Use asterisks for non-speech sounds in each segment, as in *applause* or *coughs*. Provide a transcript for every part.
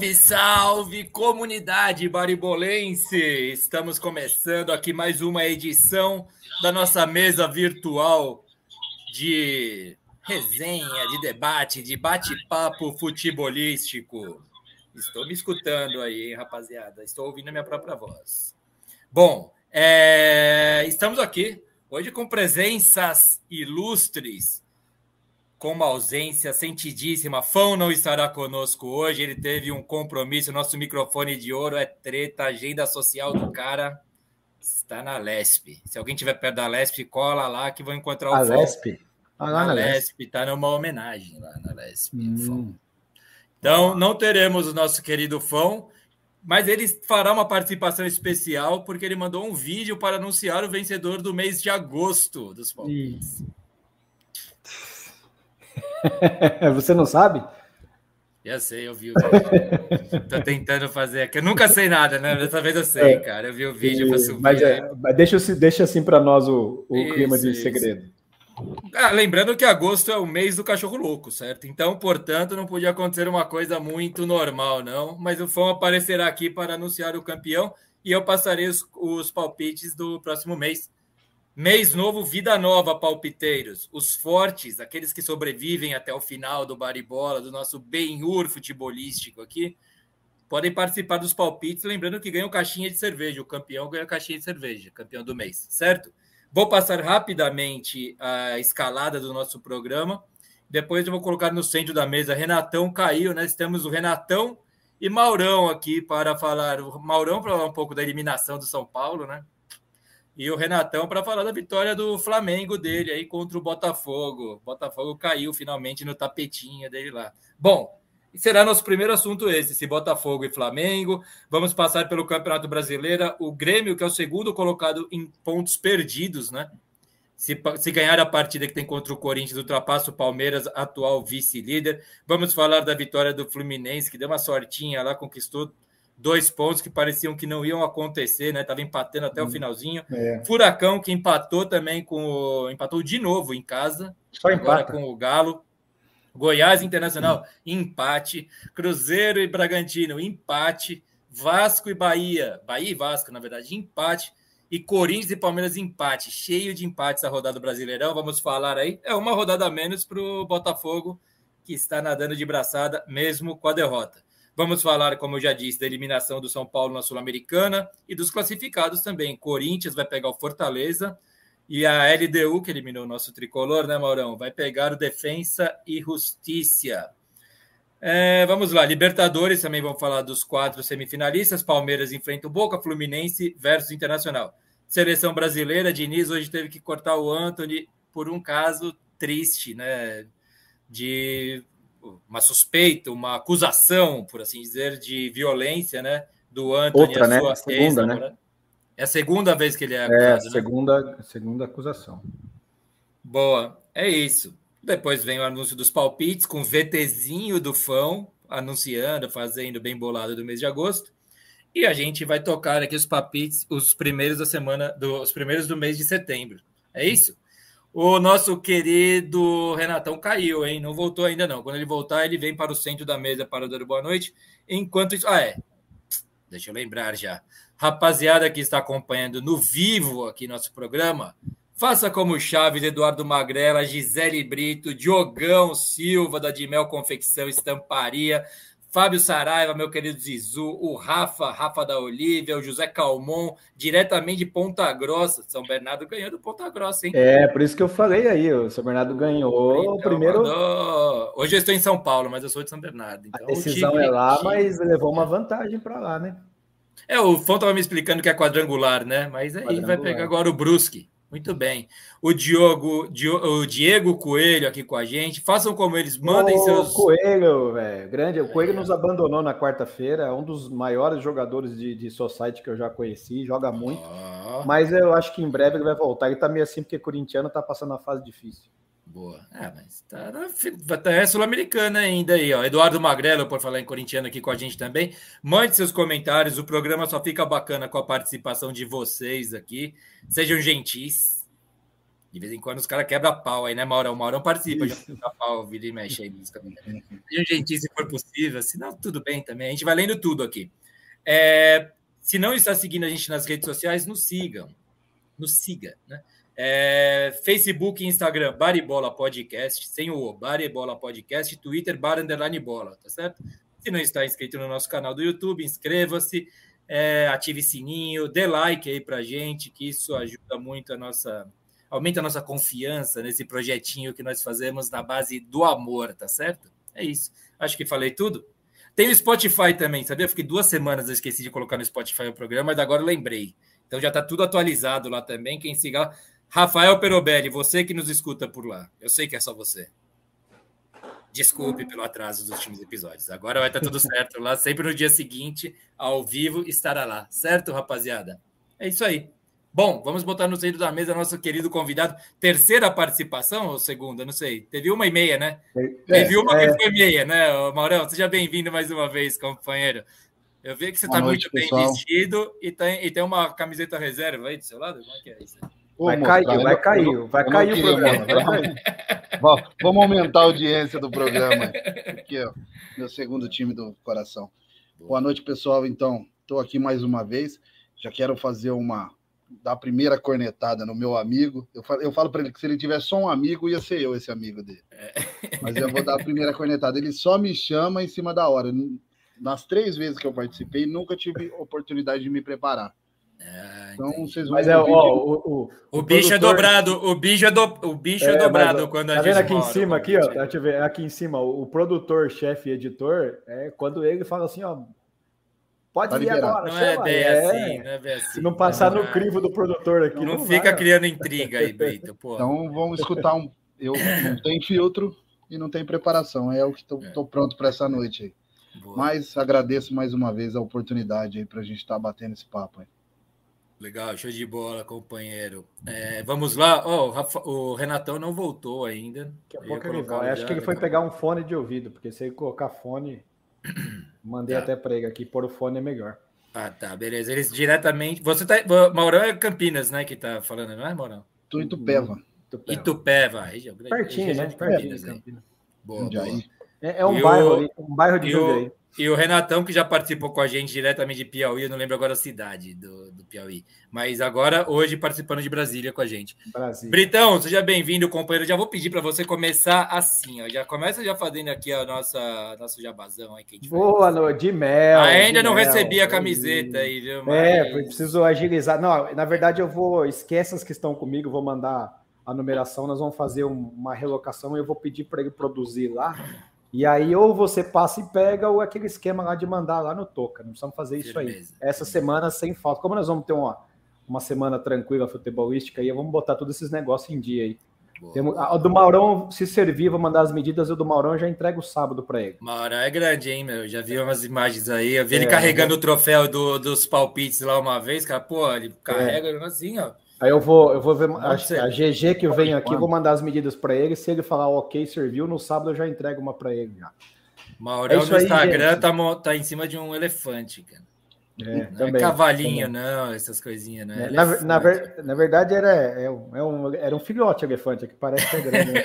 Salve, salve, comunidade baribolense! Estamos começando aqui mais uma edição da nossa mesa virtual de resenha, de debate, de bate-papo futebolístico. Estou me escutando aí, hein, rapaziada? Estou ouvindo a minha própria voz. Bom, é... estamos aqui hoje com presenças ilustres, com uma ausência sentidíssima. Fão não estará conosco hoje, ele teve um compromisso. Nosso microfone de ouro é treta, agenda social do cara está na Lesp. Se alguém tiver perto da Lesp, cola lá que vão encontrar o A Lesp? Ah, lá na, na Lesp, está numa homenagem lá na Lesp. Hum. Então, não teremos o nosso querido Fão, mas ele fará uma participação especial porque ele mandou um vídeo para anunciar o vencedor do mês de agosto dos palpites. *laughs* Você não sabe? Já sei, eu vi o vídeo. Tô tentando fazer aqui. Eu nunca sei nada, né? Dessa vez eu sei, é, cara. Eu vi o vídeo para subir. Mas, é, mas deixa, deixa assim para nós o, o isso, clima de isso. segredo. Ah, lembrando que agosto é o mês do cachorro louco, certo? Então, portanto, não podia acontecer uma coisa muito normal, não. Mas o Fão aparecerá aqui para anunciar o campeão e eu passarei os, os palpites do próximo mês. Mês novo, vida nova, palpiteiros. Os fortes, aqueles que sobrevivem até o final do baribola, do nosso bem-ur futebolístico aqui, podem participar dos palpites. Lembrando que ganham caixinha de cerveja. O campeão ganha caixinha de cerveja, campeão do mês, certo? Vou passar rapidamente a escalada do nosso programa. Depois eu vou colocar no centro da mesa. Renatão caiu, né? Temos o Renatão e Maurão aqui para falar. O Maurão para falar um pouco da eliminação do São Paulo, né? E o Renatão para falar da vitória do Flamengo dele aí contra o Botafogo. O Botafogo caiu finalmente no tapetinho dele lá. Bom, será nosso primeiro assunto esse, se Botafogo e Flamengo. Vamos passar pelo Campeonato Brasileiro. O Grêmio, que é o segundo colocado em pontos perdidos, né? Se, se ganhar a partida que tem contra o Corinthians, ultrapassa o Palmeiras, atual vice-líder. Vamos falar da vitória do Fluminense, que deu uma sortinha lá, conquistou dois pontos que pareciam que não iam acontecer, né? Tava empatando até o hum, finalzinho. É. Furacão, que empatou também com o... empatou de novo em casa. Só empata. com o Galo. Goiás Internacional, empate. Cruzeiro e Bragantino, empate. Vasco e Bahia, Bahia e Vasco, na verdade, empate. E Corinthians e Palmeiras, empate. Cheio de empates a rodada do Brasileirão. Vamos falar aí. É uma rodada a menos para o Botafogo, que está nadando de braçada, mesmo com a derrota. Vamos falar, como eu já disse, da eliminação do São Paulo na Sul-Americana e dos classificados também. Corinthians vai pegar o Fortaleza. E a LDU, que eliminou o nosso tricolor, né, Maurão? Vai pegar o Defensa e Justiça. É, vamos lá, Libertadores, também vamos falar dos quatro semifinalistas. Palmeiras enfrenta o Boca, Fluminense versus Internacional. Seleção brasileira, Diniz hoje teve que cortar o Anthony por um caso triste, né? De uma suspeita, uma acusação, por assim dizer, de violência, né? Do Anthony, Outra, a né? sua segunda, né? É a segunda vez que ele é acusado. É a né? segunda, né? segunda acusação. Boa, é isso. Depois vem o anúncio dos palpites com o VTzinho do Fão anunciando, fazendo bem bolado do mês de agosto. E a gente vai tocar aqui os palpites, os primeiros da semana, do, os primeiros do mês de setembro. É isso? O nosso querido Renatão caiu, hein? Não voltou ainda não. Quando ele voltar, ele vem para o centro da mesa para dar boa noite. Enquanto isso. Ah, é. Deixa eu lembrar já. Rapaziada que está acompanhando no vivo aqui nosso programa, faça como Chaves, Eduardo Magrela, Gisele Brito, Diogão Silva, da Dimel Confecção Estamparia, Fábio Saraiva, meu querido Zizu, o Rafa, Rafa da Olívia, o José Calmon, diretamente de Ponta Grossa. São Bernardo ganhou do Ponta Grossa, hein? É, por isso que eu falei aí, o São Bernardo ganhou então, o primeiro. Mandou... Hoje eu estou em São Paulo, mas eu sou de São Bernardo. Então, a decisão time, é lá, time... mas levou uma vantagem para lá, né? É, o Fão estava me explicando que é quadrangular, né? Mas aí vai pegar agora o Brusque. Muito bem. O Diogo, o Diego Coelho aqui com a gente. Façam como eles, mandem o seus. Coelho, velho. Grande. O Coelho é. nos abandonou na quarta-feira. É um dos maiores jogadores de, de Society que eu já conheci. Joga muito. Oh. Mas eu acho que em breve ele vai voltar. Ele tá meio assim, porque corintiano tá passando uma fase difícil. Boa. É, mas tá, tá é sul-americana ainda aí, ó. Eduardo Magrelo, por falar em corintiano aqui com a gente também. Mande seus comentários, o programa só fica bacana com a participação de vocês aqui. Sejam gentis. De vez em quando os caras quebram pau aí, né, Maurão? O Maurão participa, já quebra pau, vira e mexe aí nisso também. E um gentil, se for possível, senão tudo bem também. A gente vai lendo tudo aqui. É, se não está seguindo a gente nas redes sociais, nos sigam. Nos siga, né? É, Facebook e Instagram, Baribola Podcast, sem o Baribola Podcast, Twitter, Bar Underline Bola, tá certo? Se não está inscrito no nosso canal do YouTube, inscreva-se, é, ative sininho, dê like aí pra gente, que isso ajuda muito a nossa. aumenta a nossa confiança nesse projetinho que nós fazemos na base do amor, tá certo? É isso. Acho que falei tudo. Tem o Spotify também, sabia? Fiquei duas semanas, eu esqueci de colocar no Spotify o programa, mas agora eu lembrei. Então já está tudo atualizado lá também. Quem siga lá. Rafael Perobelli, você que nos escuta por lá. Eu sei que é só você. Desculpe pelo atraso dos últimos episódios. Agora vai estar tudo *laughs* certo lá. Sempre no dia seguinte, ao vivo, estará lá. Certo, rapaziada? É isso aí. Bom, vamos botar no centro da mesa nosso querido convidado. Terceira participação ou segunda? Não sei. Teve uma e meia, né? É, Teve uma é. que foi meia, né, Maurão? Seja bem-vindo mais uma vez, companheiro. Eu vi que você está muito bem vestido e tem, e tem uma camiseta reserva aí do seu lado. Como é que é isso? Vai cair, vai cair, vai cair o programa. Vamos aumentar a audiência do programa. Aqui, ó, meu segundo time do coração. Boa noite, pessoal. Então, estou aqui mais uma vez. Já quero fazer uma da primeira cornetada no meu amigo. Eu falo, eu falo para ele que se ele tivesse só um amigo, ia ser eu esse amigo dele. É. Mas eu vou dar a primeira cornetada. Ele só me chama em cima da hora. Nas três vezes que eu participei, nunca tive oportunidade de me preparar. É, então vocês vão. Mas é, ó, o, o, o, bicho é dobrado, o bicho é, do, o bicho é, é dobrado mas, quando a tá gente. Tá vendo aqui em cima, aqui, ó? Deixa eu ver, aqui em cima, o, produtor, chefe editor, é quando ele fala assim, ó. Pode ir agora. Não é bem é. assim, não é bem assim. Se não passar no crivo do produtor aqui. Não, não fica vai, criando intriga aí, Beito. Então vamos escutar um. Eu não tenho filtro e não tenho preparação. É o que estou é. pronto para essa noite aí. Boa. Mas agradeço mais uma vez a oportunidade aí para a gente estar tá batendo esse papo aí. Legal, show de bola, companheiro. É, vamos lá. Oh, o, Rafa, o, Renatão não voltou ainda. Daqui a pouco ele vai. Acho que ele foi pegar um fone de ouvido, porque se ele colocar fone, *clears throat* mandei tá. até para ele aqui, pôr o fone é melhor. Ah, tá, beleza. Eles diretamente. Você tá. Maurão é Campinas, né? Que tá falando, não é, Maurão? Tô em Itupeva. Itupeva, Itupeva região, Pertinho, né? Campinas, Campinas. Boa, boa. É, é um bairro ali, um bairro de Jundiaí. E o Renatão, que já participou com a gente diretamente de Piauí, eu não lembro agora a cidade do, do Piauí, mas agora, hoje, participando de Brasília com a gente. Brasília. Britão, seja bem-vindo, companheiro. Já vou pedir para você começar assim, ó. Já começa já fazendo aqui a nossa nosso jabazão aí. Que Boa noite, de mel. Ainda de não mel, recebi a camiseta aí, viu? É, mas... É, preciso agilizar. Não, na verdade, eu vou. Esqueça as que estão comigo, vou mandar a numeração, nós vamos fazer uma relocação e eu vou pedir para ele produzir lá e aí, ou você passa e pega, ou aquele esquema lá de mandar lá no Toca. Não precisamos fazer isso Firmeza. aí. Essa semana sem falta. Como nós vamos ter uma, uma semana tranquila futebolística aí, vamos botar todos esses negócios em dia aí. Temos, a, do Maurão, se servir, vou mandar as medidas, e o do Maurão já entrego sábado para ele. Maurão é grande, hein, meu? Já vi umas imagens aí. Eu vi é, ele carregando é. o troféu do, dos palpites lá uma vez, cara. Pô, ele carrega é. assim, ó. Aí eu vou, eu vou ver a, a GG que vem aqui, vou mandar as medidas para ele. Se ele falar ok, serviu, no sábado eu já entrego uma para ele já. Maurão é no Instagram tá, tá em cima de um elefante, cara. É, não também, é cavalinho, também. não, essas coisinhas, né? É, na, na, ver, na, verdade, era, é um, é um, era um filhote elefante, que parece que é grande. Né?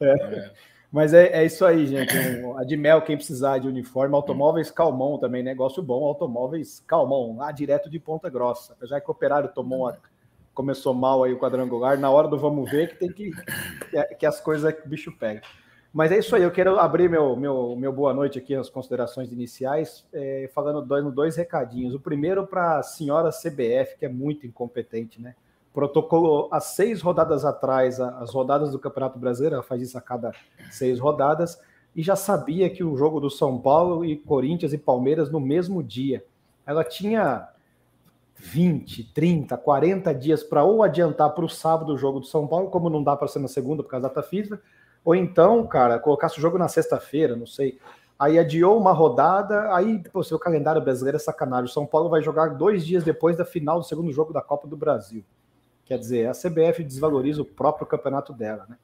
*laughs* é. *laughs* Mas é, é isso aí, gente. *coughs* A de mel, quem precisar de uniforme, automóveis Calmon também, negócio bom, automóveis Calmon, lá direto de Ponta Grossa. Apesar que o operário tomou a, começou mal aí o quadrangular, na hora do vamos ver que tem que que as coisas que o bicho pega. Mas é isso aí, eu quero abrir meu, meu, meu boa noite aqui nas considerações iniciais, é, falando dois, dois recadinhos. O primeiro para a senhora CBF, que é muito incompetente, né? Protocolou há seis rodadas atrás as rodadas do Campeonato Brasileiro, faz isso a cada seis rodadas, e já sabia que o jogo do São Paulo e Corinthians e Palmeiras no mesmo dia. Ela tinha 20, 30, 40 dias para ou adiantar para o sábado o jogo do São Paulo, como não dá para ser na segunda por causa da data física, ou então, cara, colocasse o jogo na sexta-feira, não sei. Aí adiou uma rodada, aí o seu calendário brasileiro é sacanagem. O São Paulo vai jogar dois dias depois da final do segundo jogo da Copa do Brasil. Quer dizer, a CBF desvaloriza o próprio campeonato dela, né?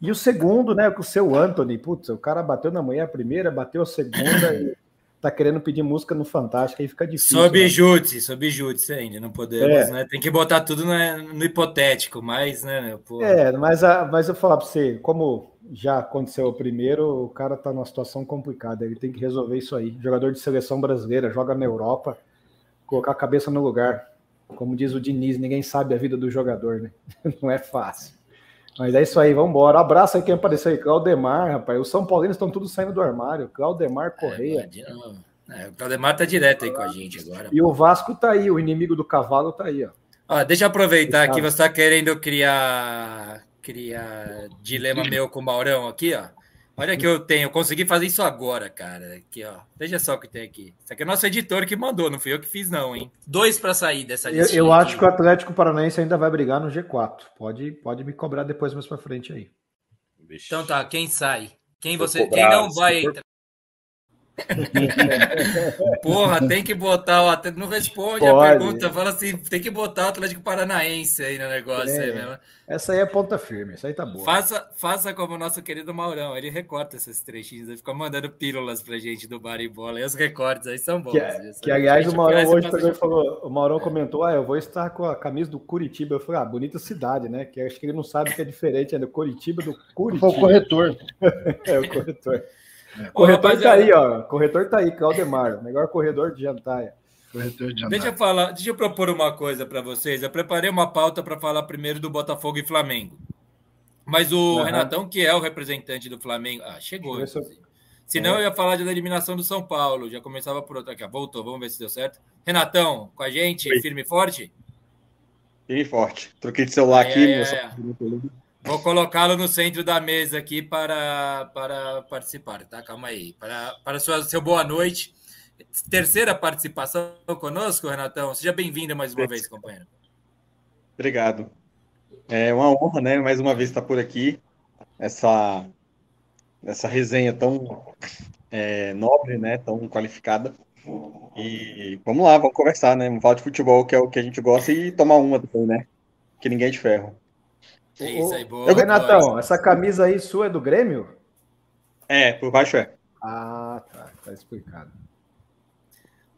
E o segundo, né, com o seu Anthony, putz, o cara bateu na manhã a primeira, bateu a segunda, e tá querendo pedir música no Fantástico, aí fica difícil. Sob né? júdice, sob júdice ainda, não podemos, é. né? Tem que botar tudo no, no hipotético, mas, né, Pô. É, mas, a, mas eu falar para você, como já aconteceu o primeiro, o cara tá numa situação complicada, ele tem que resolver isso aí. Jogador de seleção brasileira, joga na Europa, colocar a cabeça no lugar. Como diz o Diniz, ninguém sabe a vida do jogador, né? *laughs* Não é fácil. Mas é isso aí, vamos embora. Abraço aí quem apareceu aí, Claudemar, rapaz. Os São Paulinos estão todos saindo do armário. Claudemar é, Correia. É, o Claudemar tá direto aí com a gente agora. E o Vasco tá aí, o inimigo do cavalo tá aí, ó. ó deixa eu aproveitar que você tá querendo criar, criar dilema meu com o Maurão aqui, ó. Olha que eu tenho, eu consegui fazer isso agora, cara. Aqui, ó. Veja só o que tem aqui. Isso aqui é nosso editor que mandou, não fui eu que fiz, não, hein? Dois para sair dessa lista. Eu, eu acho que o Atlético Paranaense ainda vai brigar no G4. Pode, pode me cobrar depois mais para frente aí. Então tá, quem sai? Quem você, quem não vai entrar? Porra, tem que botar o Atlético. Não responde Pode. a pergunta, fala assim: tem que botar o Atlético Paranaense aí no negócio. É, aí mesmo. Essa aí é ponta firme, essa aí tá boa. Faça, faça como o nosso querido Maurão, ele recorta esses trechinhos, ele fica mandando pílulas pra gente do bar e bola. E os recortes aí são bons. Que, que aliás, o Maurão hoje também falou: o Maurão comentou: ah, eu vou estar com a camisa do Curitiba. Eu falei: ah, bonita cidade, né? Que acho que ele não sabe que é diferente, é do Curitiba do Curitiba. Foi o corretor. *laughs* é, o corretor. É. Corretor tá aí, ó. Corretor tá aí, Claudemar, melhor corredor de jantaia. Corretor de Deixa eu falar, deixa eu propor uma coisa para vocês. Eu preparei uma pauta para falar primeiro do Botafogo e Flamengo. Mas o uhum. Renatão, que é o representante do Flamengo, ah, chegou. Senão é. eu ia falar da eliminação do São Paulo. Já começava por outra aqui. Voltou, vamos ver se deu certo. Renatão, com a gente, Oi. firme e forte? Firme e forte. Troquei de celular aqui. É, é. Vou colocá-lo no centro da mesa aqui para, para participar, tá? Calma aí. Para, para sua, seu boa noite. Terceira participação conosco, Renatão. Seja bem-vindo mais uma vez, companheiro. Obrigado. É uma honra, né? Mais uma vez estar por aqui. Essa, essa resenha tão é, nobre, né? Tão qualificada. E vamos lá, vamos conversar, né? Vamos falar de futebol, que é o que a gente gosta, e tomar uma também, né? Que ninguém é de ferro. É isso aí, boa. Renatão, essa camisa aí sua é do Grêmio? É, por baixo é. Ah, tá. Tá explicado.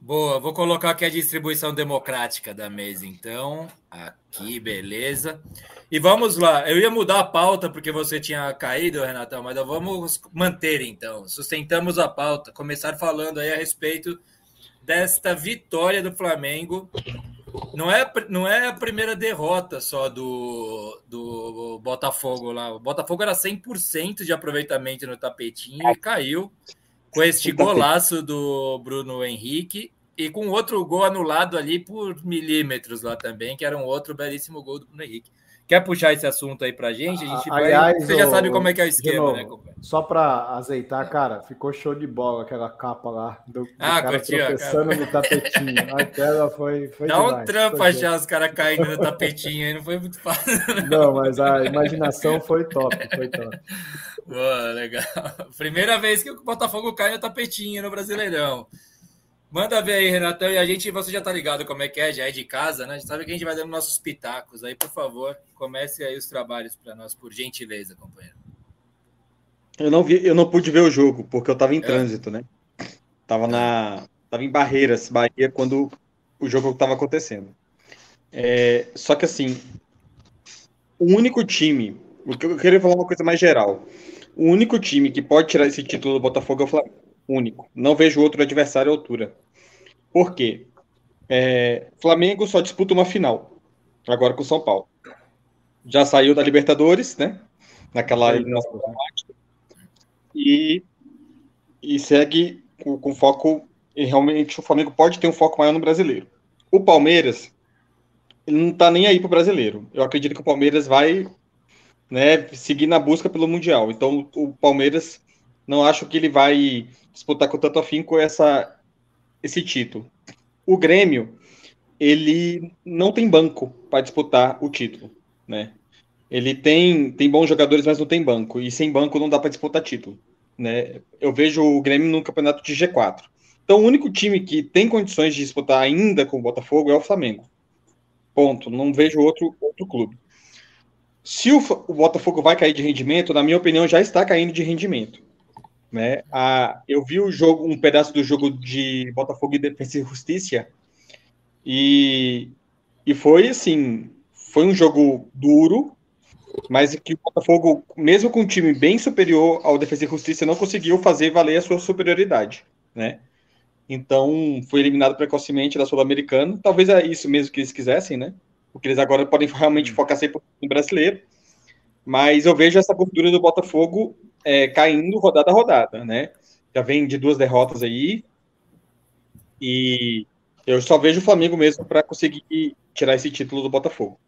Boa, vou colocar aqui a distribuição democrática da mesa, então. Aqui, beleza. E vamos lá. Eu ia mudar a pauta porque você tinha caído, Renatão, mas vamos manter então. Sustentamos a pauta. Começar falando aí a respeito desta vitória do Flamengo não é, não é a primeira derrota só do, do Botafogo lá. O Botafogo era 100% de aproveitamento no tapetinho e caiu com este golaço do Bruno Henrique e com outro gol anulado ali por milímetros lá também, que era um outro belíssimo gol do Bruno Henrique. Quer puxar esse assunto aí pra gente? A gente Aliás, vai... Você já sabe como é que é o esquema, né, companheiro? Só para azeitar, cara, ficou show de bola aquela capa lá do, do ah, cara tropeçando no tapetinho. Aquela foi, foi Dá demais, um trampo achar os caras caindo no tapetinho aí, não foi muito fácil. *laughs* Não, mas a imaginação foi top, foi top. Boa, legal. Primeira vez que o Botafogo cai no tapetinho no Brasileirão. Manda ver aí, Renatão, e a gente, você já tá ligado como é que é, já é de casa, né? A gente sabe que a gente vai dando nossos pitacos aí, por favor, comece aí os trabalhos para nós, por gentileza, companheiro. Eu não vi, eu não pude ver o jogo, porque eu tava em é. trânsito, né? Tava na. Tava em Barreiras, Bahia, quando o jogo tava acontecendo. É, só que assim, o único time, o que eu queria falar uma coisa mais geral. O único time que pode tirar esse título do Botafogo é o Flamengo único. Não vejo outro adversário à altura. Por quê? É, Flamengo só disputa uma final, agora com o São Paulo. Já saiu da Libertadores, né? Naquela eliminação e, e segue com, com foco. E realmente o Flamengo pode ter um foco maior no brasileiro. O Palmeiras, ele não tá nem aí pro brasileiro. Eu acredito que o Palmeiras vai né, seguir na busca pelo Mundial. Então o Palmeiras não acho que ele vai disputar com tanto afinco essa, esse título. O Grêmio, ele não tem banco para disputar o título, né? Ele tem, tem bons jogadores, mas não tem banco. E sem banco não dá para disputar título. Né? Eu vejo o Grêmio no campeonato de G4. Então, o único time que tem condições de disputar ainda com o Botafogo é o Flamengo. Ponto. Não vejo outro, outro clube. Se o, o Botafogo vai cair de rendimento, na minha opinião, já está caindo de rendimento né? A, eu vi o jogo, um pedaço do jogo de Botafogo e Defesa e Justiça e, e foi assim, foi um jogo duro, mas que o Botafogo, mesmo com um time bem superior ao Defesa e Justiça, não conseguiu fazer valer a sua superioridade, né? Então, foi eliminado precocemente da Sul-Americana. Talvez é isso mesmo que eles quisessem, né? Porque eles agora podem realmente focar 100% no brasileiro. Mas eu vejo essa gordura do Botafogo é, caindo rodada a rodada, né? Já vem de duas derrotas aí. E eu só vejo o Flamengo mesmo para conseguir tirar esse título do Botafogo.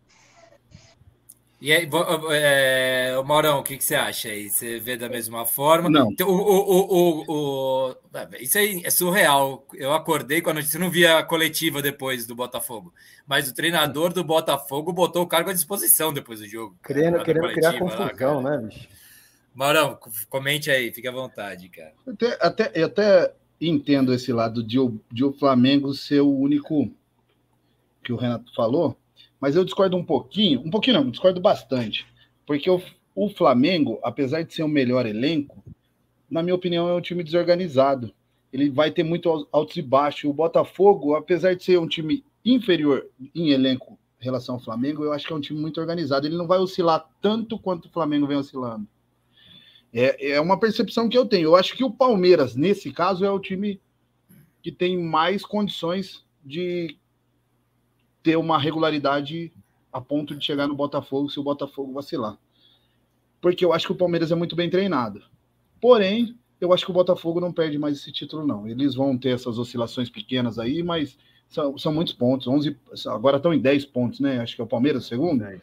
E aí, é, Maurão, o que, que, você acha aí? Você vê da mesma forma? Não. Então, o, o, o, o, isso aí é surreal. Eu acordei com a notícia, não via a coletiva depois do Botafogo, mas o treinador do Botafogo botou o cargo à disposição depois do jogo. Querendo, querendo criar confusão, lá, né, bicho? Maurão, comente aí, fique à vontade, cara. Até, até, eu até entendo esse lado de, de o Flamengo ser o único que o Renato falou, mas eu discordo um pouquinho, um pouquinho não, discordo bastante, porque o, o Flamengo, apesar de ser o melhor elenco, na minha opinião, é um time desorganizado. Ele vai ter muito altos e baixos. O Botafogo, apesar de ser um time inferior em elenco em relação ao Flamengo, eu acho que é um time muito organizado. Ele não vai oscilar tanto quanto o Flamengo vem oscilando. É, é uma percepção que eu tenho. Eu acho que o Palmeiras, nesse caso, é o time que tem mais condições de ter uma regularidade a ponto de chegar no Botafogo se o Botafogo vacilar. Porque eu acho que o Palmeiras é muito bem treinado. Porém, eu acho que o Botafogo não perde mais esse título, não. Eles vão ter essas oscilações pequenas aí, mas são, são muitos pontos. 11, agora estão em 10 pontos, né? Acho que é o Palmeiras segundo. 10.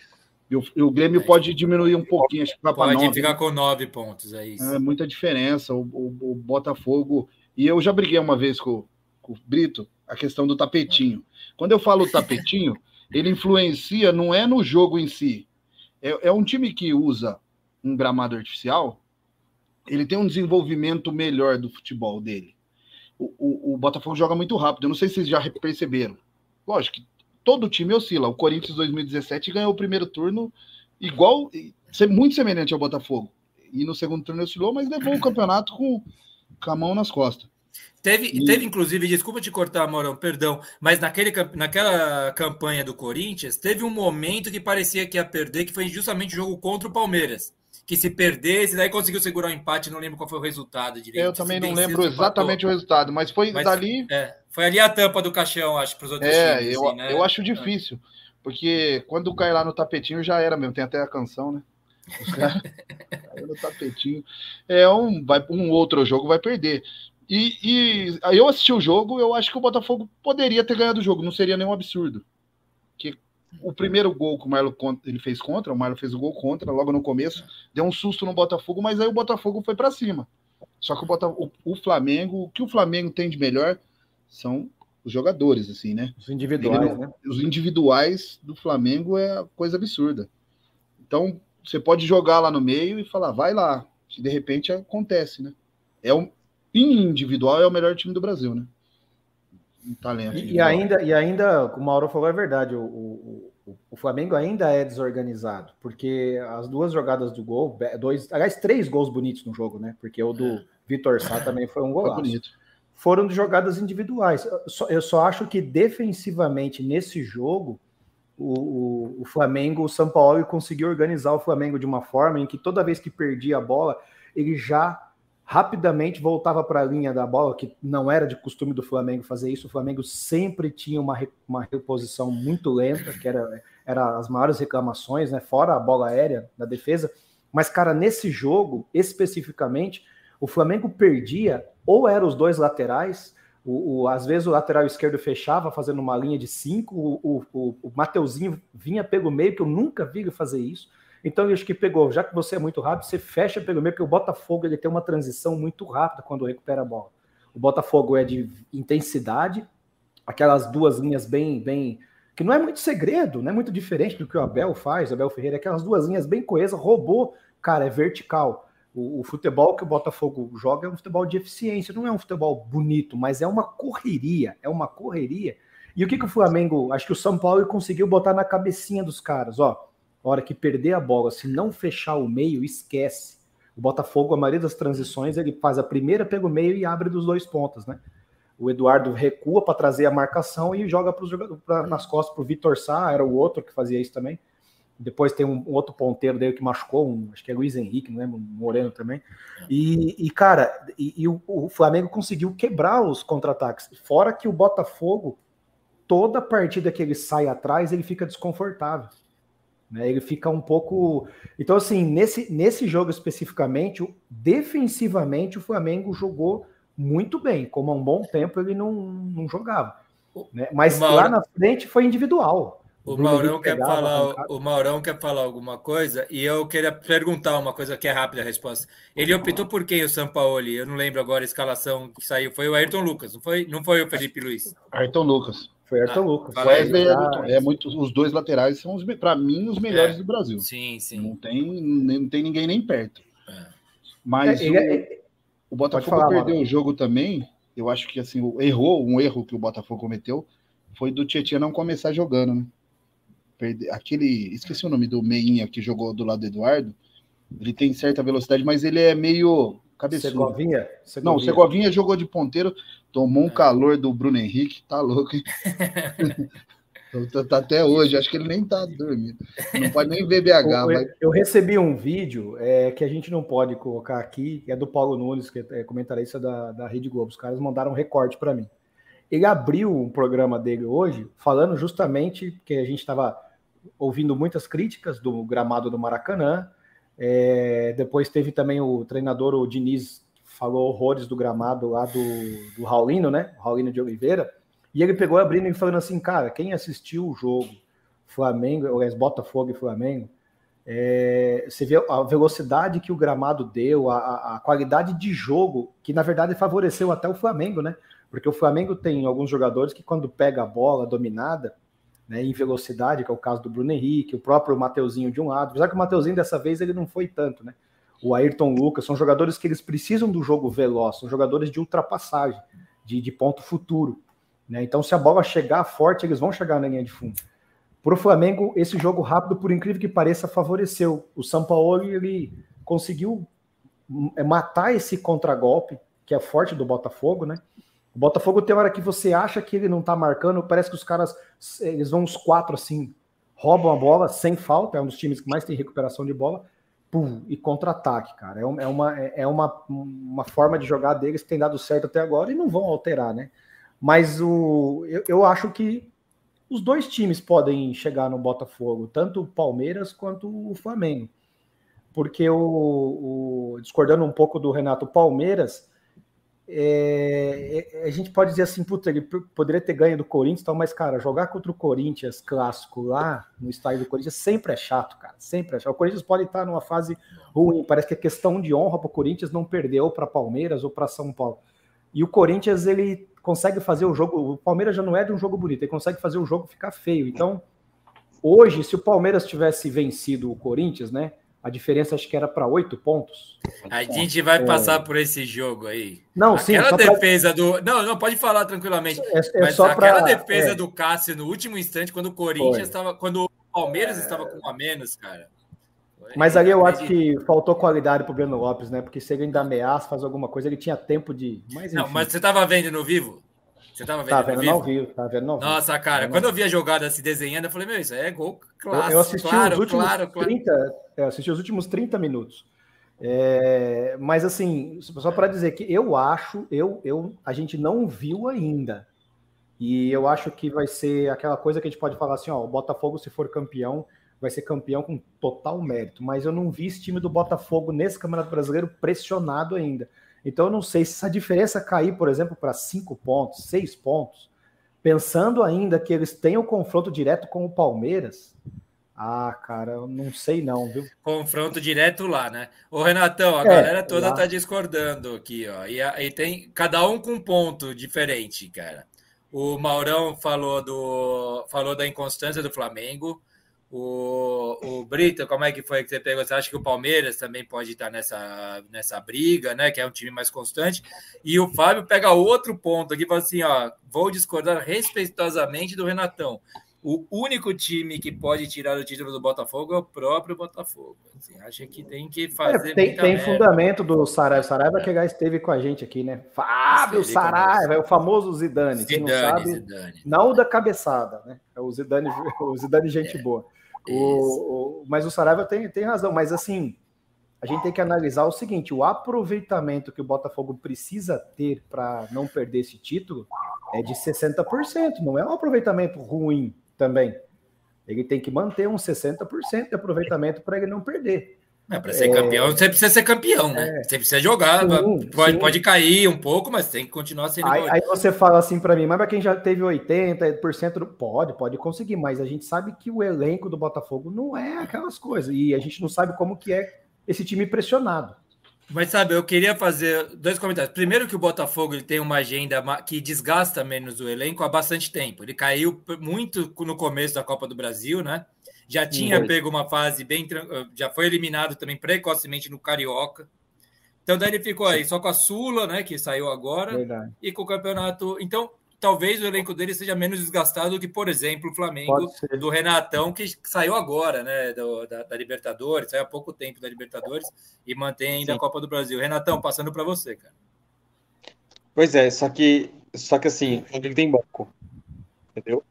E o, e o Grêmio 10. pode diminuir um pouquinho, acho que vai para Pode ficar com 9 pontos, é isso. É muita diferença. O, o, o Botafogo. E eu já briguei uma vez com, com o Brito a questão do tapetinho. Quando eu falo tapetinho, *laughs* ele influencia, não é no jogo em si. É, é um time que usa um gramado artificial, ele tem um desenvolvimento melhor do futebol dele. O, o, o, Botafogo joga muito rápido. Eu não sei se vocês já perceberam. Lógico que todo time oscila. O Corinthians 2017 ganhou o primeiro turno igual, muito semelhante ao Botafogo. E no segundo turno oscilou, mas levou o campeonato com, com a mão nas costas. Teve, e... teve, inclusive, desculpa te cortar, Morão, perdão, mas naquele, naquela campanha do Corinthians, teve um momento que parecia que ia perder, que foi justamente o jogo contra o Palmeiras. Que se perdesse, daí conseguiu segurar o um empate, não lembro qual foi o resultado direito. Eu também não lembro exatamente empatou. o resultado, mas foi mas, dali. É, foi ali a tampa do caixão, acho, para os outros é, times. Eu, assim, né? eu acho difícil, porque quando cai lá no tapetinho já era mesmo, tem até a canção, né? Os caras *laughs* no tapetinho. É um, vai, um outro jogo vai perder. E, e aí eu assisti o jogo, eu acho que o Botafogo poderia ter ganhado o jogo, não seria nenhum absurdo. Que o primeiro gol que o Marlon ele fez contra, o Marlon fez o gol contra logo no começo, deu um susto no Botafogo, mas aí o Botafogo foi para cima. Só que o, Botafogo, o, Flamengo, o que o Flamengo tem de melhor são os jogadores, assim, né? Os individuais, né? Os individuais do Flamengo é coisa absurda. Então, você pode jogar lá no meio e falar, vai lá, que de repente acontece, né? É um, em individual, é o melhor time do Brasil, né? Em talento. E, e, ainda, e ainda, como o Mauro falou, é verdade. O, o, o, Flamengo ainda é desorganizado, porque as duas jogadas do gol, dois, aliás, três gols bonitos no jogo, né? Porque o do é. Vitor Sá também foi um golaço. Foi bonito. Foram de jogadas individuais. Eu só, eu só acho que defensivamente nesse jogo, o, o, o, Flamengo, o São Paulo conseguiu organizar o Flamengo de uma forma em que toda vez que perdia a bola, ele já rapidamente voltava para a linha da bola, que não era de costume do Flamengo fazer isso. O Flamengo sempre tinha uma, uma reposição muito lenta, que era, era as maiores reclamações, né? Fora a bola aérea da defesa. Mas, cara, nesse jogo, especificamente, o Flamengo perdia, ou eram os dois laterais, o, o, às vezes o lateral esquerdo fechava, fazendo uma linha de cinco, o, o, o Mateuzinho vinha pelo meio, que eu nunca vi ele fazer isso. Então, eu acho que pegou, já que você é muito rápido, você fecha pelo meio, porque o Botafogo ele tem uma transição muito rápida quando recupera a bola. O Botafogo é de intensidade, aquelas duas linhas bem, bem, que não é muito segredo, não é muito diferente do que o Abel faz, o Abel Ferreira, aquelas duas linhas bem coesas, roubou, cara, é vertical. O, o, futebol que o Botafogo joga é um futebol de eficiência, não é um futebol bonito, mas é uma correria, é uma correria. E o que, que o Flamengo, acho que o São Paulo conseguiu botar na cabecinha dos caras, ó, hora que perder a bola, se não fechar o meio, esquece. O Botafogo, a maioria das transições, ele faz a primeira pelo meio e abre dos dois pontos, né? O Eduardo recua para trazer a marcação e joga para jogadores nas costas para o Vitor Sá, era o outro que fazia isso também. Depois tem um, um, outro ponteiro dele que machucou, um, acho que é Luiz Henrique, não é? Moreno também. E, e cara, e, e o, o, Flamengo conseguiu quebrar os contra-ataques. Fora que o Botafogo, toda partida que ele sai atrás, ele fica desconfortável. Né? Ele fica um pouco. Então, assim, nesse, nesse jogo especificamente, defensivamente, o Flamengo jogou muito bem. Como há um bom tempo ele não, não jogava. Né? Mas Mauro... lá na frente foi individual. O Maurão, quer falar, o Maurão quer falar alguma coisa e eu queria perguntar uma coisa que é rápida a resposta. Ele optou por quem o Sampaoli? Eu não lembro agora a escalação que saiu. Foi o Ayrton Lucas, não foi? Não foi o Felipe Luiz? Ayrton Lucas. Foi Ayrton ah, Lucas. Wesley é, é, muito, os dois laterais são, para mim, os melhores é, do Brasil. Sim, sim. Não tem, não tem ninguém nem perto. É. Mas é, o, é- o, Botafogo falar, perdeu mano. o jogo também. Eu acho que assim, errou, um erro que o Botafogo cometeu foi do Tietchan não começar jogando, né? Perde... Aquele. Esqueci o nome do Meinha que jogou do lado do Eduardo. Ele tem certa velocidade, mas ele é meio cabeçudo. Segovinha? Segovinha? Não, Segovinha jogou de ponteiro, tomou um calor do Bruno Henrique, tá louco, hein? *laughs* tá até hoje, acho que ele nem tá dormindo. Não pode nem ver BH. Eu, mas... eu recebi um vídeo é, que a gente não pode colocar aqui, é do Paulo Nunes, que é comentarista da, da Rede Globo. Os caras mandaram um recorte para mim. Ele abriu um programa dele hoje falando justamente que a gente estava ouvindo muitas críticas do gramado do Maracanã. É, depois teve também o treinador, o Diniz, falou horrores do gramado lá do, do Raulino, né? Raulino de Oliveira. E ele pegou abrindo e falando assim, cara, quem assistiu o jogo Flamengo, aliás, Botafogo e Flamengo, é, você vê a velocidade que o gramado deu, a, a, qualidade de jogo, que na verdade favoreceu até o Flamengo, né? Porque o Flamengo tem alguns jogadores que quando pega a bola dominada, né, em velocidade, que é o caso do Bruno Henrique, o próprio Mateuzinho de um lado, apesar que o Mateuzinho dessa vez ele não foi tanto, né? O Ayrton Lucas, são jogadores que eles precisam do jogo veloz, são jogadores de ultrapassagem, de, de ponto futuro. Né? Então, se a bola chegar forte, eles vão chegar na linha de fundo. Para o Flamengo, esse jogo rápido, por incrível que pareça, favoreceu. O São Paulo ele conseguiu é, matar esse contragolpe, que é forte do Botafogo, né? O Botafogo tem hora que você acha que ele não tá marcando, parece que os caras, eles vão uns quatro assim, roubam a bola sem falta, é um dos times que mais tem recuperação de bola, pum, e contra-ataque, cara. É, é uma, é uma, uma forma de jogar deles que tem dado certo até agora e não vão alterar, né? Mas o, eu, eu acho que os dois times podem chegar no Botafogo, tanto o Palmeiras quanto o Flamengo. Porque o, o discordando um pouco do Renato Palmeiras, é, é, a gente pode dizer assim, puta, ele poderia ter ganho do Corinthians, tal, mas, cara, jogar contra o Corinthians clássico lá no estádio do Corinthians sempre é chato, cara, sempre é chato. O Corinthians pode estar numa fase ruim, parece que é questão de honra para o Corinthians não perder ou para Palmeiras ou para São Paulo. E o Corinthians, ele consegue fazer o jogo, o Palmeiras já não é de um jogo bonito, ele consegue fazer o jogo ficar feio. Então, hoje, se o Palmeiras tivesse vencido o Corinthians, né, a diferença acho que era para oito pontos. A gente vai é... passar por esse jogo aí. Não, aquela sim. defesa pra... do. Não, não, pode falar tranquilamente. É, é mas aquela pra... defesa é. do Cássio no último instante, quando o Corinthians estava. Quando o Palmeiras estava com um a menos, cara. Mas ali eu acho que faltou qualidade para o Breno Lopes, né? Porque se ele ainda ameaça, faz alguma coisa, ele tinha tempo de. Mas, não, mas você estava vendo no vivo? Você tava vendo, tá vendo no vivo? Tá vendo no vivo. Nossa, cara, quando eu vi a jogada se desenhando, eu falei, meu, isso é gol clássico. Eu assisti claro, os últimos claro, 30, claro. É, eu assisti os últimos 30 minutos. É, mas assim, só para dizer que eu acho, eu, eu, a gente não viu ainda. E eu acho que vai ser aquela coisa que a gente pode falar assim, ó, o Botafogo, se for campeão, vai ser campeão com total mérito. Mas eu não vi esse time do Botafogo nesse Campeonato Brasileiro pressionado ainda. Então, eu não sei se essa diferença cair, por exemplo, para cinco pontos, seis pontos, pensando ainda que eles têm o confronto direto com o Palmeiras. Ah, cara, eu não sei não, viu? Confronto direto lá, né? Ô, Renatão, a é, galera toda lá. tá discordando aqui, ó. E, e tem cada um com um ponto diferente, cara. O Maurão falou do falou da inconstância do Flamengo. O, o Brito, como é que foi que você pegou? Você acha que o Palmeiras também pode estar nessa, nessa briga, né? Que é um time mais constante. E o Fábio pega outro ponto aqui, fala assim: ó, vou discordar respeitosamente do Renatão. o único time que pode tirar o título do Botafogo é o próprio Botafogo. Assim, acha que tem que fazer. É, tem, tem fundamento do Saraiva. Saraiva que já esteve com a gente aqui, né? Fábio Saraiva, é o famoso Zidane. Zidane, não sabe, Zidane. não da cabeçada, né? É o Zidane, *laughs* o Zidane gente é, boa. O, o, mas o Saraiva tem, tem razão, mas assim, a gente tem que analisar o seguinte: o aproveitamento que o Botafogo precisa ter para não perder esse título é de 60%, não é um aproveitamento ruim também. Ele tem que manter uns 60% de aproveitamento para ele não perder. É, para ser campeão, você precisa ser campeão, né? É... Você precisa jogar, sim, pode, sim. pode cair um pouco, mas tem que continuar sendo. Aí, aí você fala assim para mim, mas para quem já teve 80%, do... pode, pode conseguir, mas a gente sabe que o elenco do Botafogo não é aquelas coisas, e a gente não sabe como que é esse time pressionado. Mas sabe, eu queria fazer dois comentários. Primeiro que o Botafogo ele tem uma agenda que desgasta menos o elenco há bastante tempo. Ele caiu muito no começo da Copa do Brasil, né? Já tinha uhum. pego uma fase bem já foi eliminado também precocemente no Carioca. Então daí ele ficou aí só com a Sula, né, que saiu agora, Verdade. e com o campeonato. Então, talvez o elenco dele seja menos desgastado do que, por exemplo, o Flamengo do Renatão, que saiu agora, né, do, da, da, Libertadores, saiu há pouco tempo da Libertadores e mantém ainda Sim. a Copa do Brasil. Renatão, passando para você, cara. Pois é, só que, só que assim, ele tem banco, entendeu?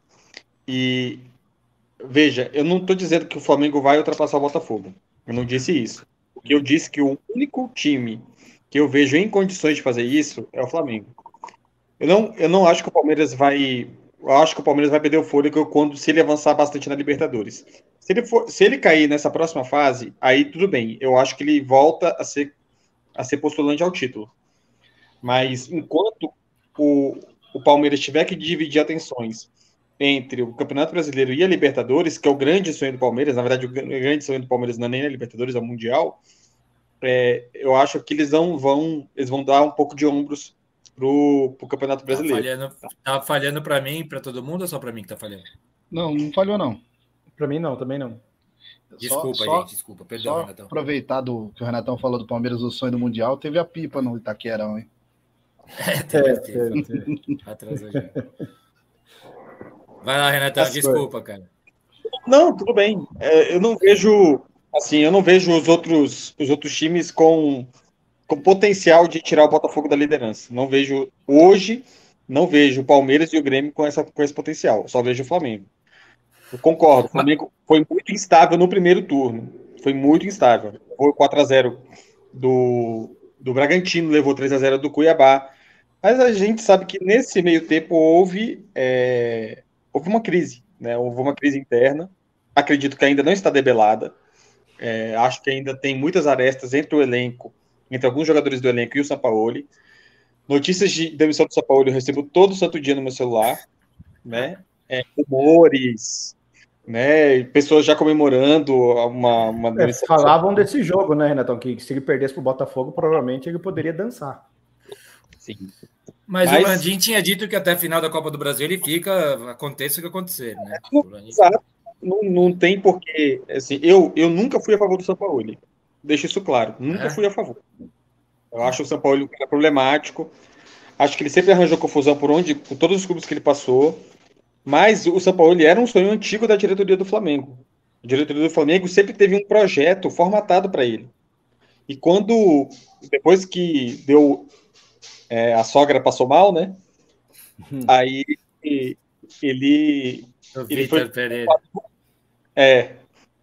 E veja, eu não estou dizendo que o Flamengo vai ultrapassar o Botafogo. Eu não disse isso. O que eu disse que o único time que eu vejo em condições de fazer isso é o Flamengo. Eu não, eu não acho que o Palmeiras vai. Eu acho que o Palmeiras vai perder o fôlego quando se ele avançar bastante na Libertadores. Se ele, for, se ele cair nessa próxima fase, aí tudo bem. Eu acho que ele volta a ser, a ser postulante ao título. Mas enquanto o, o Palmeiras tiver que dividir atenções entre o Campeonato Brasileiro e a Libertadores, que é o grande sonho do Palmeiras, na verdade, o grande sonho do Palmeiras não é nem a Libertadores, é o Mundial. É, eu acho que eles não vão, eles vão dar um pouco de ombros pro, pro Campeonato tá Brasileiro. Tá falhando, tá falhando para mim, para todo mundo, ou só para mim que tá falhando? Não, não falhou não. Para mim não, também não. Desculpa, só, gente, desculpa, perdão, Renatão. Aproveitar do que o Renatão falou do Palmeiras, o sonho do Mundial, teve a pipa no Itaquerão, hein? *laughs* É, teve, é, teve, teve. Atrasou já. Vai lá, Renatão, desculpa, cara. Não, tudo bem. É, eu não vejo, assim, eu não vejo os outros, os outros times com, com potencial de tirar o Botafogo da liderança. Não vejo hoje, não vejo o Palmeiras e o Grêmio com, essa, com esse potencial. Só vejo o Flamengo. Eu concordo. O Flamengo foi muito instável no primeiro turno. Foi muito instável. Foi 4 a 0 do, do Bragantino, levou 3 a 0 do Cuiabá. Mas a gente sabe que nesse meio tempo houve é, houve uma crise, né? Houve uma crise interna. Acredito que ainda não está debelada. É, acho que ainda tem muitas arestas entre o elenco, entre alguns jogadores do elenco e o Sampaoli. Notícias de demissão do Sampaoli eu recebo todo santo dia no meu celular, né? É, rumores, né? Pessoas já comemorando uma, uma é, Falavam desse jogo, né, Renatão? Que se ele perdesse para o Botafogo, provavelmente ele poderia dançar. Sim. Mas, Mas, o Landim tinha dito que até a final da Copa do Brasil ele fica, aconteça o que acontecer, né? Exato. Não, não tem porquê. Assim, eu, eu nunca fui a favor do São Paulo. Deixa isso claro. Nunca é. fui a favor. Eu acho o São Paulo problemático. Acho que ele sempre arranjou confusão por onde, por todos os clubes que ele passou. Mas o São Paulo era um sonho antigo da diretoria do Flamengo. A diretoria do Flamengo sempre teve um projeto formatado para ele. E quando, depois que deu é, a sogra passou mal, né? Hum. Aí ele. ele foi, é.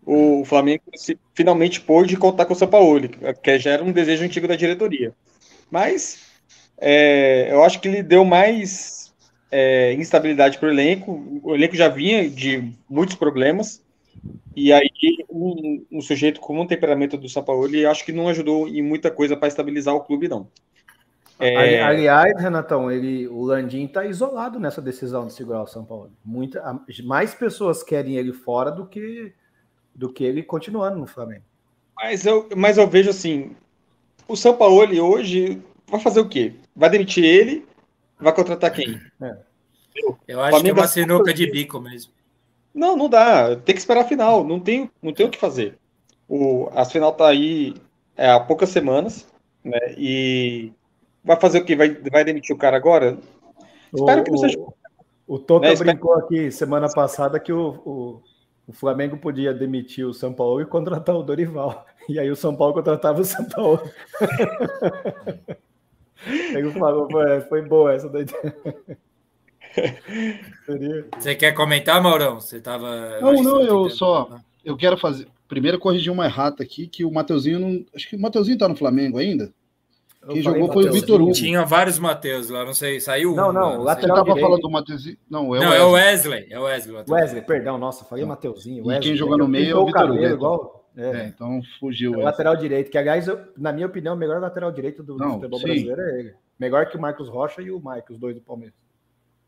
O Flamengo se, finalmente pôde contar com o São Paulo, que já era um desejo antigo da diretoria. Mas é, eu acho que ele deu mais é, instabilidade para o elenco. O elenco já vinha de muitos problemas. E aí, um, um sujeito com um temperamento do São Paulo, acho que não ajudou em muita coisa para estabilizar o clube, não. É... Aliás, Renatão, ele, o Landim está isolado nessa decisão de segurar o São Paulo. Muita, mais pessoas querem ele fora do que do que ele continuando no Flamengo. Mas eu, mas eu vejo assim, o São Paulo hoje vai fazer o quê? Vai demitir ele? Vai contratar quem? É. Eu acho que é uma sinuca de bico mesmo. Não, não dá. Tem que esperar a final. Não tem, não tem o que fazer. O, a final tá aí é, há poucas semanas, né? E Vai fazer o quê? Vai, vai demitir o cara agora? Espero o, que não seja. O, O Toca né, brincou aqui semana passada que o, o, o, Flamengo podia demitir o São Paulo e contratar o Dorival. E aí o São Paulo contratava o São Paulo. *laughs* Ele falou, foi boa essa daí. Você quer comentar, Maurão? Você tava. Não, não, eu só. Eu quero fazer. Primeiro corrigir uma errata aqui, que o Mateuzinho não. Acho que o Mateuzinho tá no Flamengo ainda. Quem jogou foi o Vitor Hugo. Tinha vários Mateus lá, não sei, saiu Não, não, o lateral Você tava falando do Mateuzinho. Não, é o, não, é o Wesley. É o Wesley. Wesley, Wesley perdão, nossa, falei Mateuzinho. Wesley, e quem jogou no meio é o Vitor Hugo. Igual, é. é. então fugiu. É lateral direito, que aliás, eu, na minha opinião, o melhor lateral direito do, não, do futebol brasileiro é ele. Melhor que o Marcos Rocha e o Mike, os dois do Palmeiras.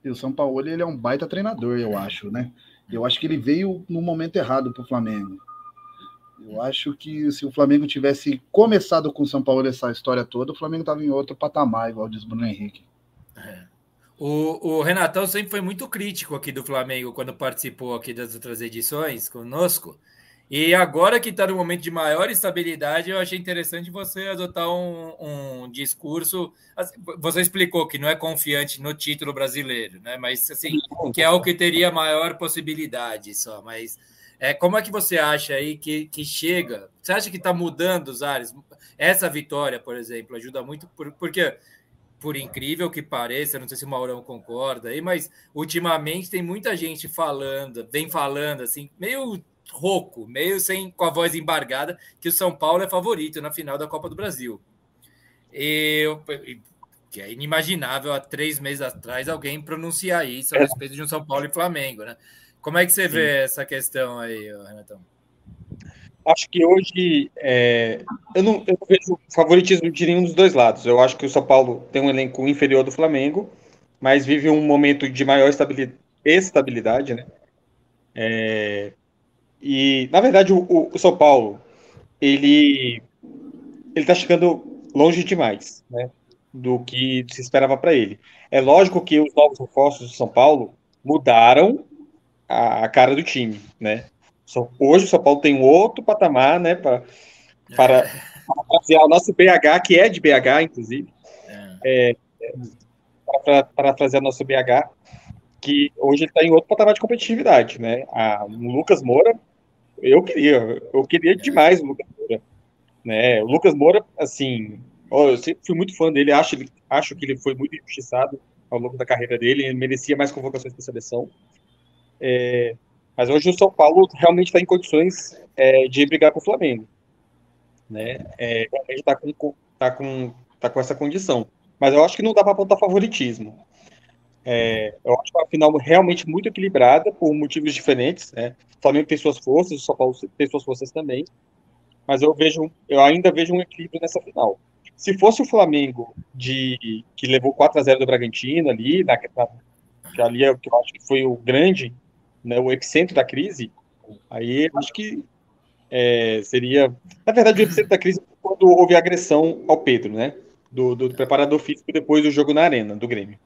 E o São Paulo, ele é um baita treinador, eu acho, né? Eu acho que ele veio no momento errado para o Flamengo. Eu acho que se o Flamengo tivesse começado com o São Paulo essa história toda, o Flamengo estava em outro patamar, igual diz Bruno Henrique. É. O, o, Renatão sempre foi muito crítico aqui do Flamengo quando participou aqui das outras edições conosco. E agora que está no momento de maior estabilidade, eu achei interessante você adotar um, um discurso. Assim, você explicou que não é confiante no título brasileiro, né? Mas assim, que é o que teria maior possibilidade só. Mas é, como é que você acha aí que, que chega? Você acha que está mudando os ares? Essa vitória, por exemplo, ajuda muito, por, porque, por incrível que pareça, não sei se o Maurão concorda aí, mas ultimamente tem muita gente falando, vem falando assim, meio rouco, meio sem com a voz embargada, que o São Paulo é favorito na final da Copa do Brasil. Eu, que é inimaginável há três meses atrás alguém pronunciar isso a respeito de um São Paulo e Flamengo, né? Como é que você Sim. vê essa questão aí, Renatão? Acho que hoje é, eu, não, eu, não, vejo favoritismo de nenhum dos dois lados. Eu acho que o São Paulo tem um elenco inferior do Flamengo, mas vive um momento de maior estabilidade, né? É, e na verdade o, o, São Paulo ele ele está chegando longe demais, né? Do que se esperava para ele. É lógico que os novos reforços do São Paulo mudaram a, a cara do time, né? Hoje o São Paulo tem um outro patamar, né, pra, para, fazer o nosso BH, que é de BH, inclusive, é. É, para, trazer a nossa BH, que hoje está em outro patamar de competitividade, né? A, o Lucas Moura, eu queria, eu queria demais o Lucas Moura, né? O Lucas Moura, assim, eu sempre fui muito fã dele, acho, acho que ele foi muito injustiçado ao longo da carreira dele, ele merecia mais convocações para a seleção. É, mas hoje o São Paulo realmente está em condições é, de brigar com o Flamengo. Né? É, realmente está com, tá com, tá com essa condição. Mas eu acho que não dá para apontar favoritismo. É, eu acho a final realmente muito equilibrada por motivos diferentes. Né? O Flamengo tem suas forças, o São Paulo tem suas forças também. Mas eu vejo, eu ainda vejo um equilíbrio nessa final. Se fosse o Flamengo de que levou 4 a 0 do Bragantino ali, na, na, que ali é, que eu acho que foi o grande né, o epicentro da crise, aí acho que é, seria. Na verdade, o epicentro da crise quando houve agressão ao Pedro, né? Do, do, preparador físico depois do jogo na arena do Grêmio.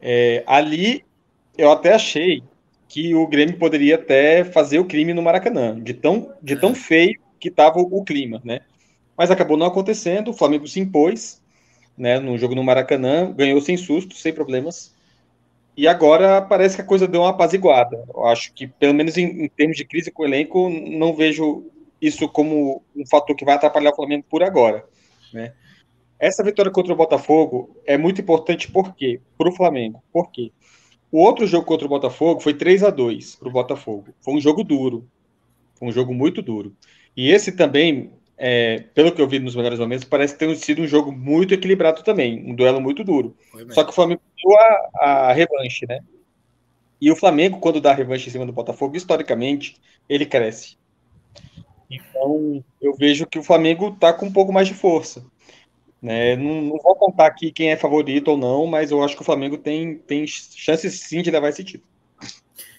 É, ali eu até achei que o Grêmio poderia até fazer o crime no Maracanã, de tão, de tão feio que estava o clima, né? Mas acabou não acontecendo, o Flamengo se impôs, né, no jogo no Maracanã, ganhou sem susto, sem problemas, e agora parece que a coisa deu uma apaziguada. Eu acho que, pelo menos em, em, termos de crise com o elenco, não vejo isso como um fator que vai atrapalhar o Flamengo por agora. Né? Essa vitória contra o Botafogo é muito importante por quê? Para o Flamengo. Por quê? O outro jogo contra o Botafogo foi 3 a 2 para o Botafogo. Foi um jogo duro. Foi um jogo muito duro. E esse também é, pelo que eu vi nos melhores momentos, parece ter sido um jogo muito equilibrado também, um duelo muito duro. Só que o Flamengo deu a, a revanche, né? E o Flamengo, quando dá a revanche em cima do Botafogo, historicamente, ele cresce. Então, eu vejo que o Flamengo está com um pouco mais de força. Né? Não, não, vou contar aqui quem é favorito ou não, mas eu acho que o Flamengo tem, tem chances sim de levar esse título.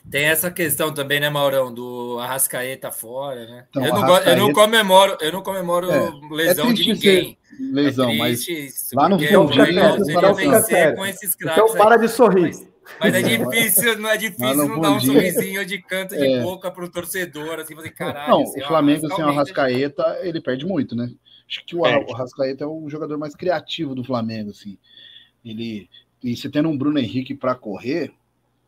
Tem essa questão também, né, Maurão, do Arrascaeta fora, né? Então, eu, não Arrascaeta... eu não comemoro, eu não comemoro é, lesão é de ninguém. Lesão, é mas isso, lá no fundo, seria vencer com esses craques. Então para de sorrir. Mas, mas é difícil, não é difícil não, não dar um sorrisinho de canto de é. boca para o torcedor, assim, fazer caralho. Não, assim, o Flamengo sem o Arrascaeta, ele perde muito, né? Acho que o, o Arrascaeta é o jogador mais criativo do Flamengo, assim. Ele, e você tendo um Bruno Henrique para correr,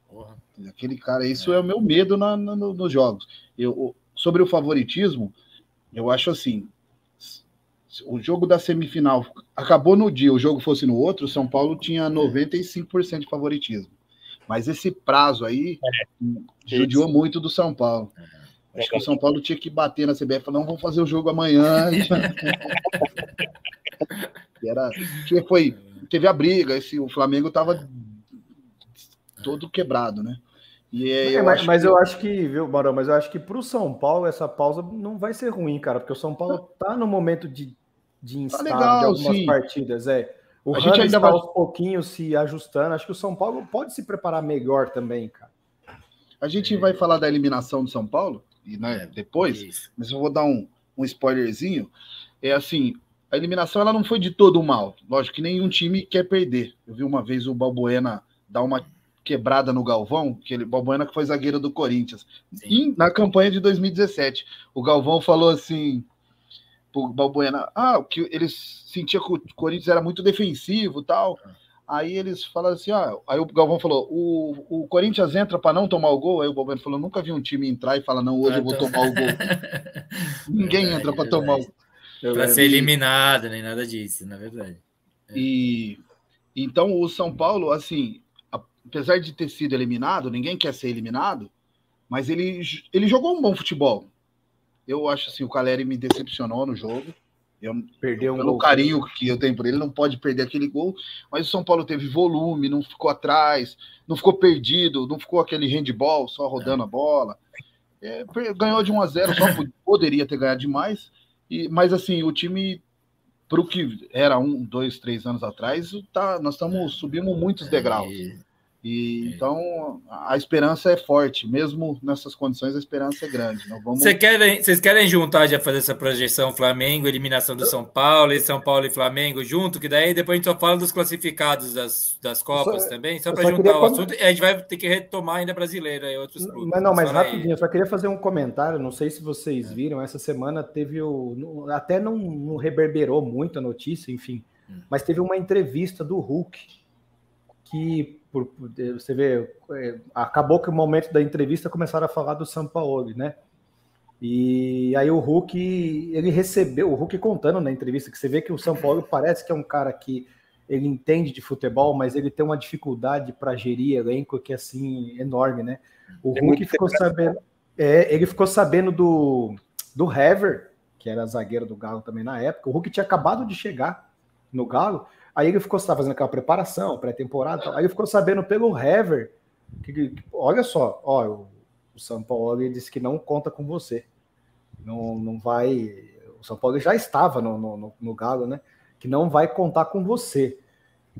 Porra. Aquele cara, isso é, é o meu medo na, na, no, nos jogos. Eu, sobre o favoritismo, eu acho assim: o jogo da semifinal acabou no dia, o jogo fosse no outro, o São Paulo tinha 95% de favoritismo. Mas esse prazo aí é, judiou muito do São Paulo. É, acho que o São Paulo tinha que bater na CBF e falar: não, vamos fazer o jogo amanhã. *laughs* era, foi, teve a briga, esse, o Flamengo estava todo quebrado, né? E aí, eu mas, mas que... eu acho que, viu, Barão, mas eu acho que para o São Paulo essa pausa não vai ser ruim, cara, porque o São Paulo tá no momento de, de instável tá legal, de algumas sim. partidas, é. O a gente ainda vai aos pouquinhos se ajustando. Acho que o São Paulo pode se preparar melhor também, cara. A gente é. vai falar da eliminação do São Paulo e né, é, depois, Isso. mas eu vou dar um, um spoilerzinho. É assim, a eliminação ela não foi de todo mal. Lógico que nenhum time quer perder. Eu vi uma vez o Balbuena dar uma quebrada no Galvão, aquele Balbuena que foi zagueiro do Corinthians. E na campanha de 2017, o Galvão falou assim pro Balbuena, ah, que eles sentiam que o Corinthians era muito defensivo, tal. Aí eles falaram assim, ah, aí o Galvão falou, o, o Corinthians entra para não tomar o gol. Aí o Balbuena falou, nunca vi um time entrar e falar, não, hoje eu vou tomar o gol. *laughs* Ninguém entra para tomar o gol. Para ser eliminado, nem nada disso, na verdade. É. E então o São Paulo, assim, apesar de ter sido eliminado, ninguém quer ser eliminado, mas ele, ele jogou um bom futebol. Eu acho assim, o Caleri me decepcionou no jogo. Eu, Perdeu um pelo gol. carinho que eu tenho por ele, não pode perder aquele gol. Mas o São Paulo teve volume, não ficou atrás, não ficou perdido, não ficou aquele handball só rodando a bola. É, ganhou de 1 a 0 só poderia ter ganhado demais. E, mas assim, o time, para o que era um, dois, três anos atrás, tá, nós estamos subindo muitos degraus. E, então a esperança é forte, mesmo nessas condições, a esperança é grande. Não vamos... Você querem, vocês querem juntar já fazer essa projeção Flamengo, eliminação do São Paulo, e São Paulo e Flamengo junto, que daí depois a gente só fala dos classificados das, das Copas só, também, só para juntar o assunto. E a gente vai ter que retomar ainda brasileiro e outros clubes. Mas não, mas rapidinho, eu só queria fazer um comentário. Não sei se vocês viram, essa semana teve o. Até não, não reverberou muito a notícia, enfim, hum. mas teve uma entrevista do Hulk que por, você vê, é, acabou que o momento da entrevista começaram a falar do Sampaoli, né? E aí o Hulk, ele recebeu, o Hulk contando na entrevista que você vê que o São Paulo parece que é um cara que ele entende de futebol, mas ele tem uma dificuldade para gerir elenco que é assim enorme, né? O Hulk ficou sabendo, é, ele ficou sabendo do do Hever, que era zagueiro do Galo também na época. O Hulk tinha acabado de chegar no Galo Aí ele ficou fazendo aquela preparação, pré-temporada. Aí ele ficou sabendo pelo Hever que, que olha só, ó, o, o São Paulo disse que não conta com você. Não, não vai. O São Paulo já estava no, no, no Galo, né? Que não vai contar com você.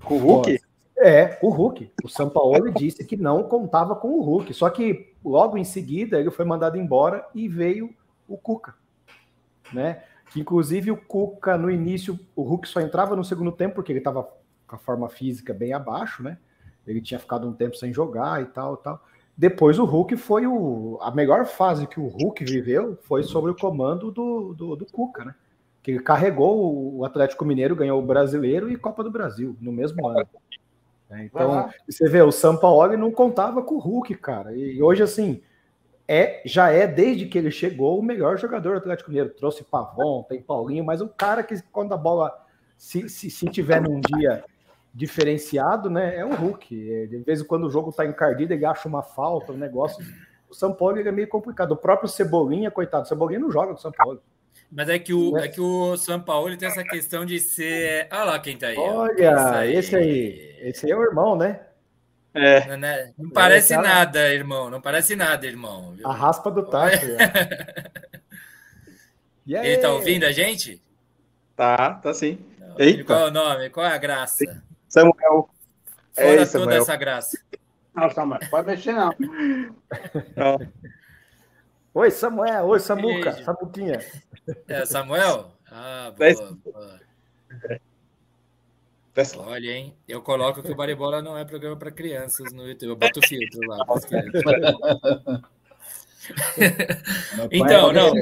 Com o Hulk? É, o Hulk. O São Paulo disse que não contava com o Hulk. Só que logo em seguida ele foi mandado embora e veio o Cuca, né? Que inclusive o Cuca, no início, o Hulk só entrava no segundo tempo porque ele estava com a forma física bem abaixo, né? Ele tinha ficado um tempo sem jogar e tal, tal. Depois o Hulk foi o. A melhor fase que o Hulk viveu foi sobre o comando do, do, do Cuca, né? Que ele carregou o Atlético Mineiro, ganhou o brasileiro e Copa do Brasil no mesmo ano. É, então, você vê, o Sampaoli não contava com o Hulk, cara. E hoje, assim, é, já é, desde que ele chegou, o melhor jogador do Atlético Mineiro. Trouxe Pavon, tem Paulinho, mas o cara que, quando a bola, se, se, se tiver num dia diferenciado, né, é o Hulk. É, de vez em quando o jogo tá encardido, ele acha uma falta, um negócio. O São Paulo é meio complicado. O próprio Cebolinha, coitado, o Cebolinha não joga com o São Paulo. Mas é que o, é que o São Paulo tem essa questão de ser. Ah lá quem tá aí. Olha, esse aí. Esse aí é o irmão, né? É. Não, né? não parece é, nada, irmão. Não parece nada, irmão. Viu? A raspa do tacho. *laughs* Ele tá ouvindo a gente? Tá, tá sim. Não, qual é o nome? Qual é a graça? Samuel. Fora é, toda essa graça. Não, Samuel, pode mexer não. não. Oi, Samuel. Oi, Samuca. Samuquinha. É, Samuel? Ah, boa, boa. Olha, hein? Eu coloco que o Baribola não é programa para crianças no YouTube. Eu boto filtro lá. então, não.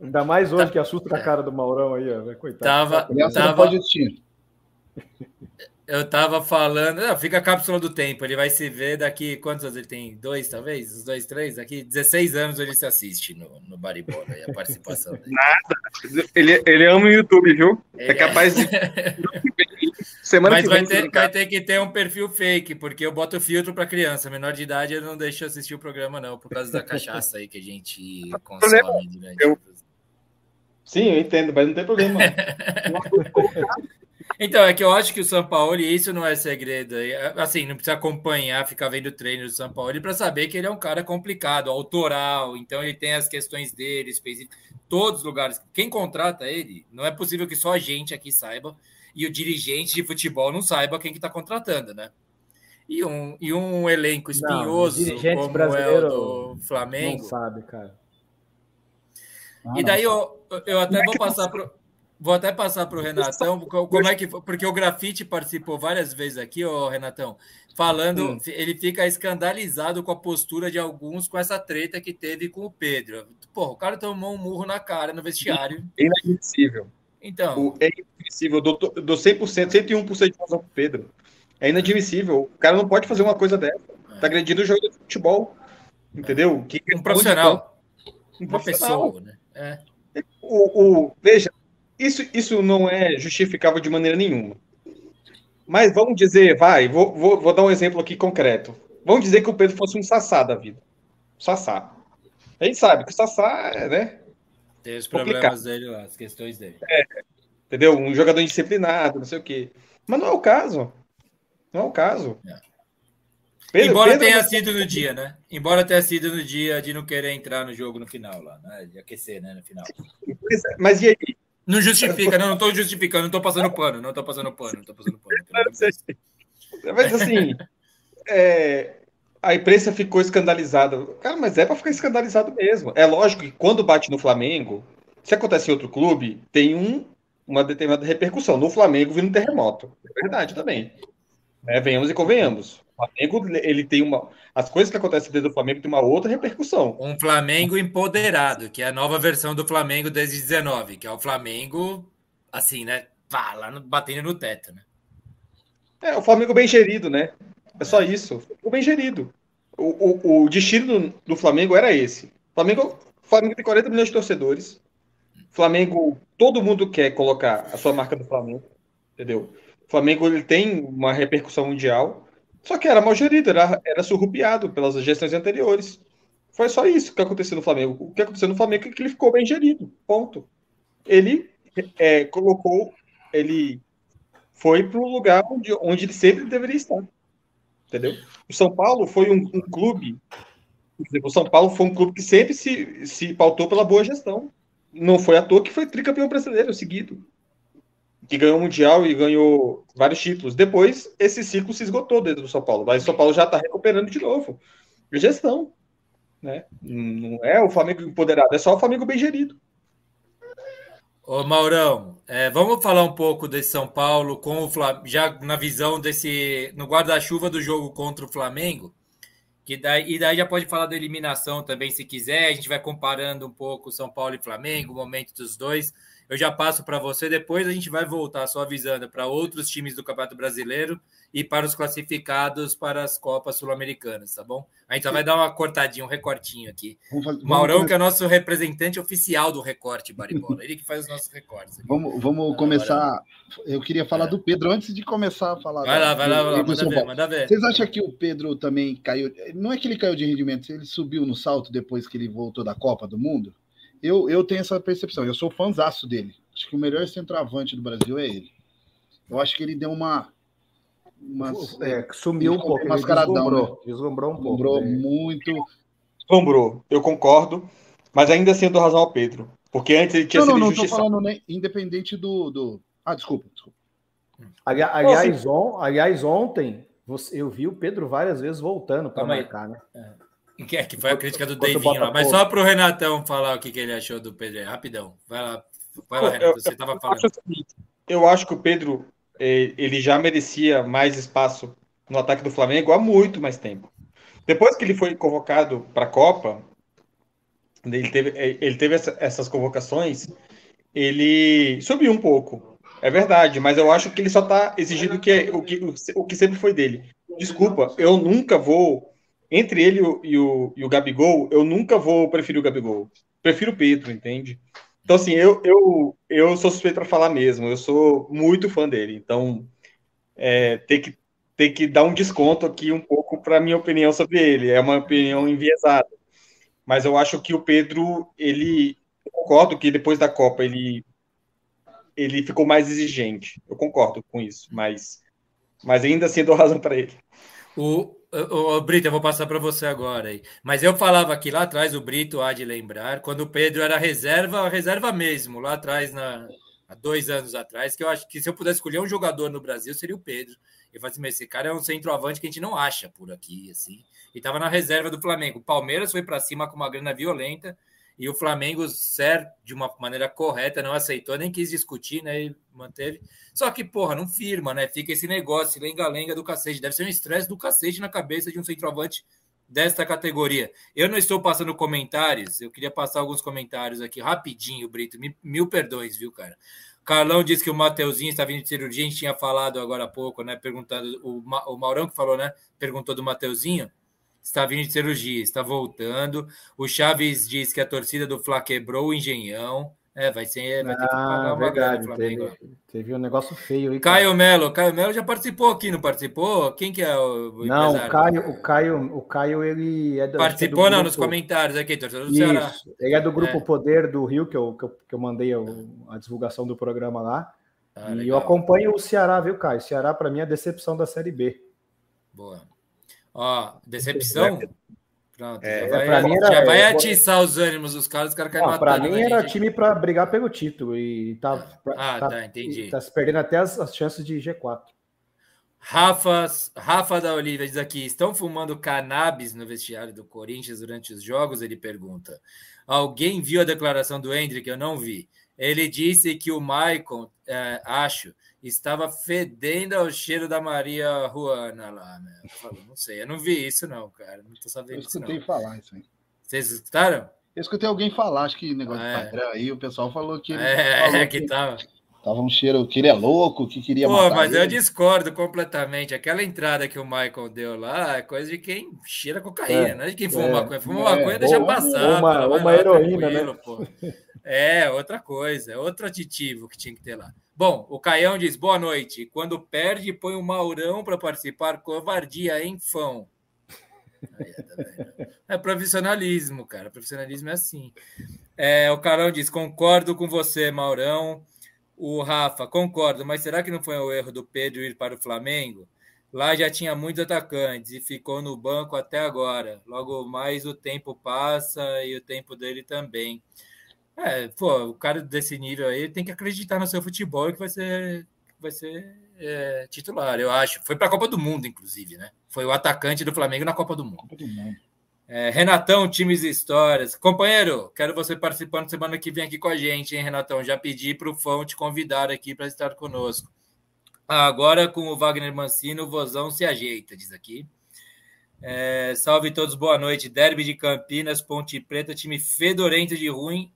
Ainda mais hoje que assusta a cara do Maurão aí, ó. Coitado. Tava, tava... pode assistir. Eu tava falando, não, fica a cápsula do tempo. Ele vai se ver daqui. Quantos anos ele tem? Dois, talvez? Os dois, três? Daqui 16 anos ele se assiste no, no Baribola e a participação dele. Nada. Ele, ele ama o YouTube, viu? É capaz de. *laughs* Semana Mas que vai, ter, vai ter que ter um perfil fake, porque eu boto filtro para criança. Menor de idade eu não deixo assistir o programa, não, por causa da cachaça aí que a gente *laughs* consome durante. Eu... Sim, eu entendo, mas não tem problema. *laughs* Então, é que eu acho que o São Paulo, e isso não é segredo, assim, não precisa acompanhar, ficar vendo o treino do São Paulo para saber que ele é um cara complicado, autoral, então ele tem as questões dele, todos os lugares. Quem contrata ele, não é possível que só a gente aqui saiba e o dirigente de futebol não saiba quem que está contratando, né? E um, e um elenco espinhoso não, como brasileiro é o do Flamengo. Não sabe, cara. Ah, e daí eu, eu até vou passar para Vou até passar para o Renatão, como é que porque o Grafite participou várias vezes aqui, ô Renatão, falando, hum. ele fica escandalizado com a postura de alguns com essa treta que teve com o Pedro. Porra, o cara tomou um murro na cara no vestiário. É inadmissível. Então. É inadmissível. Do, do 100%, 101% de razão para o Pedro. É inadmissível. O cara não pode fazer uma coisa dessa. Está agredindo o jogo de futebol. Entendeu? Que um profissional. Um profissional. Pessoa, né? É. O, o, veja, isso, isso não é justificável de maneira nenhuma. Mas vamos dizer, vai, vou, vou, vou dar um exemplo aqui concreto. Vamos dizer que o Pedro fosse um Sassá da vida. Sassá. A gente sabe que o Sassá é, né? Tem os problemas complicado. dele lá, as questões dele. É, entendeu? Um jogador indisciplinado, não sei o quê. Mas não é o caso. Não é o caso. É. Pedro, Embora Pedro tenha sido no dia, né? Embora tenha sido no dia de não querer entrar no jogo no final lá, né? De aquecer, né? No final. Mas e aí? Não justifica, não, não estou justificando, não estou passando pano, não estou passando pano, não estou passando pano. Mas assim, é, a imprensa ficou escandalizada. Cara, mas é para ficar escandalizado mesmo. É lógico que quando bate no Flamengo, se acontece em outro clube, tem um, uma determinada repercussão. No Flamengo um terremoto. É verdade também. É, venhamos e convenhamos. O Flamengo, ele tem uma. As coisas que acontecem dentro do Flamengo tem uma outra repercussão. Um Flamengo empoderado, que é a nova versão do Flamengo desde 19, que é o Flamengo, assim, né? Pá, lá no, batendo no teto, né? É, o Flamengo bem gerido, né? É só isso. O bem gerido. O, o, o destino do, do, Flamengo era esse. Flamengo, Flamengo tem 40 milhões de torcedores. Flamengo, todo mundo quer colocar a sua marca do Flamengo, entendeu? O Flamengo ele tem uma repercussão mundial. Só que era mal gerido, era, era surrupiado pelas gestões anteriores. Foi só isso que aconteceu no Flamengo. O que aconteceu no Flamengo é que ele ficou bem gerido. Ponto. Ele é, colocou, ele foi para o lugar onde, onde ele sempre deveria estar. Entendeu? O São Paulo foi um, um clube. O São Paulo foi um clube que sempre se, se pautou pela boa gestão. Não foi à toa que foi tricampeão brasileiro seguido que ganhou o Mundial e ganhou vários títulos. Depois, esse ciclo se esgotou dentro do São Paulo, mas o São Paulo já está recuperando de novo. Gestão. Né? Não é o Flamengo empoderado, é só o Flamengo bem gerido. Ô Maurão, é, vamos falar um pouco desse São Paulo com o já na visão desse no guarda-chuva do jogo contra o Flamengo, que daí, e daí já pode falar da eliminação também se quiser. A gente vai comparando um pouco São Paulo e Flamengo, o momento dos dois eu já passo para você. Depois a gente vai voltar só avisando para outros times do Campeonato Brasileiro e para os classificados para as Copas Sul-Americanas, tá bom? A gente só vai dar uma cortadinha, um recortinho aqui. Fazer, Maurão, que é nosso representante oficial do recorte, Baribola. Ele que faz os nossos recortes. Aqui. Vamos, vamos começar. Eu queria falar é. do Pedro antes de começar a falar. Vai lá, vai lá, vai lá manda, ver, manda ver. Vocês acham que o Pedro também caiu? Não é que ele caiu de rendimento, ele subiu no salto depois que ele voltou da Copa do Mundo? Eu, eu tenho essa percepção. Eu sou fãzaço dele. Acho que o melhor centroavante do Brasil é ele. Eu acho que ele deu uma. uma é, sumiu um pouco, mascaradão. Deslumbrou, né? deslumbrou um pouco. Deslumbrou né? muito. Deslumbrou, eu concordo. Mas ainda assim eu dou razão ao Pedro. Porque antes ele tinha não, sido não, não, falando nem, independente do, do. Ah, desculpa, desculpa. Aliás, on, aliás ontem você, eu vi o Pedro várias vezes voltando para marcar, né? É. Que, é, que foi a crítica do Davinho lá. Mas só para o Renatão falar o que, que ele achou do Pedro. Rapidão. Vai lá, vai lá Renato. Você estava falando. Eu acho que o Pedro eh, ele já merecia mais espaço no ataque do Flamengo há muito mais tempo. Depois que ele foi convocado para a Copa, ele teve, eh, ele teve essa, essas convocações, ele subiu um pouco. É verdade, mas eu acho que ele só tá exigindo o que, é, o, que, o que sempre foi dele. Desculpa, eu nunca vou. Entre ele e o, e o Gabigol, eu nunca vou preferir o Gabigol. Prefiro o Pedro, entende? Então, assim, eu, eu, eu sou suspeito para falar mesmo. Eu sou muito fã dele. Então, é, tem, que, tem que dar um desconto aqui um pouco para minha opinião sobre ele. É uma opinião enviesada. Mas eu acho que o Pedro, ele. Eu concordo que depois da Copa ele, ele ficou mais exigente. Eu concordo com isso. Mas, mas ainda assim dou razão para ele. O, o, Brito, eu vou passar para você agora aí. Mas eu falava aqui lá atrás, o Brito há de lembrar, quando o Pedro era reserva, reserva mesmo, lá atrás, na, há dois anos atrás, que eu acho que se eu pudesse escolher um jogador no Brasil, seria o Pedro. Eu falei assim, mas esse cara é um centroavante que a gente não acha por aqui, assim. E estava na reserva do Flamengo. O Palmeiras foi para cima com uma grana violenta e o Flamengo, certo, de uma maneira correta, não aceitou, nem quis discutir, né? E manteve. Só que, porra, não firma, né? Fica esse negócio, lenga-lenga do cacete. Deve ser um estresse do cacete na cabeça de um centroavante desta categoria. Eu não estou passando comentários, eu queria passar alguns comentários aqui rapidinho, Brito. Mil perdões, viu, cara? Carlão disse que o Mateuzinho está vindo de cirurgia, a gente tinha falado agora há pouco, né? Perguntando, o, Ma, o Maurão que falou, né? Perguntou do Mateuzinho está vindo de cirurgia, está voltando. O Chaves diz que a torcida do Fla quebrou o engenhão. É, vai ser. Vai ter que pagar ah, uma verdade, Flamengo. Teve, teve, um negócio feio aí. Caio Melo, Caio Melo já participou aqui, não participou? Quem que é o, o Não, o Caio, o Caio, o Caio, ele é do, Participou, é do não, nos comentários aqui, torcedor do Isso, Ceará. Ele é do grupo é. Poder do Rio, que eu, que eu, que eu mandei a, a divulgação do programa lá. Ah, e legal. eu acompanho o Ceará, viu, Caio? O Ceará, para mim, é a decepção da Série B. Boa. Ó, decepção? Pronto, é, já, vai, mim era, já vai atiçar os ânimos dos caras, os caras. Para mim era gente. time para brigar pelo título e tá, ah, tá, tá, entendi. Tá se perdendo até as, as chances de G4. Rafa, Rafa da Oliva diz aqui: estão fumando cannabis no vestiário do Corinthians durante os jogos? Ele pergunta. Alguém viu a declaração do Hendrick? Eu não vi. Ele disse que o Maicon, é, acho, estava fedendo ao cheiro da Maria Juana lá, né? Falou, não sei, eu não vi isso, não, cara. Não tô sabendo isso. Eu escutei não. falar isso aí. Vocês escutaram? Eu escutei alguém falar, acho que negócio ah, de padrão aí, o pessoal falou que. É, falou que, que tava. Tava um cheiro que ele é louco, que queria Pô, matar mas ele. eu discordo completamente. Aquela entrada que o Michael deu lá é coisa de quem cheira cocaína, é, não é de quem fuma é, maconha. Fuma é, maconha, deixa passar. Uma, uma heroína, né? Pô. *laughs* É, outra coisa, outro aditivo que tinha que ter lá. Bom, o Caião diz: boa noite. Quando perde, põe o Maurão para participar. Covardia, hein, fão? É profissionalismo, cara. Profissionalismo é assim. É, o Carão diz: concordo com você, Maurão. O Rafa, concordo, mas será que não foi o erro do Pedro ir para o Flamengo? Lá já tinha muitos atacantes e ficou no banco até agora. Logo mais o tempo passa e o tempo dele também. É, pô, o cara desse nível aí tem que acreditar no seu futebol que vai ser, vai ser é, titular, eu acho. Foi para a Copa do Mundo, inclusive, né? Foi o atacante do Flamengo na Copa do Mundo. Copa do Mundo. É, Renatão, times e histórias. Companheiro, quero você participando semana que vem aqui com a gente, hein, Renatão? Já pedi para o Fão te convidar aqui para estar conosco. Agora, com o Wagner Mancino, o Vozão se ajeita, diz aqui. É, salve todos, boa noite. Derby de Campinas, Ponte Preta, time fedorento de ruim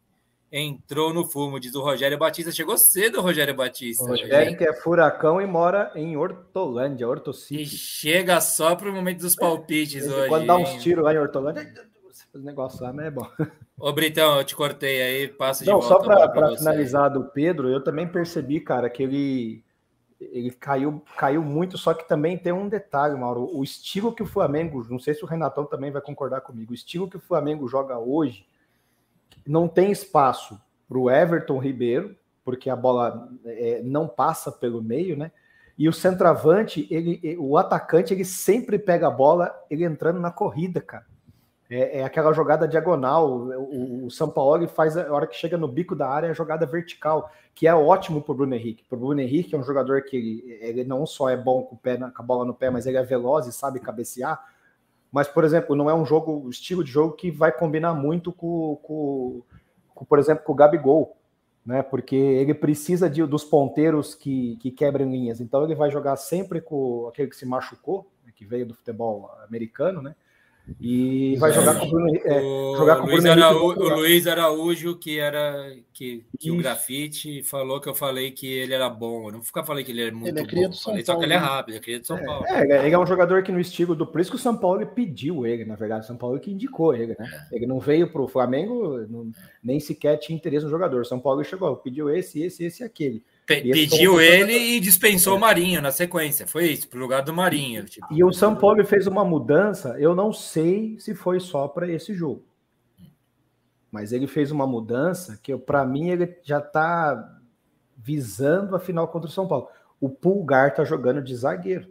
entrou no fumo, diz o Rogério Batista. Chegou cedo o Rogério Batista. O Rogério que é furacão e mora em Hortolândia, Hortocity. E chega só para o momento dos palpites hoje. Quando dá uns tiros lá em Hortolândia, os negócios lá, mas é bom. Ô, Britão, eu te cortei aí, passa de Não, volta. Não, só para finalizar do Pedro, eu também percebi, cara, que ele ele caiu, caiu muito, só que também tem um detalhe, Mauro. O estilo que o Flamengo, não sei se o Renatão também vai concordar comigo, o estilo que o Flamengo joga hoje não tem espaço para o Everton Ribeiro, porque a bola é, não passa pelo meio, né? E o centroavante, ele, o atacante, ele sempre pega a bola, ele entrando na corrida, cara. É, é aquela jogada diagonal. O, o São Paulo faz a hora que chega no bico da área a jogada vertical, que é ótimo para o Bruno Henrique. Para o Bruno Henrique é um jogador que ele, ele, não só é bom com, pé, com a bola no pé, mas ele é veloz e sabe cabecear. Mas, por exemplo, não é um jogo, estilo de jogo que vai combinar muito com, com, com por exemplo, com o Gabigol, né? Porque ele precisa de, dos ponteiros que, que quebrem linhas. Então ele vai jogar sempre com aquele que se machucou, né? que veio do futebol americano, né? E vai jogar com o Bruno, é, o, jogar com Luiz Araújo, o Luiz Araújo, que era que, que o grafite falou que eu falei que ele era bom. Eu não ficar falei que ele é muito ele é bom. Do São falei, Paulo, só que ele é rápido, é cria de São é, Paulo. É, ele é um jogador que no estilo do. Por isso que o São Paulo pediu ele, na verdade. O São Paulo que indicou ele, né? É. Ele não veio para o Flamengo, não, nem sequer tinha interesse no jogador. O São Paulo chegou, pediu esse, esse, esse e aquele. Pediu ele e dispensou o Marinho na sequência. Foi isso, para o lugar do Marinho. Tipo. E o São Paulo fez uma mudança. Eu não sei se foi só para esse jogo. Mas ele fez uma mudança que, para mim, ele já está visando a final contra o São Paulo. O Pulgar está jogando de zagueiro.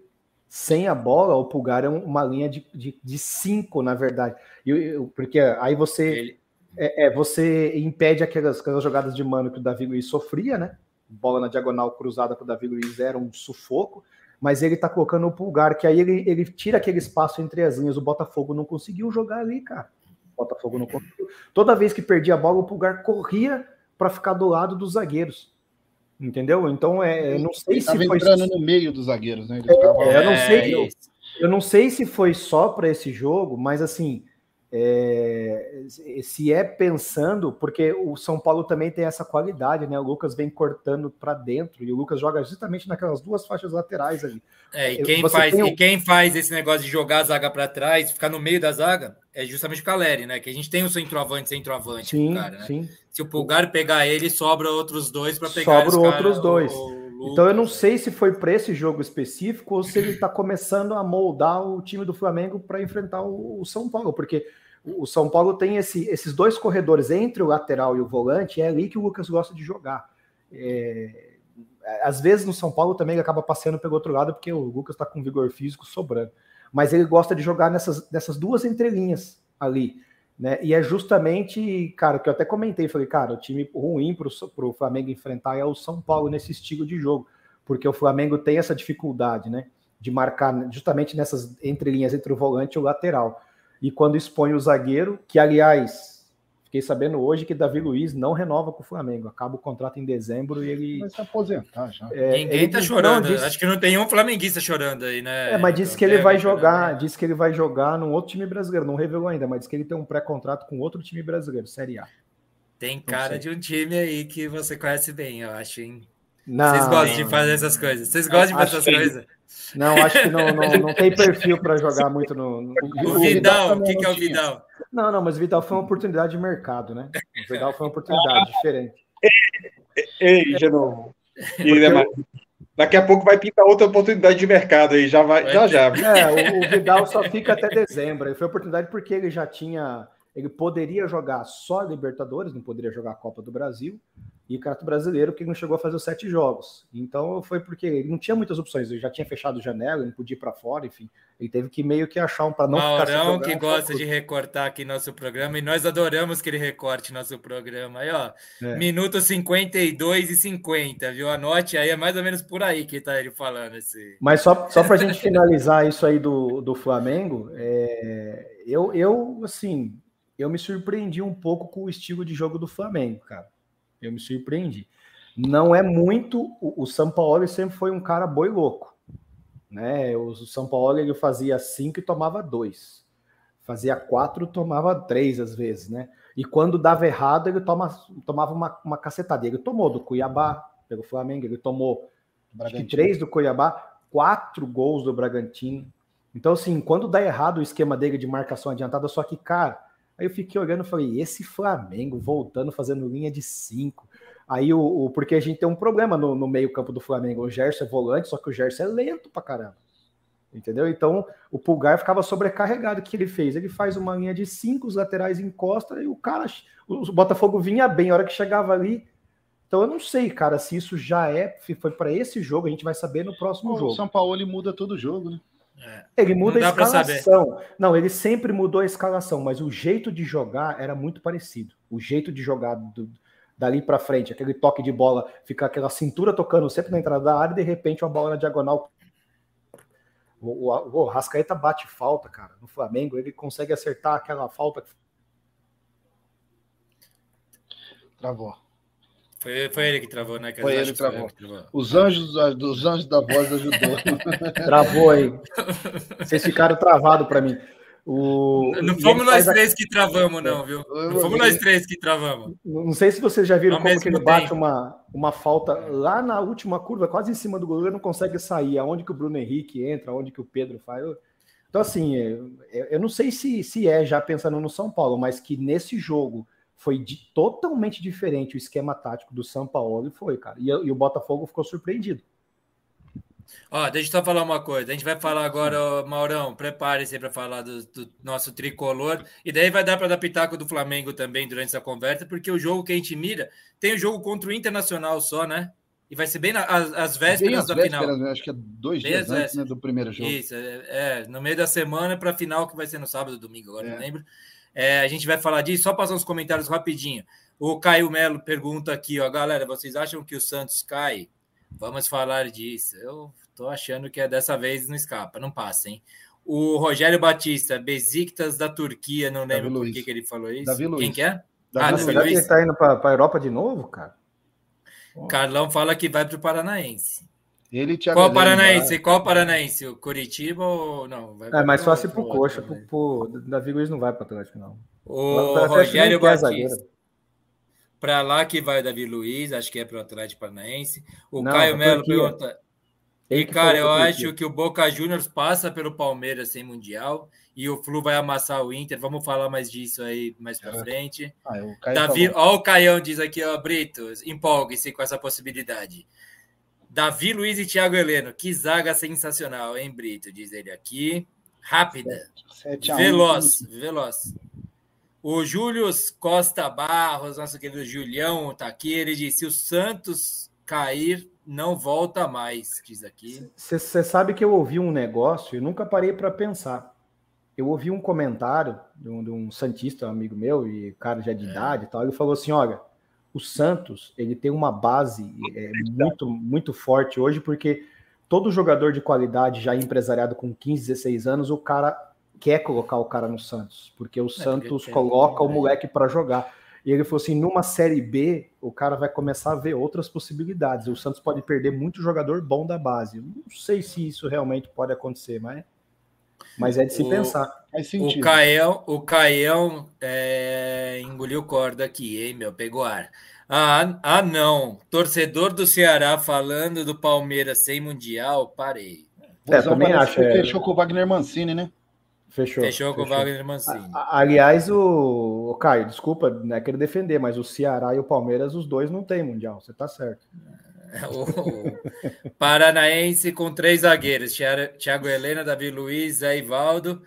Sem a bola, o Pulgar é uma linha de, de, de cinco, na verdade. Eu, eu, porque aí você, ele... é, é, você impede aquelas, aquelas jogadas de mano que o Davi Luiz sofria, né? Bola na diagonal cruzada para o Davi Luiz era um sufoco, mas ele tá colocando o pulgar, que aí ele, ele tira aquele espaço entre as linhas. O Botafogo não conseguiu jogar ali, cara. O Botafogo não conseguiu. Toda vez que perdia a bola, o pulgar corria para ficar do lado dos zagueiros. Entendeu? Então, é, não sei ele se foi. entrando no meio dos zagueiros, né? É, eu não sei. Eu, eu não sei se foi só para esse jogo, mas assim, é, se é pensando, porque o São Paulo também tem essa qualidade, né? O Lucas vem cortando para dentro e o Lucas joga justamente naquelas duas faixas laterais ali. É, e quem, faz, e quem faz esse negócio de jogar a zaga para trás, ficar no meio da zaga, é justamente o Caleri, né? Que a gente tem o centroavante, centroavante, sim, cara, né? sim. Se o Pulgar pegar ele, sobra outros dois para pegar Sobra outros cara, dois. O, então eu não sei se foi para esse jogo específico ou se ele está começando a moldar o time do Flamengo para enfrentar o São Paulo, porque o São Paulo tem esse, esses dois corredores entre o lateral e o volante, é ali que o Lucas gosta de jogar. É, às vezes no São Paulo também ele acaba passeando pelo outro lado, porque o Lucas está com vigor físico sobrando. Mas ele gosta de jogar nessas, nessas duas entrelinhas ali. Né? E é justamente, cara, que eu até comentei, falei, cara, o time ruim para o Flamengo enfrentar é o São Paulo nesse estilo de jogo, porque o Flamengo tem essa dificuldade, né? De marcar justamente nessas entrelinhas entre o volante e o lateral e quando expõe o zagueiro, que aliás, fiquei sabendo hoje que Davi Luiz não renova com o Flamengo, acaba o contrato em dezembro e ele. Vai se aposentar já. É, Ninguém tá chorando, disse... acho que não tem um flamenguista chorando aí, né? É, mas disse que ele vai jogar, disse que ele vai jogar num outro time brasileiro, não revelou ainda, mas disse que ele tem um pré-contrato com outro time brasileiro, Série A. Tem cara de um time aí que você conhece bem, eu acho, hein? Não, Vocês gostam de fazer essas coisas? Vocês gostam de fazer essas coisas? Não, acho que não, não, não tem perfil para jogar *laughs* muito no. no... O, Vidal, o que, que é o Vidal? Não, não, mas o Vidal foi uma oportunidade de mercado, né? O Vidal foi uma oportunidade diferente. Ei, de novo. Daqui a pouco vai pintar outra oportunidade de mercado aí, já vai, já já. É, o, o Vidal só fica até dezembro. Foi oportunidade porque ele já tinha, ele poderia jogar só Libertadores, não poderia jogar a Copa do Brasil e o Campeonato Brasileiro, que não chegou a fazer os sete jogos. Então foi porque ele não tinha muitas opções, ele já tinha fechado janela, ele não podia ir para fora, enfim. Ele teve que meio que achar um para não Maurão, ficar Maurão que gosta de recortar aqui nosso programa, e nós adoramos que ele recorte nosso programa. Aí, ó, é. minuto 52 e 50, viu? Anote aí, é mais ou menos por aí que tá ele falando. Esse... Mas só, só para a gente finalizar isso aí do, do Flamengo, é, eu, eu, assim, eu me surpreendi um pouco com o estilo de jogo do Flamengo, cara. Eu me surpreendi. Não é muito. O, São Paulo sempre foi um cara boi louco. Né? O São Paulo ele fazia cinco e tomava dois. Fazia quatro, tomava três às vezes, né? E quando dava errado, ele toma, tomava uma, uma cacetada. Ele tomou do Cuiabá, pelo Flamengo, ele tomou três do Cuiabá, quatro gols do Bragantino. Então, assim, quando dá errado o esquema dele de marcação adiantada, só que, cara, Aí eu fiquei olhando e falei, esse Flamengo voltando, fazendo linha de cinco. Aí o, o porque a gente tem um problema no, no meio-campo do Flamengo. O Gerson é volante, só que o Gerson é lento pra caramba. Entendeu? Então o Pulgar ficava sobrecarregado. O que ele fez? Ele faz uma linha de cinco, os laterais encosta e o cara, o Botafogo vinha bem. A hora que chegava ali, então eu não sei, cara, se isso já é, se foi para esse jogo, a gente vai saber no próximo jogo. O São Paulo ele muda todo jogo, né? É. Ele muda a escalação. Não, ele sempre mudou a escalação, mas o jeito de jogar era muito parecido. O jeito de jogar do, dali para frente, aquele toque de bola, ficar aquela cintura tocando sempre na entrada da área e de repente uma bola na diagonal. O, o, o Rascaeta bate falta, cara. No Flamengo, ele consegue acertar aquela falta. Travou. Foi, foi ele que travou, né? Que foi ele que travou. que travou. Os anjos dos anjos da voz ajudou. *laughs* Travou aí. *laughs* Vocês ficaram travados para mim. O... Não fomos nós três a... que travamos, não, viu? Não fomos nós três que travamos. Não sei se vocês já viram Ao como que ele tempo. bate uma, uma falta lá na última curva, quase em cima do goleiro, não consegue sair. Aonde que o Bruno Henrique entra, aonde que o Pedro faz. Então, assim, eu não sei se, se é já pensando no São Paulo, mas que nesse jogo foi de, totalmente diferente o esquema tático do São Paulo e foi, cara. E, e o Botafogo ficou surpreendido. Ó, deixa eu só falar uma coisa. A gente vai falar agora, Maurão, prepare-se para falar do, do, nosso tricolor. E daí vai dar para dar pitaco do Flamengo também durante essa conversa, porque o jogo que a gente mira tem o jogo contra o Internacional só, né? E vai ser bem na, as, as vésperas as da final. Né? Acho que é dois bem dias antes né, do primeiro jogo. Isso, é, é, no meio da semana para a final, que vai ser no sábado, domingo, agora é. não lembro. É, a gente vai falar disso, só passar uns comentários rapidinho. O Caio Melo pergunta aqui, ó, galera, vocês acham que o Santos cai? Vamos falar disso. Eu tô achando que é dessa vez não escapa, não passa, hein? O Rogério Batista, Besiktas da Turquia, não lembro Davi por Luiz. que, ele falou isso. Davi Quem que é? Davi ah, Luiz. Ele tá indo para a Europa de novo, cara? Carlão fala que vai para o Paranaense. Ele Qual Paranaense? Qual Paranaense? O Curitiba ou não? Vai é mais fácil pro Coxa. Pro, pro, Davi Luiz não vai para o Atlético, não. O Rogério Batista. Para lá que vai o Davi Luiz, acho que é para o Atlético Paranaense. O não, Caio Melo pergunta. E, cara, eu acho que o Boca Juniors passa pelo Palmeiras sem Mundial e o Flu vai amassar o Inter. Vamos falar mais disso aí mais para é. frente. Ah, Davi, ó, o Caião diz aqui, ó, Brito, empolgue-se com essa possibilidade. Davi Luiz e Thiago Heleno, que zaga sensacional, hein, Brito? Diz ele aqui. Rápida. 7, 7 veloz, 1. veloz. O Júlio Costa Barros, nosso querido Julião, tá aqui. Ele disse: se o Santos cair, não volta mais, diz aqui. Você sabe que eu ouvi um negócio e nunca parei para pensar. Eu ouvi um comentário de um, de um, Santista, um amigo meu, e cara já de é. idade e tal. Ele falou assim: olha, o Santos ele tem uma base é, muito, muito forte hoje, porque todo jogador de qualidade já empresariado com 15, 16 anos, o cara quer colocar o cara no Santos, porque o é, Santos coloca o moleque para jogar. E ele falou assim: numa série B, o cara vai começar a ver outras possibilidades. O Santos pode perder muito jogador bom da base. não sei se isso realmente pode acontecer, mas, mas é de se o, pensar. O Caião, o Caião é, engoliu corda aqui, hein, meu? Pegou ar. Ah, ah, não. Torcedor do Ceará falando do Palmeiras sem Mundial, parei. É, também acho. É... Fechou com o Wagner Mancini, né? Fechou. Fechou com o Wagner Mancini. aliás, o, o Caio, desculpa, não é querer defender, mas o Ceará e o Palmeiras, os dois não têm Mundial, você tá certo. *laughs* o Paranaense com três zagueiros: Thiago Helena, Davi Luiz, Zé Ivaldo.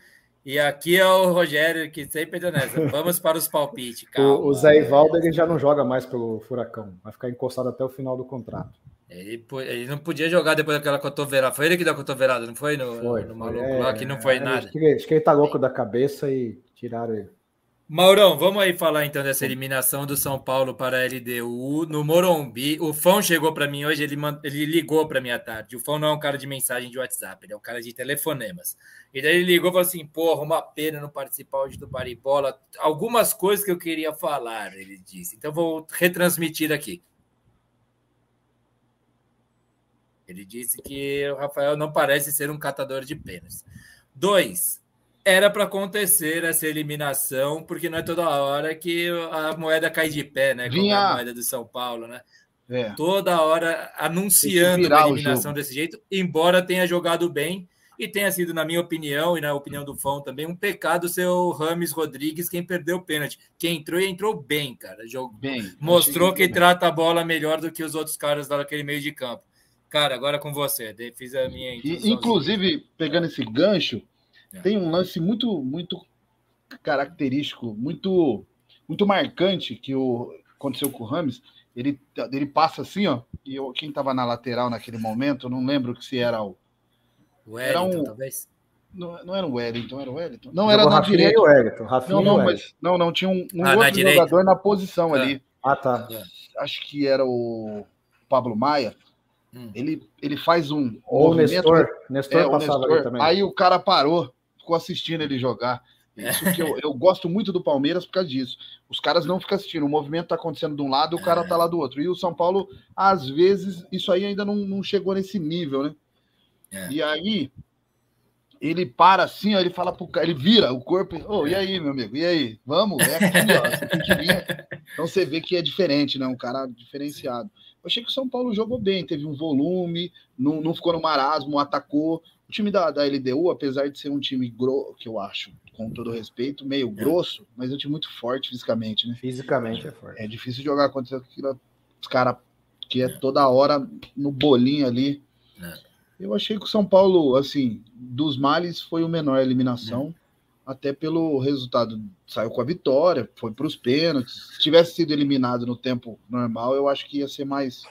E aqui é o Rogério que sempre tá nessa. Vamos para os palpites. Calma. O, o Zé Ivaldo ele já não joga mais pelo Furacão, vai ficar encostado até o final do contrato. Ele, ele, não podia jogar depois daquela cotovelada. Foi ele que deu a cotovelada, não foi? No, foi, no maluco é, lá, que não foi é, nada. Acho que, acho que, ele tá louco da cabeça e tiraram ele. Maurão, vamos aí falar então dessa eliminação do São Paulo para a LDU no Morumbi. O Fão chegou para mim hoje, ele, ele ligou para mim à tarde. O Fão não é um cara de mensagem de WhatsApp, ele é um cara de telefonemas. E daí ele ligou e falou assim: porra, uma pena não participar hoje do Baribola. Algumas coisas que eu queria falar, ele disse. Então vou retransmitir aqui. Ele disse que o Rafael não parece ser um catador de penas. Dois, era para acontecer essa eliminação, porque não é toda hora que a moeda cai de pé, né? Vinha... Como a moeda do São Paulo, né? É. Toda hora anunciando a eliminação desse jeito, embora tenha jogado bem e tenha sido, na minha opinião e na opinião do Fão também, um pecado ser o Rames Rodrigues quem perdeu o pênalti. Quem entrou e entrou bem, cara. Jogou, bem, mostrou que bem. trata a bola melhor do que os outros caras daquele meio de campo. Cara, agora com você. Fiz a minha. Inclusive, pegando esse gancho, é. Tem um lance muito, muito característico, muito, muito marcante que o, aconteceu com o Rames. Ele, ele passa assim, ó. E eu, quem estava na lateral naquele momento, eu não lembro se era o. O Wellington, era um, talvez. Não, não era o Wellington, era o Wellington. Não, era na direita. O Wellington, não, não, mas não, não tinha um, um ah, outro na jogador na posição é. ali. Ah, tá. Acho que era o Pablo Maia. Hum. Ele, ele faz um. Ou o Nestor. Nestor é, passava Nestor, também. Aí o cara parou, ficou assistindo ele jogar. Isso que eu, eu gosto muito do Palmeiras por causa disso. Os caras não ficam assistindo, o movimento tá acontecendo de um lado, o cara tá lá do outro. E o São Paulo, às vezes, isso aí ainda não, não chegou nesse nível, né? É. E aí, ele para assim, ó, ele fala pro cara, ele vira o corpo, oh, e aí, meu amigo, e aí? Vamos, é aqui, ó, você tem que vir. *laughs* Então você vê que é diferente, né? Um cara diferenciado. Eu achei que o São Paulo jogou bem, teve um volume, não, não ficou no marasmo, atacou. O time da, da LDU, apesar de ser um time grosso, que eu acho, com todo respeito, meio grosso, mas é um time muito forte fisicamente, né? Fisicamente é forte. É difícil jogar contra aquilo, os caras que é toda hora no bolinho ali. É. Eu achei que o São Paulo, assim, dos males foi o menor eliminação, é. até pelo resultado. Saiu com a vitória, foi para os pênaltis. Se tivesse sido eliminado no tempo normal, eu acho que ia ser mais.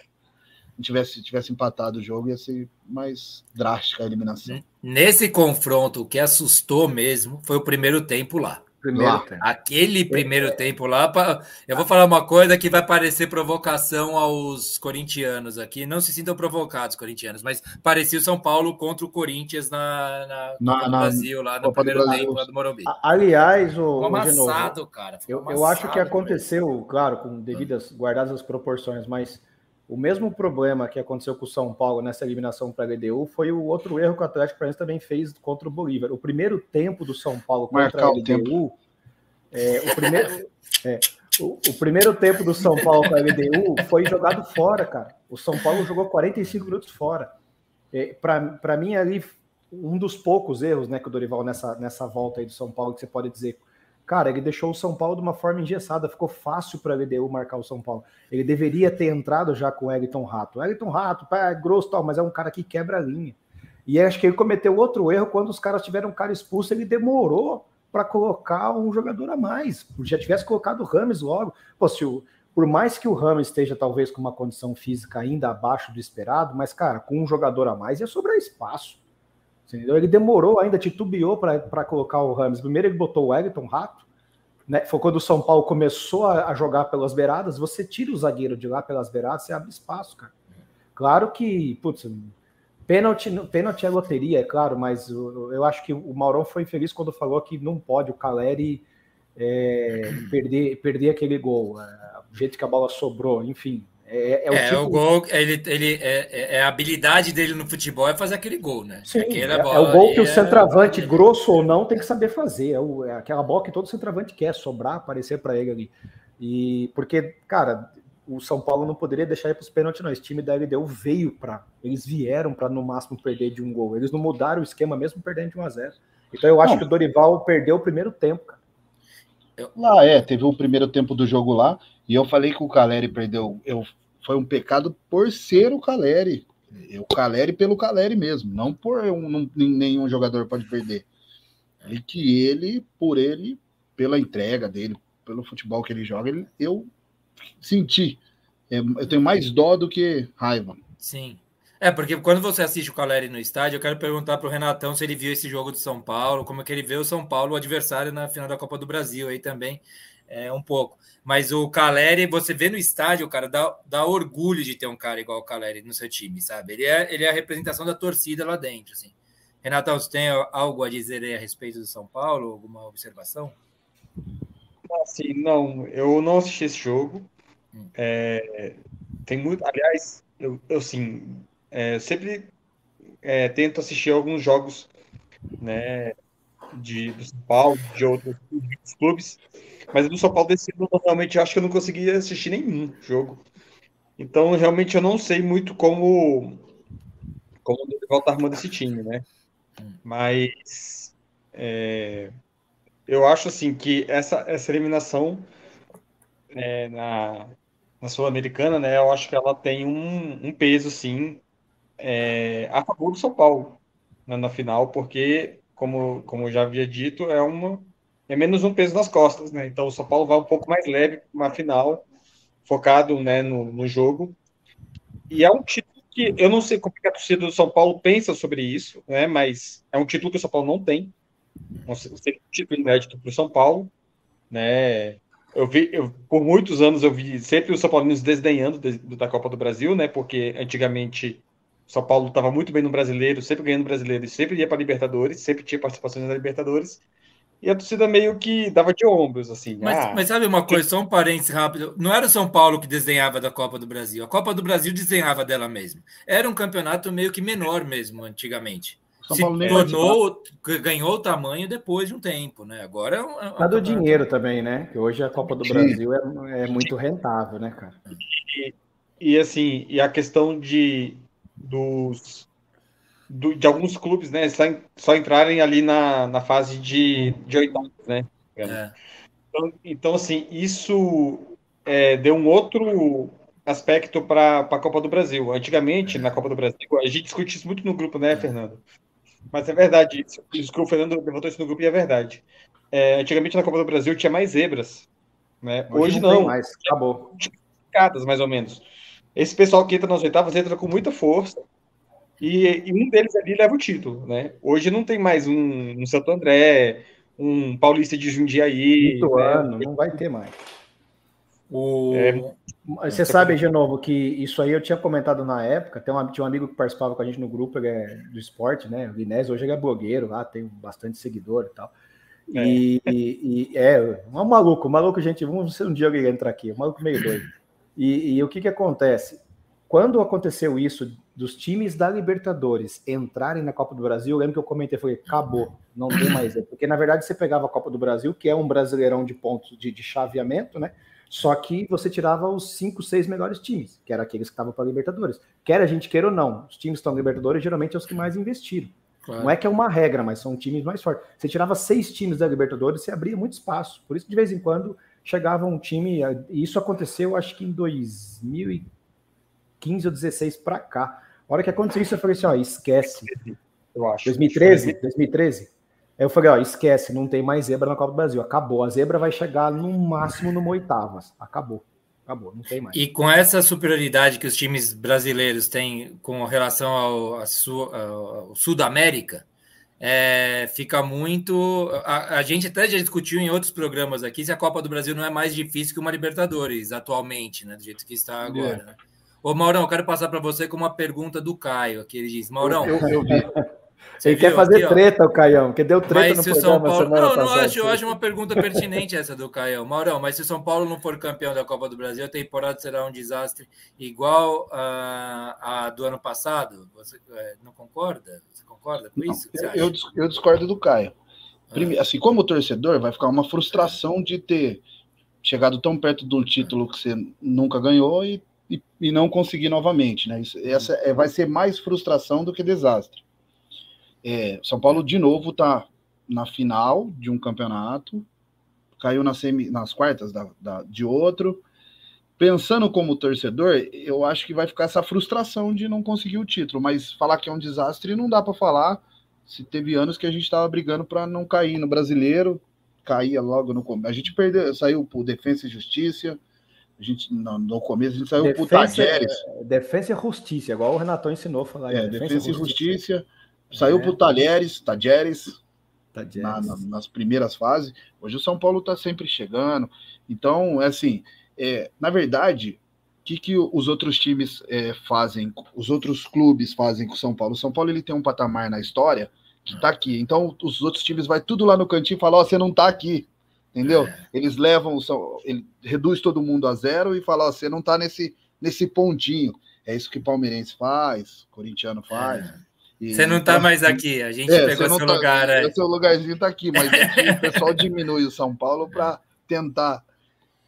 Se tivesse, tivesse empatado o jogo, ia ser mais drástica a eliminação. Nesse confronto, o que assustou mesmo foi o primeiro tempo lá. Primeiro tempo. Aquele primeiro é. tempo lá, pra... eu vou falar uma coisa que vai parecer provocação aos corintianos aqui. Não se sintam provocados, corintianos, mas parecia o São Paulo contra o Corinthians na, na, na, na Brasil, lá no Copa primeiro tempo lá do Morumbi. Aliás, o. Ficou amassado, cara. eu, amassado, eu acho que aconteceu, mesmo. claro, com devidas, guardadas as proporções, mas o mesmo problema que aconteceu com o São Paulo nessa eliminação para a LDU foi o outro erro que o Atlético Paranaense também fez contra o Bolívar. O primeiro tempo do São Paulo contra a LDU, é, o, primeiro, é, o, o, primeiro tempo do São Paulo com a LDU foi jogado fora, cara. O São Paulo jogou 45 minutos fora. É, para mim, ali, um dos poucos erros né, que o Dorival nessa, nessa volta aí do São Paulo, que você pode dizer Cara, ele deixou o São Paulo de uma forma engessada, ficou fácil para a LDU marcar o São Paulo. Ele deveria ter entrado já com o Elton Rato. O Elton Rato, é grosso tal, mas é um cara que quebra a linha. E acho que ele cometeu outro erro quando os caras tiveram um cara expulso, ele demorou para colocar um jogador a mais. Já tivesse colocado o Rames logo. Pô, se o, por mais que o Rames esteja talvez com uma condição física ainda abaixo do esperado, mas, cara, com um jogador a mais ia sobrar espaço. Entendeu? Ele demorou ainda, titubeou para colocar o Rams. Primeiro ele botou o Wellington Rato, né? Foi quando o São Paulo começou a, a, jogar pelas beiradas, você tira o zagueiro de lá pelas beiradas, você abre espaço, cara. Claro que, putz, pênalti, pênalti é loteria, é claro, mas eu, eu acho que o Maurão foi feliz quando falou que não pode o Caleri é, perder, perder aquele gol. É, o jeito que a bola sobrou, enfim. É, é, o, é tipo... o, gol, ele, ele é, é, é, a habilidade dele no futebol é fazer aquele gol, né? Sim, é, é, o gol que o centroavante, grosso ou não, tem que saber fazer. É, o, é aquela bola que todo centroavante quer, sobrar, aparecer para ele ali. E porque, cara, o São Paulo não poderia deixar ir para os pênaltis, não. Esse time da LDU veio para. Eles vieram para no máximo perder de um gol. Eles não mudaram o esquema mesmo perdendo de 1 a 0 Então eu acho não. que o Dorival perdeu o primeiro tempo, cara. Lá é, teve o primeiro tempo do jogo lá, e eu falei que o Caleri perdeu. Eu, foi um pecado por ser o Caleri. O Caleri pelo Caleri mesmo, não por um, nenhum jogador pode perder. E que ele, por ele, pela entrega dele, pelo futebol que ele joga, ele, eu senti. É, eu tenho mais dó do que raiva. Sim. É, porque quando você assiste o Caleri no estádio, eu quero perguntar para o Renatão se ele viu esse jogo do São Paulo, como é que ele vê o São Paulo, o adversário na final da Copa do Brasil aí também, é, um pouco. Mas o Caleri, você vê no estádio, cara, dá, dá orgulho de ter um cara igual o Caleri no seu time, sabe? Ele é, ele é a representação da torcida lá dentro, assim. Renatão, você tem algo a dizer aí a respeito do São Paulo? Alguma observação? Assim, não, eu não assisti esse jogo. Hum. É, tem muito, aliás, eu, eu sim, é, sempre é, tento assistir alguns jogos né, de, do São Paulo, de outros clubes, mas do São Paulo desse ano, realmente acho que eu não consegui assistir nenhum jogo. Então, realmente, eu não sei muito como como o Dorival tá armando esse time, né? Mas é, eu acho assim que essa, essa eliminação é, na, na Sul-Americana, né? Eu acho que ela tem um, um peso, sim, é, a favor do São Paulo né, na final, porque, como, como eu já havia dito, é, uma, é menos um peso nas costas, né? Então o São Paulo vai um pouco mais leve na final, focado né, no, no jogo. E é um título que eu não sei como é a torcida do São Paulo pensa sobre isso, né? Mas é um título que o São Paulo não tem. Não sei, um título inédito para o São Paulo, né? Eu vi, eu, por muitos anos eu vi sempre os São Paulinos desdenhando da Copa do Brasil, né? Porque antigamente são Paulo estava muito bem no brasileiro, sempre ganhando brasileiro, sempre ia para Libertadores, sempre tinha participações na Libertadores. E a torcida meio que dava de ombros, assim. Mas, ah, mas sabe uma coisa, só um parênteses rápido. Não era o São Paulo que desenhava da Copa do Brasil. A Copa do Brasil desenhava dela mesma. Era um campeonato meio que menor mesmo, antigamente. São Paulo se tornou, ganhou o tamanho depois de um tempo, né? Agora é um. É do dinheiro também, né? Que hoje a Copa do. Brasil é, é, muito rentável, né, cara? E, e, assim, e a questão de dos do, de alguns clubes, né? Só, só entrarem ali na, na fase de, de oitavos, né? É. Então, então, assim, isso é, deu um outro aspecto para a Copa do Brasil. Antigamente, na Copa do Brasil, a gente discute isso muito no grupo, né, Fernando? Mas é verdade, isso, que o Fernando levantou isso no grupo e é verdade. É, antigamente na Copa do Brasil tinha mais zebras. Né? Hoje, Hoje não. não. mais. Acabou. Picadas, mais ou menos. Esse pessoal que entra nas oitavas entra com muita força. E, e, um deles ali leva o título, né? Hoje não tem mais um, um Santo André, um Paulista de Jundiaí. Muito né? ano, não vai ter mais. O... É... Você sabe, de novo, que isso aí eu tinha comentado na época. Tem um, tinha um amigo que participava com a gente no grupo, ele é do esporte, né? O Guinés, hoje ele é blogueiro lá, tem bastante seguidor e tal. É. E, e, e, é, um maluco, um maluco, gente, vamos ser um dia ele entrar aqui, um maluco meio doido. E, e o que que acontece? Quando aconteceu isso dos times da Libertadores entrarem na Copa do Brasil, eu lembro que eu comentei, foi acabou, não tem mais. Porque na verdade você pegava a Copa do Brasil, que é um brasileirão de pontos de, de chaveamento, né? Só que você tirava os cinco, seis melhores times, que eram aqueles que estavam para a Libertadores. Quer a gente queira ou não, os times que estão na Libertadores geralmente são os que mais investiram. Claro. Não é que é uma regra, mas são times mais fortes. Você tirava seis times da Libertadores, você abria muito espaço. Por isso, de vez em quando, chegava um time. E isso aconteceu, acho que em 2015 ou 2016 para cá. A hora que aconteceu isso, eu falei assim: ó, esquece. Eu acho. 2013? 2013? Aí eu falei, ó, esquece, não tem mais zebra na Copa do Brasil. Acabou. A zebra vai chegar no máximo no oitavas. Acabou. Acabou, não tem mais. E com essa superioridade que os times brasileiros têm com relação ao, ao Sul da América, é, fica muito. A, a, gente até já discutiu em outros programas aqui se a Copa do Brasil não é mais difícil que uma Libertadores atualmente, né? Do jeito que está agora. É. Né? Ô, Maurão, eu quero passar para você com uma pergunta do Caio, que ele diz: Maurão. Eu, eu, eu. Você Ele quer fazer aqui, treta, ó. o Caião, que deu treta mas no São Paulo... Não, não acho, eu acho uma pergunta pertinente essa do Caião. Maurão, mas se o São Paulo não for campeão da Copa do Brasil, a temporada será um desastre igual a, a do ano passado? Você é, não concorda? Você concorda com não, isso? Eu, eu, discordo do Caio. Primeiro, assim, como torcedor, vai ficar uma frustração de ter chegado tão perto do título que você nunca ganhou e, e, e não conseguir novamente, né? Isso, essa é, vai ser mais frustração do que desastre. É, São Paulo, de novo, está na final de um campeonato, caiu na semi, nas quartas da, da, de outro. Pensando como torcedor, eu acho que vai ficar essa frustração de não conseguir o título, mas falar que é um desastre não dá para falar. Se teve anos que a gente estava brigando para não cair no brasileiro, caía logo no começo. A gente perdeu, saiu por Defesa e Justiça. A gente, no, no começo, a gente saiu defensa, por Tajeres. Defesa e Justiça, igual o Renatão ensinou a falar. É, Defesa, defesa e Justiça. Saiu é. para o Talheres, Tajeres, na, na, nas primeiras fases. Hoje o São Paulo está sempre chegando. Então, é assim, é, na verdade, o que, que os outros times é, fazem, os outros clubes fazem com o São Paulo? O São Paulo ele tem um patamar na história que está aqui. Então, os outros times vai tudo lá no cantinho e falam: oh, você não está aqui. Entendeu? É. Eles levam, ele reduz todo mundo a zero e fala: oh, você não está nesse, nesse pontinho. É isso que palmeirense faz, corintiano faz. É. Você não está mais aqui, a gente é, pegou seu tá, lugar. É. Seu lugarzinho está aqui, mas aqui o pessoal diminui o São Paulo para tentar.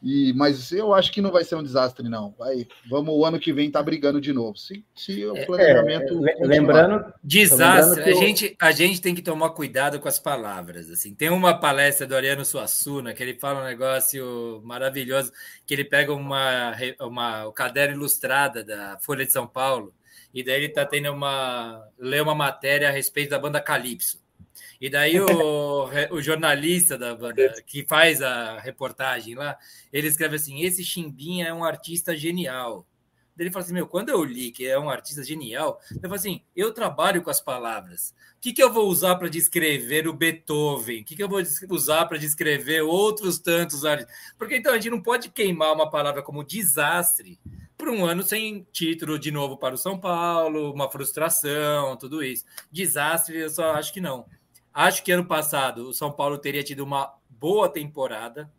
E, mas eu acho que não vai ser um desastre, não. Vai, vamos o ano que vem tá brigando de novo. Se, se o é, planejamento. É, lembrando. Desastre, lembrando a, gente, a gente tem que tomar cuidado com as palavras. assim Tem uma palestra do Ariano Suassuna que ele fala um negócio maravilhoso, que ele pega uma, uma, o caderno ilustrada da Folha de São Paulo e daí ele tá tendo uma. lê uma matéria a respeito da banda Calypso. E daí o, o jornalista da que faz a reportagem lá, ele escreve assim: esse Chimbinha é um artista genial. Ele fala assim: Meu, quando eu li que é um artista genial, eu falo assim: eu trabalho com as palavras. O que, que eu vou usar para descrever o Beethoven? O que, que eu vou usar para descrever outros tantos artistas? Porque então a gente não pode queimar uma palavra como desastre por um ano sem título de novo para o São Paulo, uma frustração, tudo isso. Desastre, eu só acho que não. Acho que ano passado o São Paulo teria tido uma boa temporada,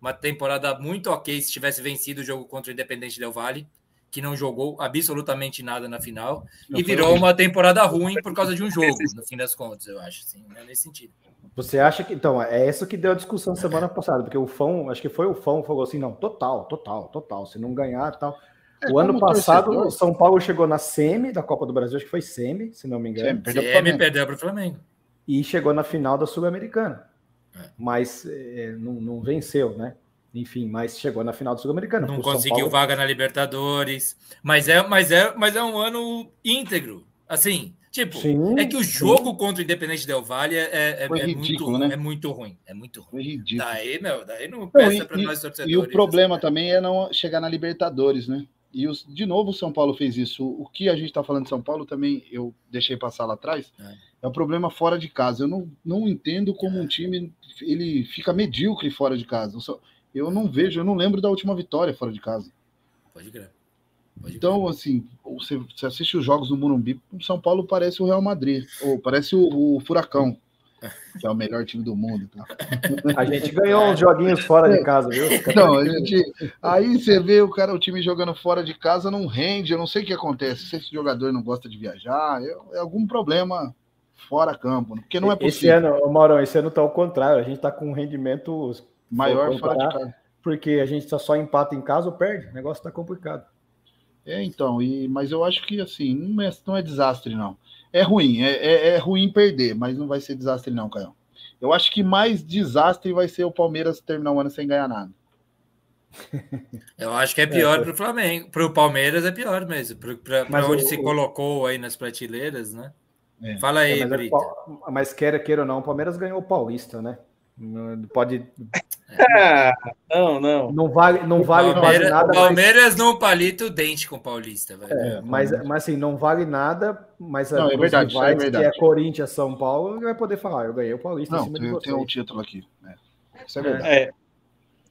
uma temporada muito ok se tivesse vencido o jogo contra o Independente Del Vale. que não jogou absolutamente nada na final não e virou uma temporada ruim por causa de um jogo, no fim das contas, eu acho, assim, né? nesse sentido. Você acha que, então, é isso que deu a discussão semana passada, porque o Fão, acho que foi o Fão, falou assim, não, total, total, total, se não ganhar, tal. É, o ano passado, torcedor, o São Paulo chegou na semi da Copa do Brasil, acho que foi semi, se não me engano. Semi, perdeu semi perdeu para o Flamengo. E chegou na final da Sul-Americana. É. Mas é, não, não venceu, né? enfim, mas chegou na final do Sul-Americano. Não conseguiu Paulo... vaga na Libertadores, mas é, mas é, mas é um ano íntegro. Assim, tipo, sim, é que o jogo sim. contra o Independente Del Valle é, é, é, é ridículo, muito, né? é muito ruim, é muito ruim. ridículo. Daí, meu, daí não peça para nós torcedores. E o problema assim. também é não chegar na Libertadores, né? E os, de novo o São Paulo fez isso. O que a gente está falando de São Paulo também eu deixei passar lá atrás. É, é um problema fora de casa. Eu não, não entendo como um time ele fica medíocre fora de casa. Eu não vejo, eu não lembro da última vitória fora de casa. Pode crer. Pode então, crer. assim, você, você, assiste os jogos no Morumbi, o São Paulo parece o Real Madrid, ou parece o, o Furacão, que é o melhor time do mundo. Tá? A gente ganhou uns joguinhos fora de casa, viu? *laughs* Não, a gente, aí você vê o cara, o time jogando fora de casa não rende, eu não sei o que acontece, se esse jogador não gosta de viajar, é, é algum problema fora campo, porque não é possível. Esse ano, Maurão, esse ano tá ao contrário, a gente tá com um rendimento Maior fora de casa. Porque a gente tá só empata em casa ou perde. O negócio tá complicado. É, então, e, mas eu acho que assim, não é, não é desastre, não. É ruim, é, é, é ruim perder, mas não vai ser desastre, não, Caio. Eu acho que mais desastre vai ser o Palmeiras terminar o ano sem ganhar nada. *laughs* Eu acho que é pior é, para o Flamengo. Para o Palmeiras é pior mesmo. Para onde o, se colocou aí nas prateleiras, né? É. Fala aí, é, mas, é, mas queira, queira ou não, o Palmeiras ganhou o Paulista, né? Não pode. não, não. Não vale, não vale Palmeiras, nada. Palmeiras mas... não palito dente com o Paulista, velho. É, mas, mas assim, não vale nada, mas não, é verdade, rivais, é verdade. que é Corinthians, São Paulo, ele vai poder falar, eu ganhei o Paulista não, eu tenho um título aqui. É. Isso é verdade. É,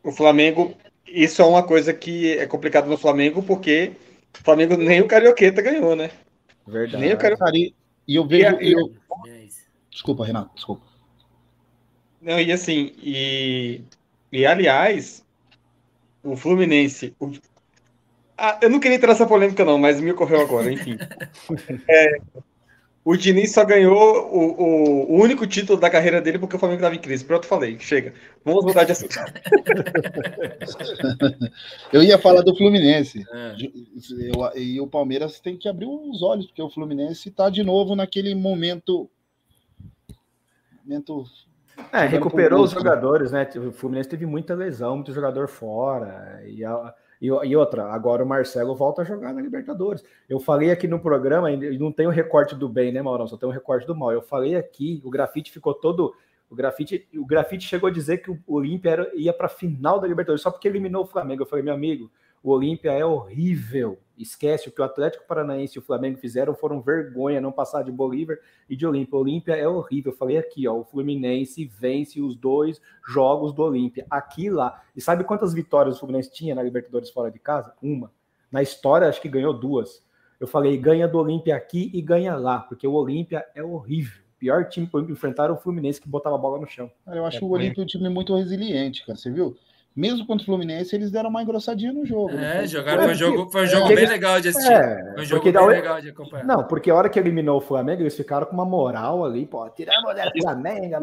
o Flamengo, isso é uma coisa que é complicado no Flamengo, porque o Flamengo nem o Carioqueta ganhou, né? Verdade. Nem o Carioqueta. E eu vejo. E eu... Desculpa, Renato, desculpa. Não, e assim, e, e aliás, o Fluminense. O, ah, eu não queria entrar nessa polêmica, não, mas me ocorreu agora, enfim. *laughs* é, o Diniz só ganhou o, o, o, único título da carreira dele porque o Flamengo estava em crise. Pronto, falei, chega. Vamos mudar de assunto. *laughs* eu ia falar do Fluminense. É. Eu, e o Palmeiras tem que abrir os olhos, porque o Fluminense está de novo naquele momento. Momento é, recuperou os jogadores, né? O Fluminense teve muita lesão, muito jogador fora. E, a, e, e, outra, agora o Marcelo volta a jogar na Libertadores. Eu falei aqui no programa, e não tem o recorte do bem, né, Maurão? Só tem o recorte do mal. Eu falei aqui, o grafite ficou todo. O grafite, o grafite chegou a dizer que o Olímpia ia para a final da Libertadores só porque eliminou o Flamengo. Eu falei, meu amigo, o Olímpia é horrível. Esquece o que o Atlético Paranaense e o Flamengo fizeram, foram vergonha não passar de Bolívar e de Olímpia. O Olímpia é horrível. Eu falei aqui, ó, o Fluminense vence os dois jogos do Olímpia. Aqui lá. E sabe quantas vitórias o Fluminense tinha na Libertadores fora de casa? Uma. Na história, acho que ganhou duas. Eu falei, ganha do Olímpia aqui e ganha lá, porque o Olímpia é horrível. pior time para enfrentar o Fluminense que botava a bola no chão. Eu acho é, o Olímpia um time muito resiliente, cara. Você viu? Mesmo contra o Fluminense, eles deram uma engrossadinha no jogo. É, jogaram, foi um jogo, foi um jogo é, bem eles, legal de assistir. É, foi um jogo bem legal de acompanhar. Não, porque a hora que eliminou o Flamengo, eles ficaram com uma moral ali, pô, tiramos o Flamengo,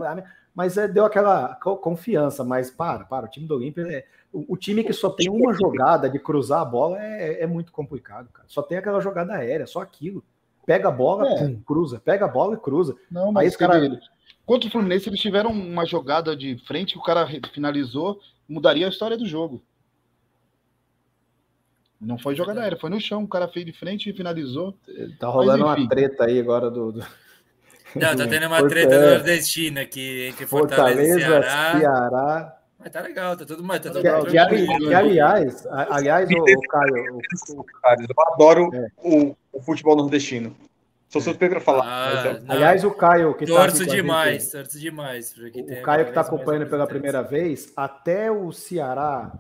mas é, deu aquela confiança, mas para, para, o time do Olímpia é, o, o, time que só tem uma jogada de cruzar a bola é, é muito complicado, cara. Só tem aquela jogada aérea, só aquilo. Pega a bola, é. pum, cruza, pega a bola e cruza. Não, mas Aí cara... Contra o Fluminense, eles tiveram uma jogada de frente que o cara finalizou mudaria a história do jogo. Não foi jogada aérea, foi no chão, o cara fez de frente e finalizou. Tá rolando uma treta aí agora do. do... Não, tá tendo uma treta nordestina aqui entre Fortaleza, Fortaleza Ceará. Ceará. Mas tá legal, tá tudo mais. Tá tudo que, que, ali, que, aliás, aliás, o, o Caio. O... Eu adoro é. o, o futebol nordestino. Sou suspeito para falar. Ah, Aliás, o Caio que torço tá demais, gente, torço demais. O, Caio que está acompanhando pela primeira vez, até o Ceará,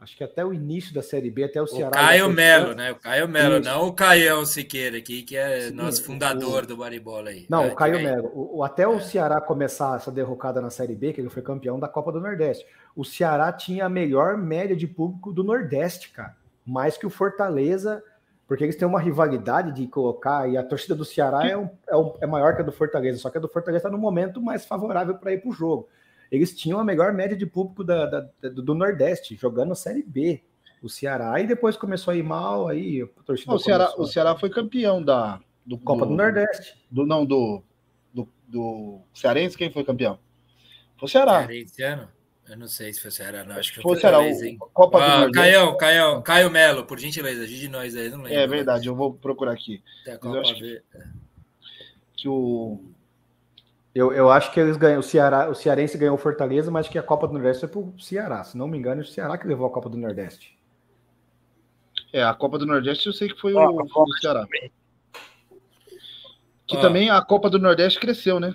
acho que até o início da Série B, até o Ceará. O Caio Melo, né? O Caio Melo, não o Caião Siqueira aqui, que é Sim, nosso fundador o... do Baribola aí. Não, o Caio Melo. O, até é. o Ceará começar essa derrocada na Série B, que ele foi campeão da Copa do Nordeste. O Ceará tinha a melhor média de público do Nordeste, cara. Mais que o Fortaleza porque eles têm uma rivalidade de colocar, e a torcida do Ceará é, um, é, um, é maior que a do Fortaleza, só que a do Fortaleza está no momento mais favorável para ir para o jogo. Eles tinham a melhor média de público da, da, do, do Nordeste, jogando Série B, o Ceará, e depois começou a ir mal, aí a torcida. o, Ceará, o Ceará foi campeão da do, Copa do, do Nordeste. Do, não, do, do, do Cearense, quem foi campeão? Foi o Ceará. Cearense ano? Eu não sei se foi o Ceará, não. Acho que foi o Ceará. Copa ah, do Caião, Caião, Caio Melo, por gentileza, de nós aí, não lembro. É verdade, eu vou procurar aqui. Copa que, que o. Eu, eu acho que eles ganham, o, Ceará, o Cearense ganhou o Fortaleza, mas que a Copa do Nordeste foi pro Ceará. Se não me engano, é o Ceará que levou a Copa do Nordeste. É, a Copa do Nordeste eu sei que foi ah, o, o Ceará. Que ah. também a Copa do Nordeste cresceu, né?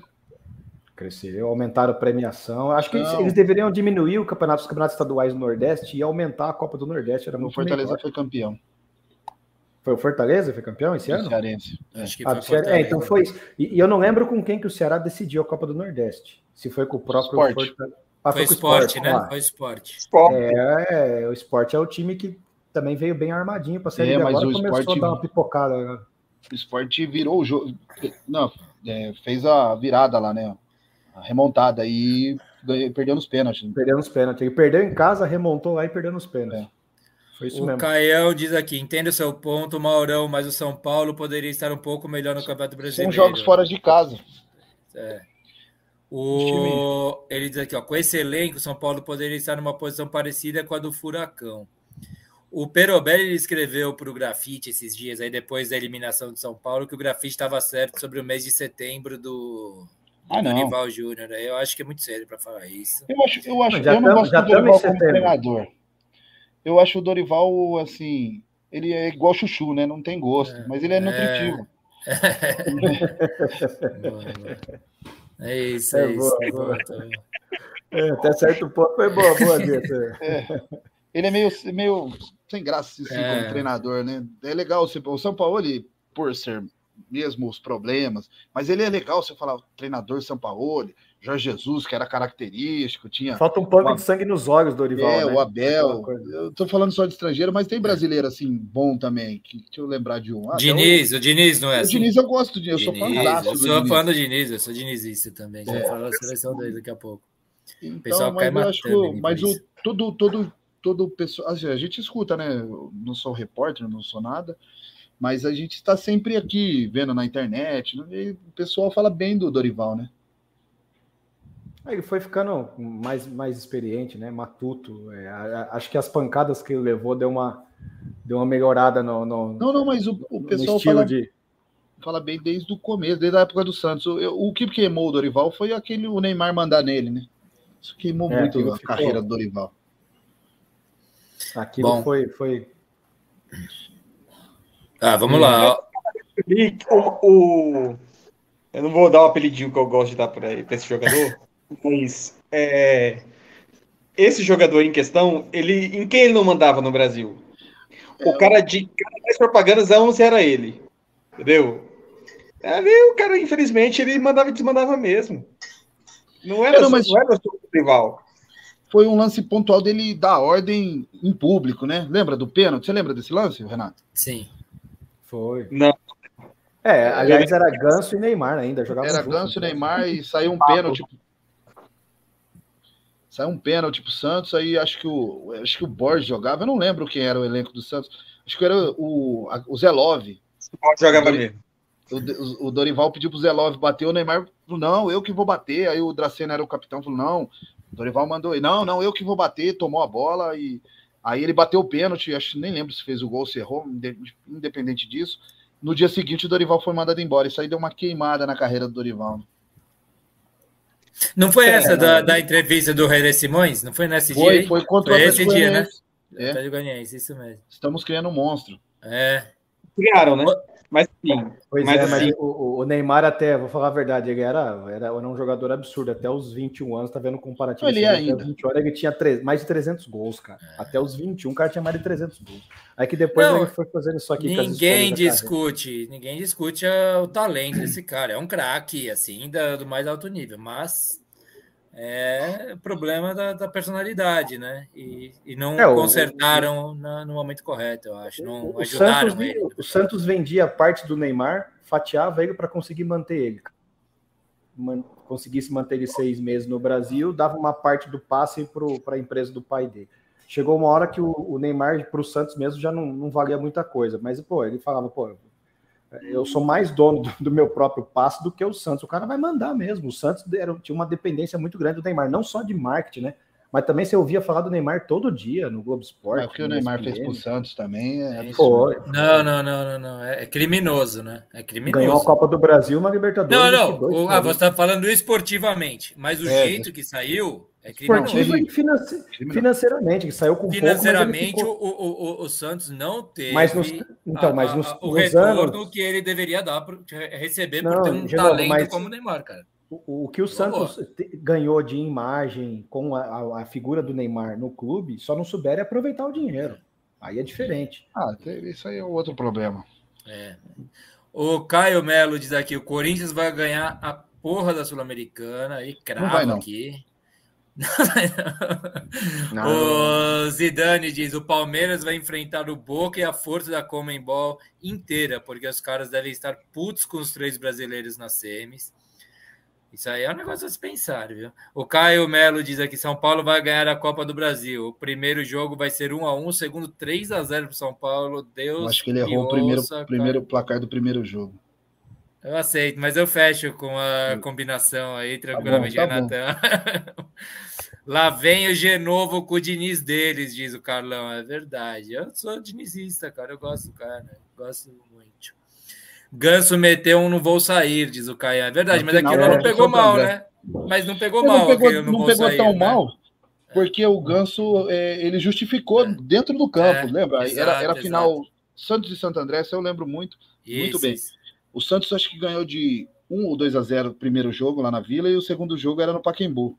Cresceu, aumentaram a premiação. Acho que eles, eles, deveriam diminuir o campeonato, os campeonatos estaduais do Nordeste e aumentar a Copa do Nordeste. Era muito o Fortaleza melhor. foi campeão. Foi o Fortaleza que foi campeão esse ano? Cearense. É. Acho que ah, foi é, então foi isso. E, e, eu não lembro com quem que o Ceará decidiu a Copa do Nordeste. Se foi com o próprio Fortaleza. Ah, foi, foi esporte, né? Ah. Foi esporte. É, é, o esporte é o time que também veio bem armadinho para ser é, mas agora o começou esporte... a dar uma pipocada. Né? O esporte virou o jogo. Não, é, fez a virada lá, né? A remontada e perdeu nos pênaltis. Perdeu nos pênaltis. Perdeu em casa, remontou lá e perdeu nos pênaltis. É. Foi isso o mesmo. Cael diz aqui: entendo o seu ponto, Maurão, mas o São Paulo poderia estar um pouco melhor no Campeonato Brasileiro. São jogos fora de casa. É. O... Ele diz aqui: ó, com esse elenco, o São Paulo poderia estar numa posição parecida com a do Furacão. O Perobelli escreveu para o Grafite esses dias, aí depois da eliminação de São Paulo, que o Grafite estava certo sobre o mês de setembro do, ah, do Dorival Júnior. Eu acho que é muito sério para falar isso. Eu acho, eu acho, já eu não gosto do Dorival como treinador. Eu acho o Dorival assim, ele é igual chuchu, né? Não tem gosto, é, mas ele é, é. nutritivo. É, *laughs* é isso, é, é isso. Boa, boa. É, até certo ponto foi boa, boa, *laughs* é. Ele é meio, meio sem graça assim, é. como treinador, né? É legal o São Paulo, ele, por ser mesmo os problemas, mas ele é legal você falar o treinador São Paulo, Jorge Jesus, que era característico, tinha. Falta um pouco de sangue nos olhos do Orival. É, né? o Abel. Eu tô falando só de estrangeiro, mas tem brasileiro assim, bom também. Que, deixa eu lembrar de um. Ah, Diniz, o... o Diniz não é o assim. O Diniz eu gosto de, eu Diniz, sou fã Eu sou fã do Diniz, eu sou dinizista também. Já é. falar a seleção dele daqui a pouco. Então, o pessoal mas cai matando. Acho, mas o, todo, todo todo o pessoal. Assim, a gente escuta, né? Eu não sou repórter, não sou nada, mas a gente está sempre aqui vendo na internet, né, e o pessoal fala bem do Dorival, né? Ele foi ficando mais, mais experiente, né? Matuto. É, acho que as pancadas que ele levou deu uma, deu uma melhorada no, no Não, não, mas o, o pessoal fala, de... fala bem desde o começo, desde a época do Santos. O, o que queimou o Dorival foi aquele o Neymar mandar nele, né? Isso queimou é, muito a ficou... carreira do Dorival. Aquilo Bom. foi, foi. Ah, vamos lá. O, o, eu não vou dar o apelidinho que eu gosto de dar para esse jogador, *laughs* mas é, esse jogador em questão, ele, em quem ele não mandava no Brasil? O cara de cara das propagandas anos era ele. Entendeu? Ali o cara, infelizmente, ele mandava e desmandava mesmo. Não era, não, mas... não era o seu rival foi um lance pontual dele dar ordem em público, né? Lembra do pênalti? Você lembra desse lance, Renato? Sim. Foi. Não. É, aliás, era Ganso e Neymar ainda. Jogava era Ganso e Neymar e saiu um pênalti. Saiu um pênalti pro Santos, aí acho que o acho que o Borges jogava, eu não lembro quem era o elenco do Santos. Acho que era o, o Zelov. Jogava ali. O, o, Dorival pediu pro Zelov bater, o Neymar falou, não, eu que vou bater. Aí o Dracena era o capitão, falou, não, Dorival mandou, não, não, eu que vou bater, tomou a bola e aí ele bateu o pênalti, acho nem lembro se fez o gol, se errou, independente disso. No dia seguinte o Dorival foi mandado embora. Isso aí deu uma queimada na carreira do Dorival. Não foi é, essa da, da, entrevista do René Simões? Não foi nesse foi, dia? Foi contra foi o esse dia, né? É. isso mesmo. Estamos criando um monstro. É. Criaram, né? Mas sim. Pois mas, é, assim... mas o, o, Neymar até, vou falar a verdade, ele era, era, era um jogador absurdo. Até os 21 anos, tá vendo comparativo? Ele assim, ainda. 20 horas, ele tinha 3, mais de 300 gols, cara. É. Até os 21, o cara tinha mais de 300 gols. Aí que depois Não, ele foi fazendo isso aqui. Ninguém discute, ninguém discute o talento desse cara. É um craque, assim, da, do mais alto nível. Mas é problema da, da personalidade, né? E, e não é, consertaram o, na, no momento correto, eu acho. Não o, ajudaram Santos, ele. O Santos vendia parte do Neymar, fatiava ele para conseguir manter ele. Man, conseguisse manter ele seis meses no Brasil, dava uma parte do passe para a empresa do pai dele. Chegou uma hora que o, o Neymar para o Santos mesmo já não, não valia muita coisa, mas pô, ele falava, pô, eu sou mais dono do, do, meu próprio passe do que o Santos. O cara vai mandar mesmo. O Santos era, tinha uma dependência muito grande do Neymar, não só de marketing, né? Mas também você ouvia falar do Neymar todo dia no Globo Esporte. É, o que o Neymar fez pro Santos também é Foi. Não, não, não, não, não. É criminoso, né? É criminoso. Ganhou a Copa do Brasil, uma Libertadores. Não, não. O, ah, você está falando esportivamente, mas o é, jeito que saiu é Esportivo e finance... financeiramente, que saiu com Financeiramente, pouco, ficou... o, o, o, Santos não teve mas nos, então, a, mas nos, a, o retorno anos... que ele deveria dar para receber não, por ter um talento mas... como o Neymar, cara. O, o que o Santos ganhou de imagem com a, a, figura do Neymar no clube, só não souberam aproveitar o dinheiro. Aí é diferente. Ah, isso aí é outro problema. É. O Caio Melo diz aqui: o Corinthians vai ganhar a porra da Sul-Americana e crava aqui. Não. *laughs* o Zidane diz: o Palmeiras vai enfrentar o Boca e a força da Comembol inteira, porque os caras devem estar putos com os três brasileiros nas semis. Isso aí é um negócio a se pensar, viu? O Caio Melo diz aqui: São Paulo vai ganhar a Copa do Brasil. O primeiro jogo vai ser 1 a 1 o segundo 3 a 0 para São Paulo. Deus. Eu acho que ele errou o primeiro, ouça, primeiro placar do primeiro jogo. Eu aceito, mas eu fecho com a combinação aí, tranquilamente, tá bom, tá Renatão. *laughs* Lá vem o Genovo com o Diniz deles, diz o Carlão. É verdade. Eu sou dinizista, cara. Eu gosto do cara. Gosto muito. Ganso meteu um não vou sair, diz o Caio. É verdade, mas aquilo é, não pegou mal, né? Mas não pegou mal. Não pegou, não não pegou sair, tão né? mal, porque o Ganso é, ele justificou é. dentro do campo, é, lembra? Exato, era, era final Santos e Santo André, eu lembro muito, isso, muito bem. Isso. O Santos acho que ganhou de 1 ou 2 a 0 o primeiro jogo lá na Vila e o segundo jogo era no Paquembu.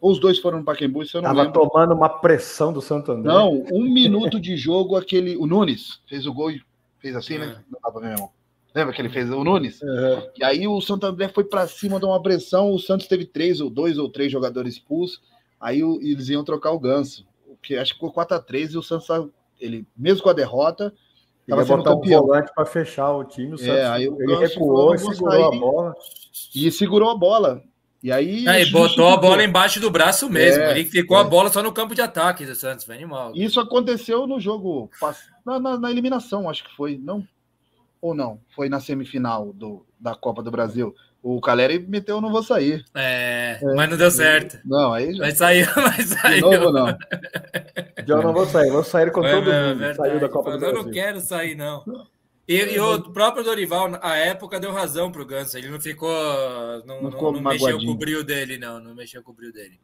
Ou os dois foram no Paquembu, isso eu não Tava lembro. tomando uma pressão do Santo André. Não, um minuto de jogo, aquele. O Nunes fez o gol e fez assim, né? Não dá pra ver, meu irmão. Lembra que ele fez o Nunes? Uhum. E aí o Santo André foi para cima de uma pressão. O Santos teve três ou dois ou três jogadores expulsos. Aí o, eles iam trocar o ganso. Que acho que ficou 4x3 e o Santos, ele, mesmo com a derrota, estava sendo botar campeão. um volante para fechar o time. O é, Santos, é, aí o ele recuou e segurou a bola. E segurou a bola. E aí. Ah, e botou a bola embaixo do braço mesmo. É, ele ficou é. a bola só no campo de ataque do Santos. Foi animal. Isso aconteceu no jogo. Na, na, na eliminação, acho que foi. Não, ou não? Foi na semifinal do, da Copa do Brasil. O Caleri meteu não vou sair. É, é, mas não deu certo. Não, aí já. Mas saiu, *laughs* mas saiu. De novo, não. Eu não vou sair, vou sair com Foi, todo mundo. Verdade, saiu da Copa do Brasil. Eu não quero sair, não. E, e, o próprio Dorival, a época, deu razão pro Ganso. Ele não ficou. Não, não, ficou não mexeu com o brilho dele, não. Não mexeu com o brilho dele.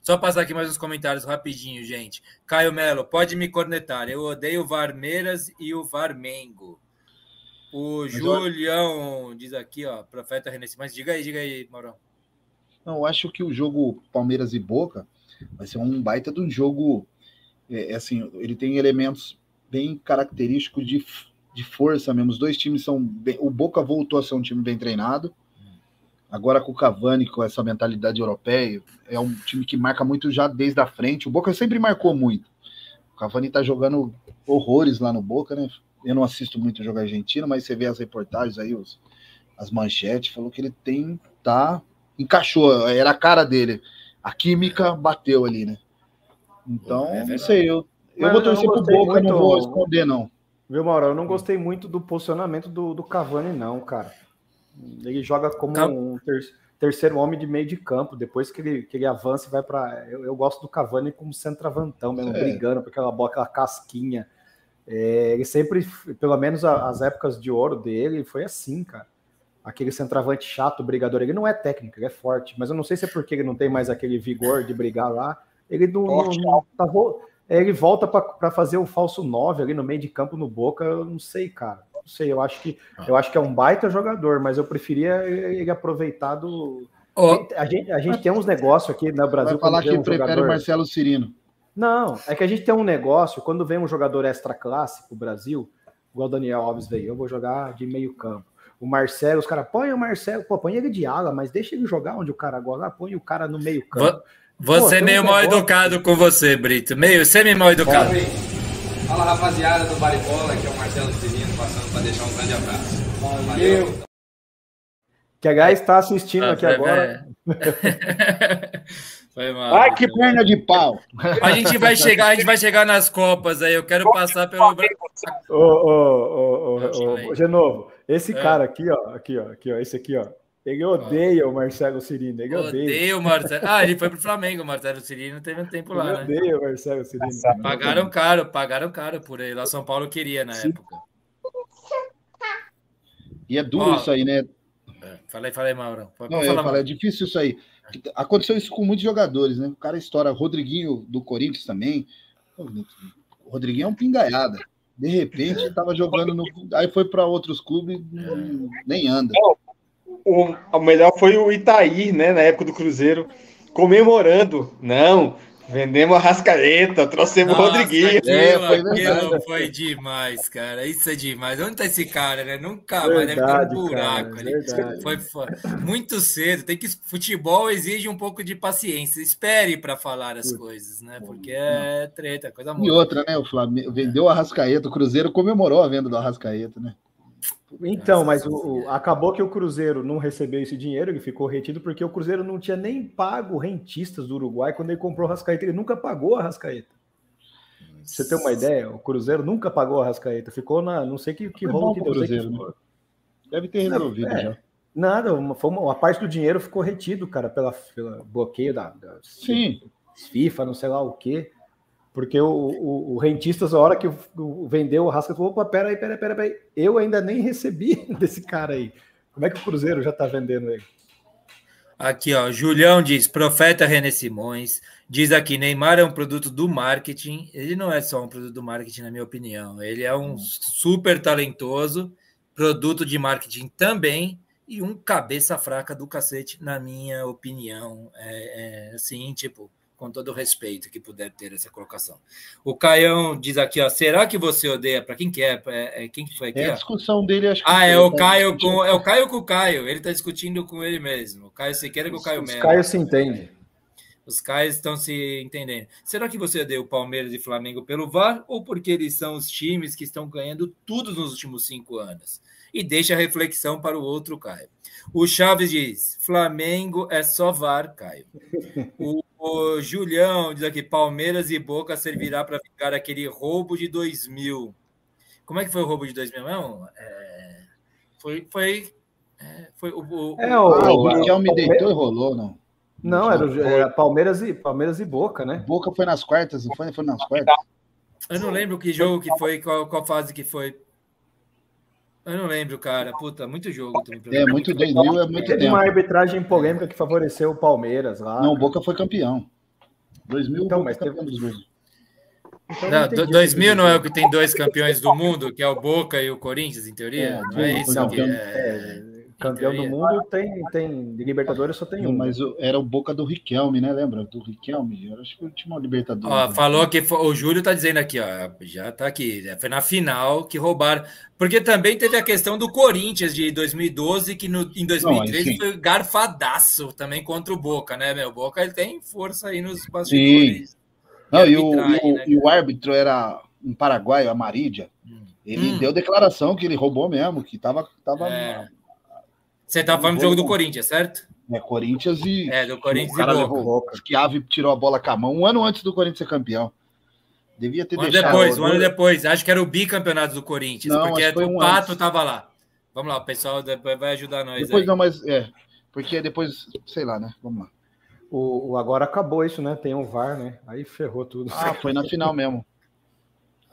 Só passar aqui mais uns comentários rapidinho, gente. Caio Melo, pode me cornetar. Eu odeio o Varmeiras e o Varmengo. O Julião diz aqui, ó, Profeta Renascimento. Mas diga aí, diga aí, Maurão. Não, eu acho que o jogo Palmeiras e Boca vai ser um baita de um jogo. É, é, assim, ele tem elementos bem característicos de, de força mesmo. Os dois times são. Bem, o Boca voltou a ser um time bem treinado. Agora com o Cavani, com essa mentalidade europeia, é um time que marca muito já desde a frente. O Boca sempre marcou muito. O Cavani tá jogando horrores lá no Boca, né? Eu não assisto muito jogo argentino, mas você vê as reportagens aí, os, as manchetes, falou que ele tem, tá, encaixou, era a cara dele. A química bateu ali, né? Então, é não sei, eu, eu vou torcer pro Boca, muito, não vou esconder, não. Viu, Mauro? Eu não gostei muito do posicionamento do, do Cavani, não, cara. Ele joga como Cal... um ter, terceiro homem de meio de campo. Depois que ele, que ele avança e vai para. Eu, eu, gosto do Cavani como centroavantão mesmo, é. brigando por aquela bola, aquela casquinha. É, ele sempre, pelo menos as épocas de ouro dele, foi assim, cara. Aquele centroavante chato, brigador. Ele não é técnico, ele é forte, mas eu não sei se é porque ele não tem mais aquele vigor de brigar lá. Ele não, não, não tá, é, ele volta para fazer o falso 9 ali no meio de campo no Boca, eu não sei, cara. Não sei, eu acho que eu acho que é um baita jogador, mas eu preferia ele aproveitar do. Oh. A, gente, a gente tem uns negócios aqui no Brasil. Vai falar que um prefere jogador... Marcelo Cirino. Não, é que a gente tem um negócio, quando vem um jogador extra classe pro Brasil, igual o Daniel Alves veio, eu vou jogar de meio campo. o Marcelo, os caras, põe o Marcelo, pô, põe ele de ala, mas deixa ele jogar onde o cara agora, põe o cara no meio campo. Você é meio um mal educado com você, Brito. Meio semi-mal educado. Fala rapaziada do Baribola, aqui é o Marcelo Cirino, passando para deixar um grande abraço. Valeu. Que a Gás está assistindo ah, aqui agora. *laughs* Foi mal. Ai, que perna de pau. A gente vai chegar, a gente vai chegar nas Copas aí. Eu quero passar pelo. Ô, ô, ô, ô, Genovo, esse é. cara aqui, ó, aqui, ó, aqui, ó, esse aqui, ó. Ele odeia o Marcelo Cirino. Ele odeia. odeia o Marcelo. Ah, ele foi pro Flamengo, o Marcelo Cirino teve um tempo lá. Ele né? odeia o Marcelo Cirino. Pagaram caro, pagaram caro por ele. Lá São Paulo queria na Sim. época. E é duro Ó, isso aí, né? É, falei, falei, Mauro. Pode Não, falar, Mauro. é difícil isso aí. Aconteceu isso com muitos jogadores, né? O cara estoura. Rodriguinho do Corinthians também. O Rodriguinho é um pingaiada. De repente, estava jogando no. Aí foi para outros clubes, nem anda. O, o melhor foi o Itaí, né? Na época do Cruzeiro, comemorando. Não, Vendemos a Rascaeta, trouxemos o Rodriguinho. é, foi, aquilo foi demais, cara. Isso é demais. Onde tá esse cara, né? Nunca mais deve ter um buraco cara, ali. Foi, foi, muito cedo. Tem que futebol exige um pouco de paciência. Espere para falar as coisas, né? Porque é treta, coisa muito. E outra, né? O Flamengo vendeu a Rascaeta, o Cruzeiro comemorou a venda do Arrascaeta, né? Então, mas o, o, acabou que o Cruzeiro não recebeu esse dinheiro, ele ficou retido porque o Cruzeiro não tinha nem pago rentistas do Uruguai quando ele comprou o Rascaeta. Ele nunca pagou a Rascaeta. Você tem uma ideia? O Cruzeiro nunca pagou a Rascaeta. Ficou na. Não sei que, que rolo que deu. Cruzeiro, que né? Deve ter resolvido é, já. Nada, uma, foi uma, uma, parte do dinheiro ficou retido, cara, pela, pela bloqueio da, da Sim. FIFA, não sei lá o quê. Porque o, o, o rentistas, a hora que vendeu o Rasca, falou: opa, peraí, peraí, peraí, peraí, eu ainda nem recebi *laughs* desse cara aí. Como é que o Cruzeiro já tá vendendo ele? Aqui, ó, Julião diz: Profeta René Simões. Diz aqui: Neymar é um produto do marketing. Ele não é só um produto do marketing, na minha opinião. Ele é um super talentoso, produto de marketing também, e um cabeça fraca do cacete, na minha opinião. É, é assim, tipo, com todo o respeito que puder ter essa colocação. O Caião diz aqui, ó, será que você odeia? Para quem que é? é? é? quem que foi aqui? É a discussão dele, acho que Ah, é o tá Caio com é o Caio com o Caio. Ele está discutindo com ele mesmo. O Caio Siqueira com o Caio Melo. Os Caio se entende. Os Caios estão se entendendo. Será que você odeia o Palmeiras e Flamengo pelo VAR ou porque eles são os times que estão ganhando tudo nos últimos cinco anos? E deixa a reflexão para o outro Caio. O Chaves diz: Flamengo é só VAR, Caio. *laughs* O o Julião diz aqui: Palmeiras e Boca servirá para ficar aquele roubo de 2000. Como é que foi o roubo de 2000 mesmo? É, foi. Foi, é, foi o, o, é, o, ah, o Riquelme deitou e rolou, não. Não, era, era, Palmeiras, e, Palmeiras e Boca, né? Boca foi nas quartas, não foi? Foi nas quartas. Eu não lembro que jogo que foi, qual, qual fase que foi. Eu não lembro, cara. Puta, muito jogo. É, muito 2000 é muito Teve tempo. uma arbitragem polêmica que favoreceu o Palmeiras lá. Não, o Boca foi campeão. 2000, então, mas teve... Então, não, não 2000 não é o que tem dois campeões do mundo, que é o Boca e o Corinthians, em teoria? É, não é isso? Não, que é... campeão do mundo tem, tem de Libertadores só tem um. Mas era o Boca do Riquelme, né? Lembra? Do Riquelme? Eu acho que o último Libertadores. Ó, falou que foi, o Júlio tá dizendo aqui, ó, já tá aqui, né? foi na final que roubaram. Porque também teve a questão do Corinthians de 2012, que no, em 2013 Não, foi garfadaço também contra o Boca, né, meu? O Boca ele tem força aí nos bastidores. Sim. Não, e, o, e, né? e, o, árbitro era um paraguaio, Amarídia. Hum. Ele hum. deu declaração que ele roubou mesmo, que tava, tava é. Você tá falando do jogo do Corinthians, certo? É, Corinthians e. É, do Corinthians o cara e Boca. Levou, Ave tirou a bola com a mão um ano antes do Corinthians ser campeão. Devia ter um deixado. depois, um ano depois. Acho que era o bicampeonato do Corinthians, não, porque o um Pato antes. tava lá. Vamos lá, o pessoal vai ajudar nós. Depois aí. não, mas é. Porque depois, sei lá, né? Vamos lá. O, o agora acabou isso, né? Tem um VAR, né? Aí ferrou tudo. Ah, foi na final mesmo.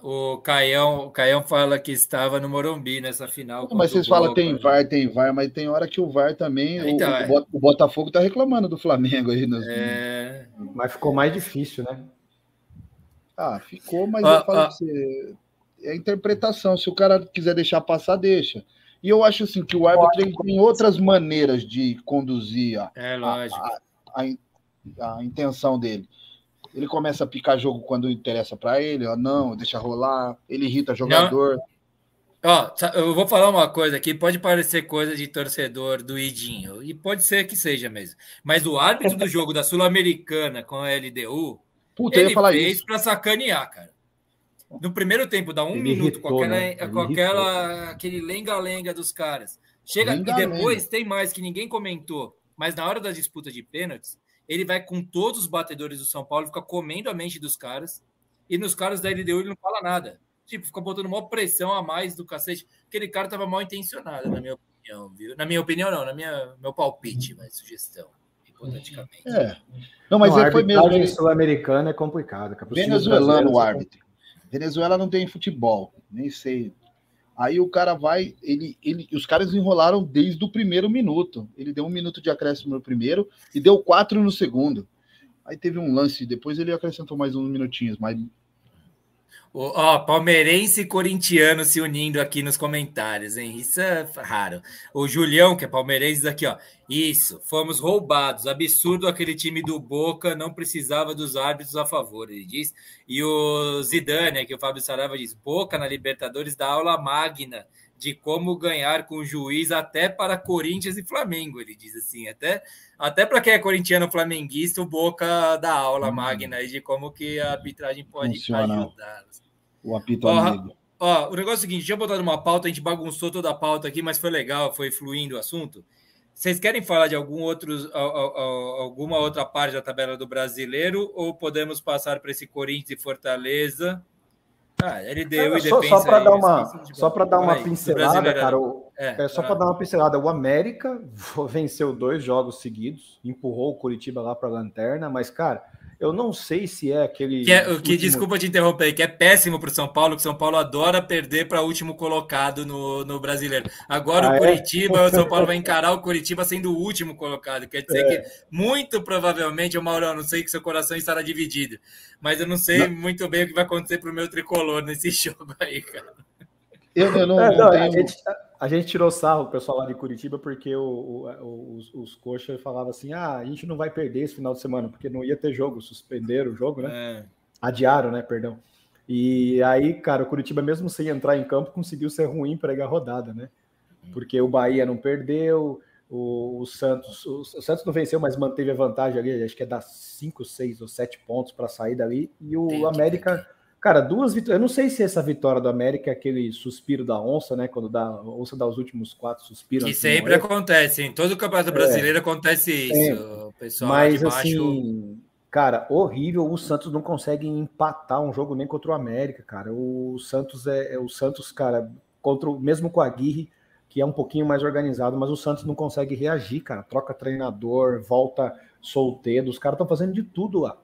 O Caião, o Caião fala que estava no Morumbi nessa final. Mas vocês falam tem VAR, tem VAR, mas tem hora que o VAR também. Então, o, é. o, Botafogo está reclamando do Flamengo aí. Nos... É... Mas ficou mais difícil, né? Ah, ficou, mas ah, eu falo ah. você. É a interpretação. Se o cara quiser deixar passar, deixa. E eu acho assim que o árbitro tem outras maneiras de conduzir a, é, a, a, a intenção dele. Ele começa a picar jogo quando interessa para ele, ó, não, deixa rolar, ele irrita jogador. Ó, eu vou falar uma coisa aqui, pode parecer coisa de torcedor do Idinho, e pode ser que seja mesmo. Mas o árbitro do jogo da Sul-Americana com a LDU, Puta, ele fez para sacanear, cara. No primeiro tempo, dá um ele minuto irritou, com, aquela, né? com aquela, aquele lenga-lenga dos caras. Chega e depois tem mais que ninguém comentou, mas na hora da disputa de pênaltis, ele vai com todos os batedores do São Paulo, fica comendo a mente dos caras, e nos caras da LDU ele não fala nada. Tipo, fica botando uma pressão a mais do cacete. Aquele cara tava mal intencionado, na minha opinião, viu? Na minha opinião, não, na minha meu palpite, mas sugestão, hipoteticamente. É. Não, mas não, foi mesmo. A sul-americana é complicado. Venezuelano o árbitro. Venezuela não tem futebol, nem sei. Aí o cara vai, ele, ele, os caras enrolaram desde o primeiro minuto. Ele deu um minuto de acréscimo no primeiro e deu quatro no segundo. Aí teve um lance, depois ele acrescentou mais uns minutinhos, mas Ó, palmeirense e corintiano se unindo aqui nos comentários, hein? Isso é raro. O Julião, que é palmeirense, aqui, ó. Isso, fomos roubados. Absurdo aquele time do Boca, não precisava dos árbitros a favor, ele diz. E o Zidane, que o Fábio Sarava diz: Boca na Libertadores da aula magna de como ganhar com o juiz até para Corinthians e Flamengo, ele diz assim, até até para quem é corintiano flamenguista, o Boca dá aula hum. magna aí de como que a arbitragem pode ajudar. O apito ó, amigo. Ó, o negócio é o seguinte, tinha botado uma pauta, a gente bagunçou toda a pauta aqui, mas foi legal, foi fluindo o assunto. Vocês querem falar de algum outro, alguma outra parte da tabela do brasileiro ou podemos passar para esse Corinthians e Fortaleza? Ah, ele deu é, só, só para dar uma, só para dar uma pincelada, cara. O, é, é, só para dar uma pincelada. O América *laughs* venceu dois jogos seguidos, empurrou o Curitiba lá para a lanterna, mas cara, eu não sei se é aquele. Que, é, último... que desculpa te interromper, que é péssimo para o São Paulo, que o São Paulo adora perder para o último colocado no, no brasileiro. Agora ah, o é? Curitiba, é? o São Paulo vai encarar o Curitiba sendo o último colocado. Quer dizer é. que, muito provavelmente, o Mauro, eu não sei que seu coração estará dividido, mas eu não sei não. muito bem o que vai acontecer para o meu tricolor nesse *laughs* jogo aí, cara. Eu, eu não, é, não, tenho... a, gente, a, gente, tirou sarro, o pessoal lá de Curitiba, porque o, o, os, os coxas falavam assim: ah, a gente não vai perder esse final de semana, porque não ia ter jogo, suspenderam o jogo, né? É. Adiaram, né? Perdão. E aí, cara, o Curitiba, mesmo sem entrar em campo, conseguiu ser ruim para a rodada, né? Porque o Bahia não perdeu, o, o Santos, o, o, Santos não venceu, mas manteve a vantagem ali, acho que é dar 5, 6 ou 7 pontos para sair dali, e o América Cara, duas vitórias. Eu não sei se essa vitória do América é aquele suspiro da onça, né? Quando dá, a onça dá os últimos quatro suspiros. Que sempre acontece, em todo o campeonato é, brasileiro acontece isso. É, pessoal mas assim, cara, horrível. O Santos não consegue empatar um jogo nem contra o América, cara. O Santos é, é o Santos, cara, contra o mesmo com a Aguirre, que é um pouquinho mais organizado, mas o Santos não consegue reagir, cara. Troca treinador, volta solteiro, os caras estão fazendo de tudo lá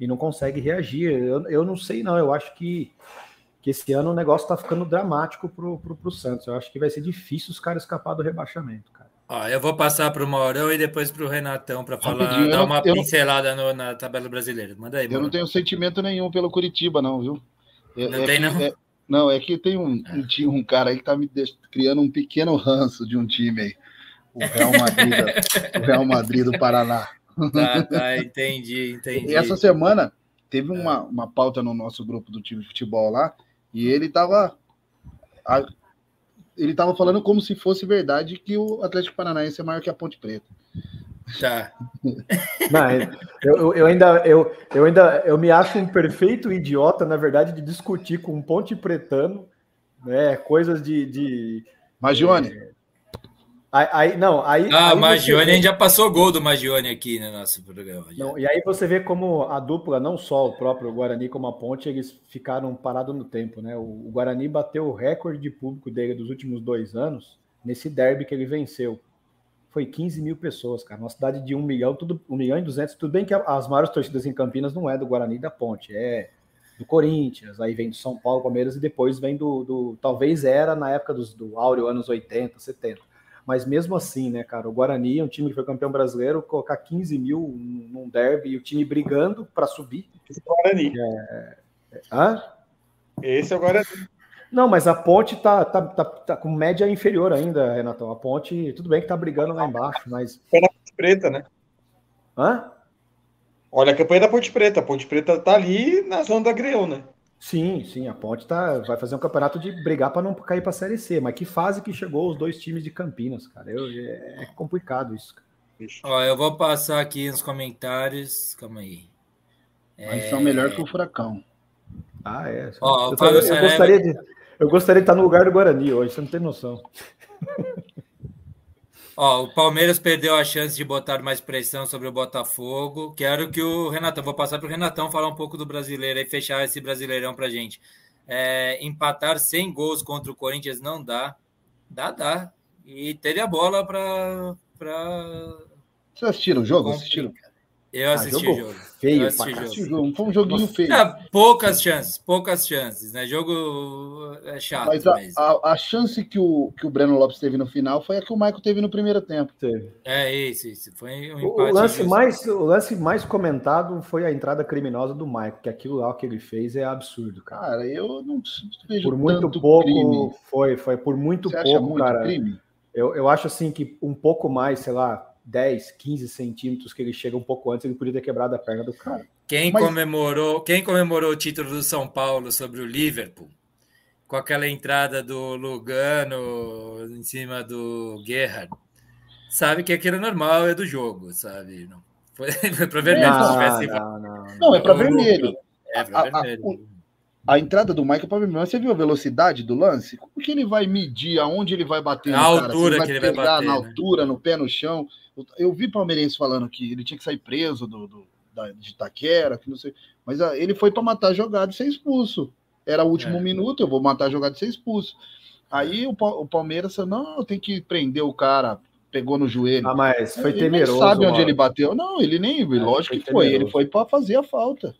e não consegue reagir. Eu, eu não sei, não. Eu acho que, que esse ano o negócio está ficando dramático pro, pro, pro Santos. Eu acho que vai ser difícil os caras escapar do rebaixamento, cara. Ó, eu vou passar para o Maurão e depois para o Renatão para falar, dar uma pincelada no, na tabela brasileira. Manda aí, Eu não tenho sentimento nenhum pelo Curitiba, não, viu? É, não é tem, que, não? É, não, é que tem um, um, um cara aí que tá me criando um pequeno ranço de um time aí. O Real Madrid, *laughs* o Real Madrid do Paraná. Tá, *laughs* tá, entendi, entendi. E essa semana teve uma, é. uma pauta no nosso grupo do time de futebol lá, e ele tava. Ele tava falando como se fosse verdade que o Atlético Paranaense é maior que a Ponte Preta. Tá. *laughs* Mas eu, eu, ainda, eu, eu ainda eu me acho um perfeito idiota, na verdade, de discutir com um ponte pretano, né? Coisas de. de Magione. É, Aí, não, aí. Ah, aí Magione, vê... a gente já passou gol do Magione aqui no nosso programa. Não, e aí você vê como a dupla, não só o próprio Guarani como a Ponte, eles ficaram parados no tempo, né? O, Guarani bateu o recorde de público dele dos últimos dois anos nesse derby que ele venceu. Foi 15 mil pessoas, cara. Uma cidade de um milhão, tudo, um milhão e duzentos. Tudo bem que as maiores torcidas em Campinas não é do Guarani e da Ponte, é do Corinthians, aí vem do São Paulo, Palmeiras e depois vem do. do talvez era na época dos, do Áureo, anos 80, 70 mas mesmo assim, né, cara, o Guarani é um time que foi campeão brasileiro, colocar 15 mil num derby e o time brigando para subir. Esse é o Guarani. É... é hã? Esse é o Guarani. Não, mas a ponte tá, tá, tá, tá, com média inferior ainda, Renatão. A ponte, tudo bem que tá brigando lá embaixo, mas. É na Ponte Preta, né? Hã? Olha a campanha da Ponte Preta. A Ponte Preta tá ali na zona da Greão, né? Sim, sim, a Ponte tá, vai fazer um campeonato de brigar para não cair para a Série C, mas que fase que chegou os dois times de Campinas, cara? Eu, é, é complicado isso. Ó, eu vou passar aqui nos comentários, calma aí. Mas é... são melhor que o Furacão. Ah, é. Ó, eu, eu, eu, gostaria de, eu gostaria de estar no lugar do Guarani hoje, você não tem noção. Ó, o Palmeiras perdeu a chance de botar mais pressão sobre o Botafogo. Quero que o Renatão, vou passar para o Renatão falar um pouco do brasileiro e fechar esse brasileirão para gente. É, empatar sem gols contra o Corinthians não dá. Dá, dá. E teve a bola para. Pra... Vocês assistiram o jogo? Assistiram? Eu ah, assisti ah, o jogo. Feio, eu assisti o jogo. Foi um joguinho Nossa. feio. É, poucas chances, poucas chances, né? Jogo é chato. Mas a, a, a, chance que o, que o Breno Lopes teve no final foi a que o Michael teve no primeiro tempo. Teve. É isso, isso. Foi um empate. O lance, mais, o lance mais comentado foi a entrada criminosa do Michael, que aquilo lá que ele fez é absurdo, cara. Cara, eu não vejo Por muito pouco, crime. foi, foi por muito Você pouco, cara. Crime? Eu, eu acho assim que um pouco mais, sei lá, 10, 15 centímetros que ele chega um pouco antes, ele podia ter quebrado a perna do cara. Quem, Mas... comemorou, quem comemorou o título do São Paulo sobre o Liverpool, com aquela entrada do Lugano em cima do Gerrard, sabe que aquilo é normal, é do jogo, sabe? Não, *laughs* foi, foi para vermelho. Não, não, não, não, não, é para vermelho. É para vermelho. A, entrada do Michael para você viu a velocidade do lance? Como que ele vai medir aonde ele vai bater? A altura cara? que ele vai bater. Na né? altura, no pé no chão. Eu vi palmeirense falando que ele tinha que sair preso do, do da, de Itaquera, que não sei. Mas a, ah, ele foi para matar a jogada e ser expulso. Era o último é. minuto, eu vou matar a jogada e ser expulso. Aí o, o Palmeiras falou: não, tem que prender o cara. Pegou no joelho. Ah, mas foi ele temeroso. Ele sabe onde ele bateu. Não, ele nem. É, lógico que foi. Ele foi para fazer a falta.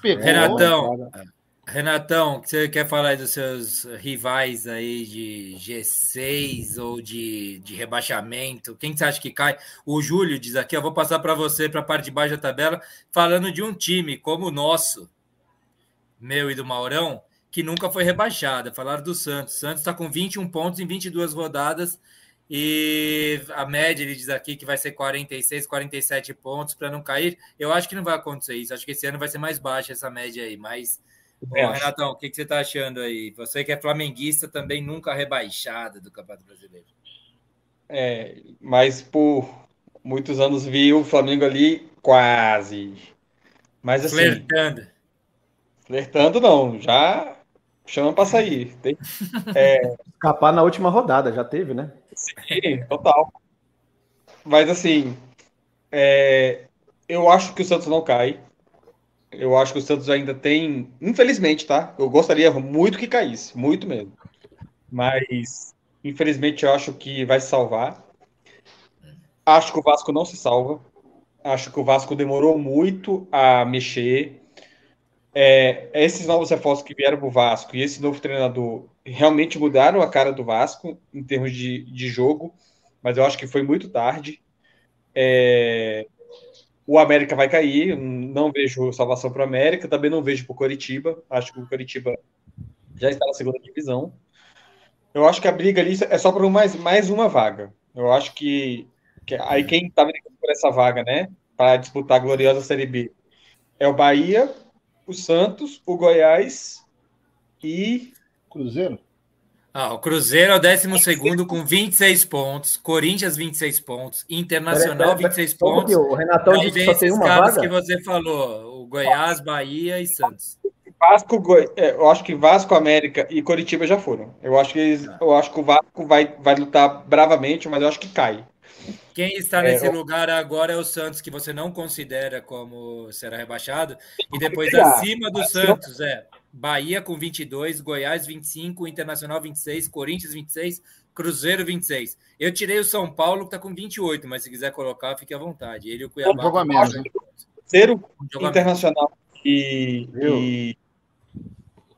Pegou, Renatão, Renatão, você quer falar dos seus rivais aí de G6 ou de, de rebaixamento? Quem você acha que cai? O Júlio diz aqui, eu vou passar para você para a parte de baixo da tabela, falando de um time como o nosso, meu e do Maurão, que nunca foi rebaixado. Falaram do Santos. Santos está com 21 pontos em 22 rodadas e a média, ele diz aqui, que vai ser 46, 47 pontos para não cair. Eu acho que não vai acontecer isso. Acho que esse ano vai ser mais baixa essa média aí, mas Bom, Renatão, o que, que você está achando aí? Você que é flamenguista também nunca rebaixado do Campeonato Brasileiro. É, mas por muitos anos vi o Flamengo ali quase. Mas assim. Flertando. Flertando não, já chama para sair. Tem, *laughs* é... Escapar na última rodada, já teve, né? Sim, total. Mas assim, é, eu acho que o Santos não cai. Eu acho que o Santos ainda tem, infelizmente, tá? Eu gostaria muito que caísse, muito mesmo. Mas, infelizmente, eu acho que vai se salvar. Acho que o Vasco não se salva. Acho que o Vasco demorou muito a mexer. É, esses novos reforços que vieram para o Vasco e esse novo treinador realmente mudaram a cara do Vasco em termos de, de jogo, mas eu acho que foi muito tarde. É, o América vai cair, não vejo salvação para o América, também não vejo para o Coritiba. Acho que o Coritiba já está na segunda divisão. Eu acho que a briga ali é só por mais, mais uma vaga. Eu acho que, que aí quem está brigando por essa vaga, né, para disputar a gloriosa Série B, é o Bahia, o Santos, o Goiás e Cruzeiro. Ah, o Cruzeiro é o 12 com 26 pontos, Corinthians 26 pontos, Internacional 26 pontos. O Renatão disse que só tem uma vaga. que você falou, o Goiás, Bahia e Santos. Vasco, é, eu acho que Vasco, América e Coritiba já foram. Eu acho que eles, eu acho que o Vasco vai, vai lutar bravamente, mas eu acho que cai. Quem está nesse é, lugar agora é o Santos, que você não considera como será rebaixado, e depois acima do Santos é Bahia com 22, Goiás 25, Internacional 26, Corinthians 26, Cruzeiro 26. Eu tirei o São Paulo, que está com 28, mas se quiser colocar, fique à vontade. Ele e o Cuiabá. Jogo a menos, Cruzeiro, Internacional e, e,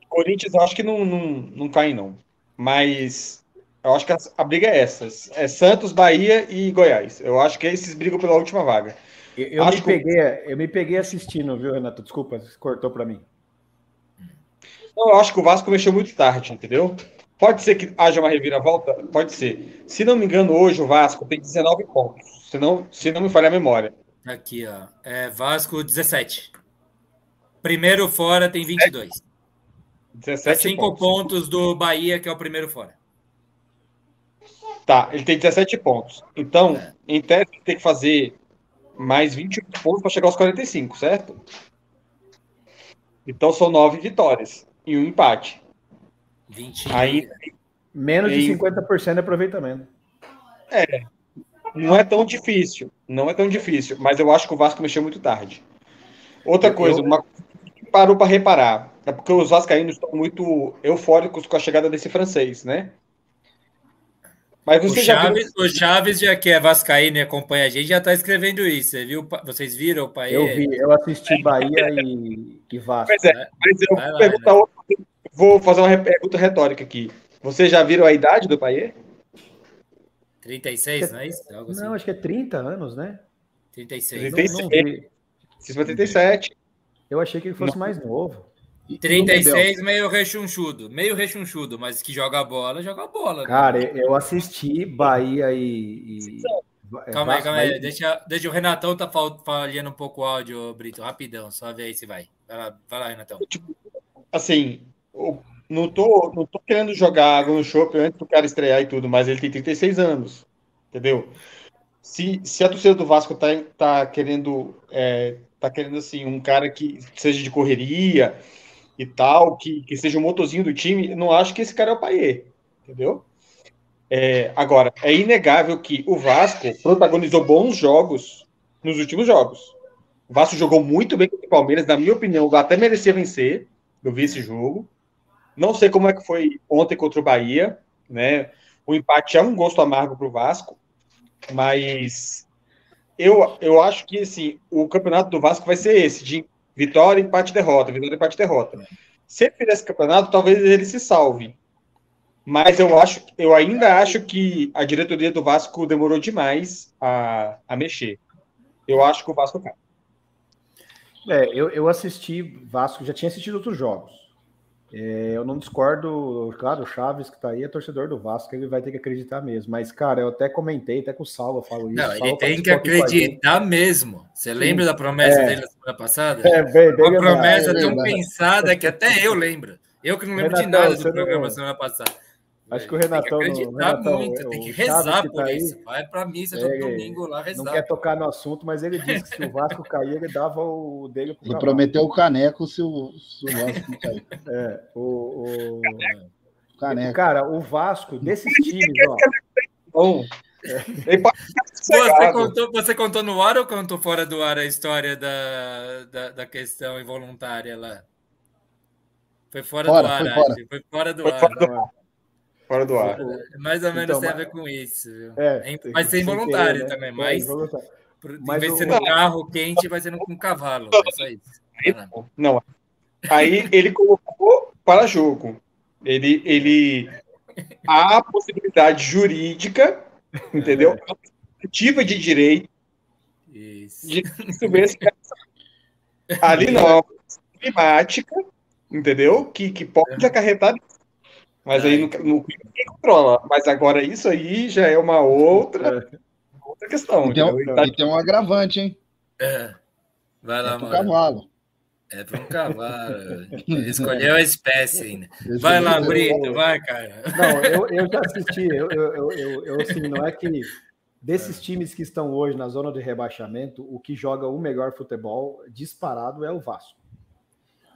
Corinthians, eu acho que não, não, não caem, não. Mas eu acho que a, a, briga é essa: é Santos, Bahia e Goiás. Eu acho que esses brigam pela última vaga. Eu, eu me, peguei, eu me peguei assistindo, viu, Renato? Desculpa, cortou para mim. Não, eu acho que o Vasco mexeu muito tarde, entendeu? Pode ser que haja uma reviravolta? Pode ser. Se não me engano, hoje o Vasco tem 19 pontos. Se não, se não me falha a memória. Aqui, ó. É Vasco 17. primeiro fora tem 22. 17 5 pontos. pontos do Bahia, que é o primeiro fora. Tá, ele tem 17 pontos. Então, é. em tese, ele tem que fazer mais 28 pontos para chegar aos 45, certo? Então são 9 vitórias e um empate. 20. Aí, Menos de 50% de aproveitamento. É. Não é tão difícil. Não é tão difícil. Mas eu acho que o Vasco mexeu muito tarde. Outra coisa, eu... uma parou para reparar. É porque os vascaínos estão muito eufóricos com a chegada desse francês, né? Mas você o, Chaves, viu... o Chaves, já que é vascaíno e acompanha a gente, já está escrevendo isso. Você viu? Vocês viram o pai? Eu vi, eu assisti Bahia e, e Vasco. Mas, é, né? mas eu vou, lá, né? vou fazer uma pergunta retórica aqui. Vocês já viram a idade do Paier? 36, não é isso? Algo assim. Não, acho que é 30 anos, né? 36. 36. Não, não 37. Eu achei que ele fosse não. mais novo. 36, meio rechonchudo. Meio rechonchudo, mas que joga bola, joga bola. Né? Cara, né? eu assisti Bahia e. e... Calma aí, calma aí. Deixa, deixa o Renatão tá falhando um pouco o áudio, Brito. Rapidão, só ver aí se vai. Vai lá, vai lá Renatão. Tipo, assim, não tô, não tô querendo jogar água no shopping antes do cara estrear e tudo, mas ele tem 36 anos. Entendeu? Se, se a torcida do Vasco tá, tá querendo. É, tá querendo assim, um cara que seja de correria e tal, que, que seja o motorzinho do time, não acho que esse cara é o Paier, entendeu? É, agora, é inegável que o Vasco protagonizou bons jogos nos últimos jogos. O Vasco jogou muito bem contra o Palmeiras, na minha opinião, até merecia vencer. Eu vi esse jogo. Não sei como é que foi ontem contra o Bahia, né? O empate é um gosto amargo para o Vasco, mas eu, eu acho que assim, o campeonato do Vasco vai ser esse, de Vitória, empate, derrota, vitória, empate, derrota. Se ele fizer esse campeonato, talvez ele se salve. Mas eu acho, eu ainda acho que a diretoria do Vasco demorou demais a, a mexer. Eu acho que o Vasco cai. É, eu, eu assisti Vasco, já tinha assistido outros jogos. É, eu não discordo, claro, o Chaves que tá aí é torcedor do Vasco, ele vai ter que acreditar mesmo. Mas, cara, eu até comentei, até com o Salva eu falo isso. Não, ele tem que acreditar mesmo. Você Sim. lembra da promessa é. dele na semana passada? É, bem, bem Uma promessa é, tão pensada que até eu lembro. Eu que não lembro de nada do programa não... semana passada. Acho que o Renatão. Tem que acreditar Renatão, muito, tem que rezar por tá isso. Aí, Vai para missa todo domingo lá rezar. Não quer tocar no assunto, mas ele disse que se o Vasco cair, ele dava o dele pro Ele prometeu o caneco se o, se o Vasco cair. É, o, o... Caneco. Cara, o Vasco, desses times, ó. Bom. É. Você, contou, você contou no ar ou contou fora do ar a história da, da, da questão involuntária lá? Foi fora, fora do ar, foi fora. foi fora do foi ar. Fora do ar. Fora do ar. Mais ou menos então, tem a ver com isso. É, vai ser involuntário querer, né? também, mas. É, mas vai ser no carro quente, vai ser no, com cavalo. É só isso. Não. Aí ele colocou para jogo. Ele, ele. Há a possibilidade jurídica, entendeu? Ativa de direito. Isso. De subir esse Ali não. Climática, entendeu? Que, que pode acarretar mas aí no, no ninguém controla. Mas agora isso aí já é uma outra, é. outra questão. E tem, um, tá... e tem um agravante, hein? É. Vai lá, é mano. cavalo. É para um cavalo. Escolheu a espécie ainda. Vai lá, Brito, vai, cara. Não, eu, eu já assisti. Eu, eu, eu, eu, assim, não é que desses times que estão hoje na zona de rebaixamento, o que joga o melhor futebol disparado é o Vasco.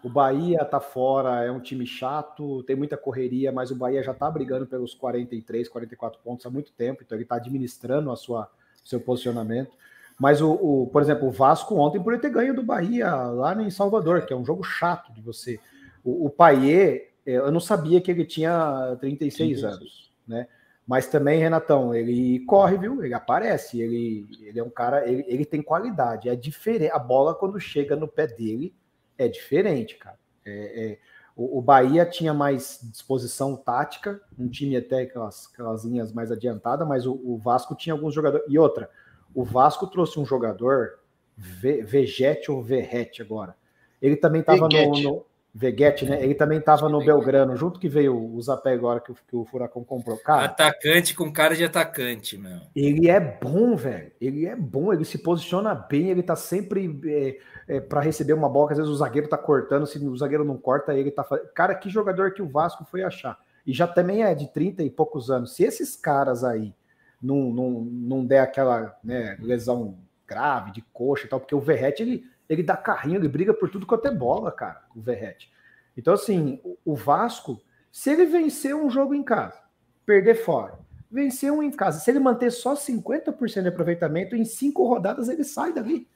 O Bahia tá fora, é um time chato, tem muita correria, mas o Bahia já tá brigando pelos 43, 44 pontos há muito tempo, então ele tá administrando a sua seu posicionamento. Mas o, o, por exemplo, o Vasco ontem por ter ganho do Bahia lá em Salvador, que é um jogo chato de você. O, o Paier, é, eu não sabia que ele tinha 36 Sim, anos, né? Mas também, Renatão, ele corre, viu? Ele aparece, ele, ele é um cara, ele, ele tem qualidade. É diferente. A bola, quando chega no pé dele, é diferente, cara. É, é, o, o, Bahia tinha mais disposição tática, um time até aquelas, aquelas linhas mais adiantadas, mas o, o, Vasco tinha alguns jogadores. E outra, o Vasco trouxe um jogador, Vegete ou Verrete agora. Ele também estava no, no Veguete, né? Ele também estava no Belgrano, junto que veio o Zapé agora que, que, o Furacão comprou. Cara, atacante com cara de atacante, meu. Ele é bom, velho. Ele é bom, ele se posiciona bem, ele tá sempre é, é, para receber uma bola, que às vezes o zagueiro tá cortando, se o zagueiro não corta, ele tá fazendo. Cara, que jogador que o Vasco foi achar. E já também é de 30 e poucos anos. Se esses caras aí não, não, não der aquela né, lesão grave de coxa e tal, porque o Verrete ele ele dá carrinho, ele briga por tudo quanto é bola, cara, o Verrete. Então, assim, o Vasco, se ele vencer um jogo em casa, perder fora, vencer um em casa, se ele manter só 50% de aproveitamento, em cinco rodadas ele sai dali.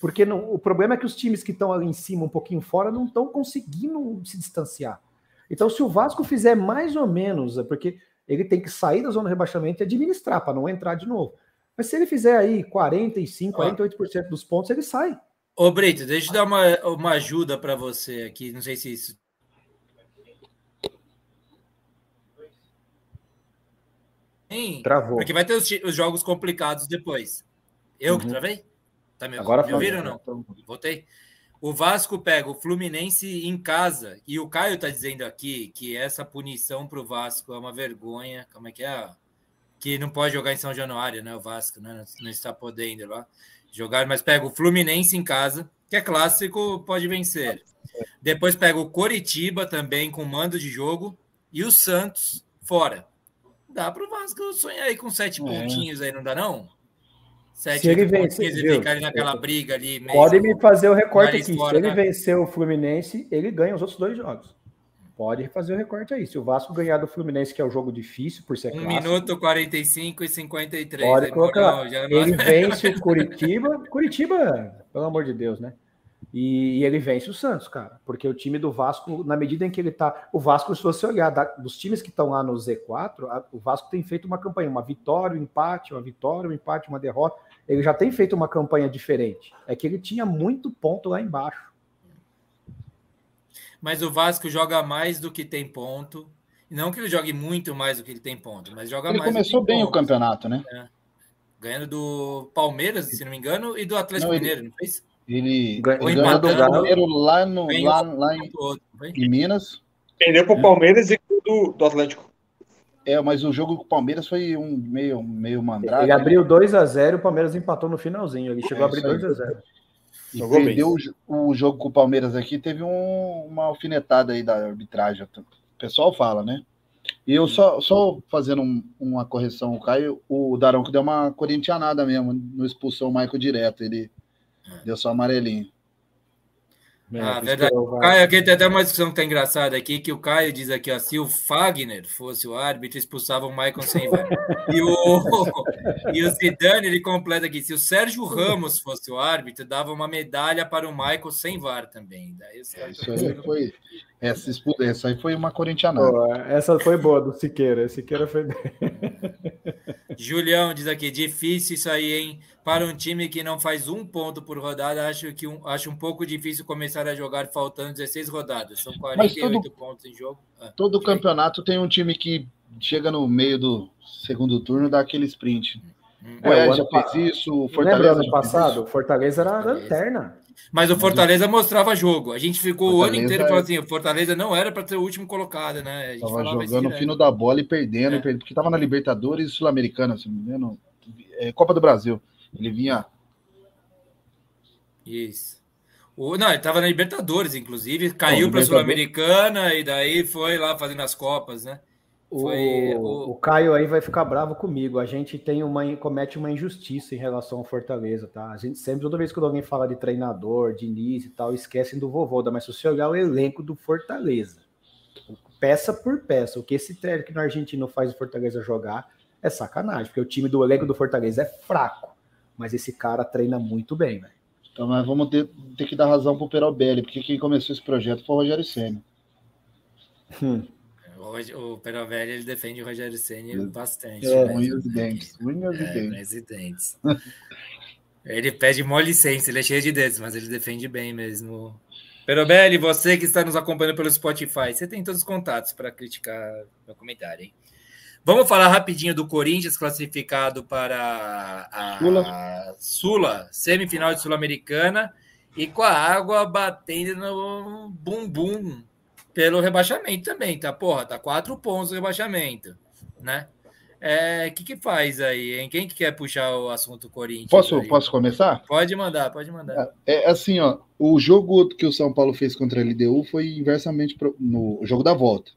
Porque não, o problema é que os times que estão ali em cima, um pouquinho fora, não estão conseguindo se distanciar. Então, se o Vasco fizer mais ou menos, é porque ele tem que sair da zona de rebaixamento e administrar para não entrar de novo. Mas se ele fizer aí 45, 48% dos pontos, ele sai. Ô, Brito, deixa eu dar uma, uma ajuda para você aqui. Não sei se isso. Sim, Travou. Porque vai ter os, os jogos complicados depois. Eu uhum. que travei? Tá me, Agora me ouviram ou não? Voltei. O Vasco pega o Fluminense em casa. E o Caio tá dizendo aqui que essa punição para o Vasco é uma vergonha. Como é que é? Que não pode jogar em São Januário, né? O Vasco né? não está podendo lá jogar, mas pega o Fluminense em casa, que é clássico, pode vencer. Depois pega o Coritiba também com mando de jogo e o Santos fora. Dá para o Vasco sonhar aí com sete é. pontinhos aí, não dá não? Sete Se ele vencer, e ficarem naquela briga ali. Pode me fazer o recorte aqui. Se ele né? vencer o Fluminense, ele ganha os outros dois jogos. Pode fazer o recorte aí. Se o Vasco ganhar do Fluminense, que é o um jogo difícil por ser um clássico. minuto 45 e 53. Pode colocar. Ele *laughs* vence o Curitiba. Curitiba, pelo amor de Deus, né? E, e, ele vence o Santos, cara. Porque o time do Vasco, na medida em que ele tá. O Vasco, se você olhar da, dos times que estão lá no Z4, a, o Vasco tem feito uma campanha, uma vitória, um empate, uma vitória, um empate, uma derrota. Ele já tem feito uma campanha diferente. É que ele tinha muito ponto lá embaixo mas o Vasco joga mais do que tem ponto. Não que ele jogue muito mais do que ele tem ponto, mas joga ele mais. Ele começou bem ponto. o campeonato, né? É. Ganhando do Palmeiras, se não me engano, e do Atlético não, Mineiro, não fez? Ele, ele ganhou do Mineiro lá, no, lá, lá em, outro, em Minas. Perdeu para o Palmeiras e do, do Atlético. É, mas o jogo com o Palmeiras foi um meio, meio mandrake. Ele abriu 2 a 0 o Palmeiras empatou no finalzinho. Ele chegou é, a abrir 2 a 0 e Jogou perdeu o, o, jogo com o Palmeiras aqui, teve um, uma alfinetada aí da arbitragem. O pessoal fala, né? E eu só, só fazendo um, uma correção, o Caio, o Daronco deu uma corintianada mesmo, no expulsão o Michael direto, ele é. deu só amarelinho. É, ah, verdade. O Caio, aqui tem até uma discussão que tá engraçada aqui, que o Caio diz aqui, ó, se o Fagner fosse o árbitro, expulsava o Michael sem VAR. *laughs* e, o, *laughs* e o Zidane, ele completa aqui, se o Sérgio Ramos fosse o árbitro, dava uma medalha para o Michael sem VAR também. Daí, é, isso aí foi... Essa, essa aí foi uma corintianada. Pô, essa foi boa do Siqueira. Siqueira foi bem. Julião diz aqui, difícil isso aí, hein? Para um time que não faz um ponto por rodada, acho que um, acho um pouco difícil começar a jogar faltando 16 rodadas. São 48 todo, pontos em jogo. Ah, todo campeonato tem um time que chega no meio do segundo turno dá aquele sprint. Hum. Goiás é, já fez isso, o Fortaleza. ano passado, o Fortaleza era a lanterna. Mas o Fortaleza mostrava jogo. A gente ficou Fortaleza o ano inteiro falando assim: o Fortaleza não era para ser o último colocado, né? A tava jogando o fino da bola e perdendo, é. porque estava na Libertadores Sul-Americana, se não me engano. É, Copa do Brasil. Ele vinha. Isso. O, não, ele estava na Libertadores, inclusive, caiu para a Sul-Americana e daí foi lá fazendo as Copas, né? Foi, o, o... o, Caio aí vai ficar bravo comigo. A gente tem uma comete uma injustiça em relação ao Fortaleza, tá? A gente sempre, toda vez que alguém fala de treinador, de início e tal, esquecem do Vovoda. Mas se você olhar o elenco do Fortaleza, peça por peça, o que esse técnico no argentino faz o Fortaleza jogar é sacanagem, porque o time do elenco do Fortaleza é fraco, mas esse cara treina muito bem, velho. Então nós vamos ter, ter que dar razão pro Perobelli, porque quem começou esse projeto foi o Rogério Senna. Hum. O, o Perovelli ele defende o Rogério Senna é. bastante. É, unhas e dentes. Unhas e dentes. *laughs* ele pede mó licença, ele é cheio de dentes, mas ele defende bem mesmo. Perobelli, você que está nos acompanhando pelo Spotify, você tem todos os contatos para criticar meu comentário, hein? Vamos falar rapidinho do Corinthians classificado para a Sula, Sula semifinal de Sul-Americana e com a água batendo no bumbum pelo rebaixamento também, tá? Porra, tá quatro pontos o rebaixamento, né? É, que, que faz aí, hein? Quem que quer puxar o assunto Corinthians? Posso, posso começar? Pode mandar, pode mandar. É, é assim, ó, o jogo que o São Paulo fez contra a LDU foi inversamente pro, no jogo da volta,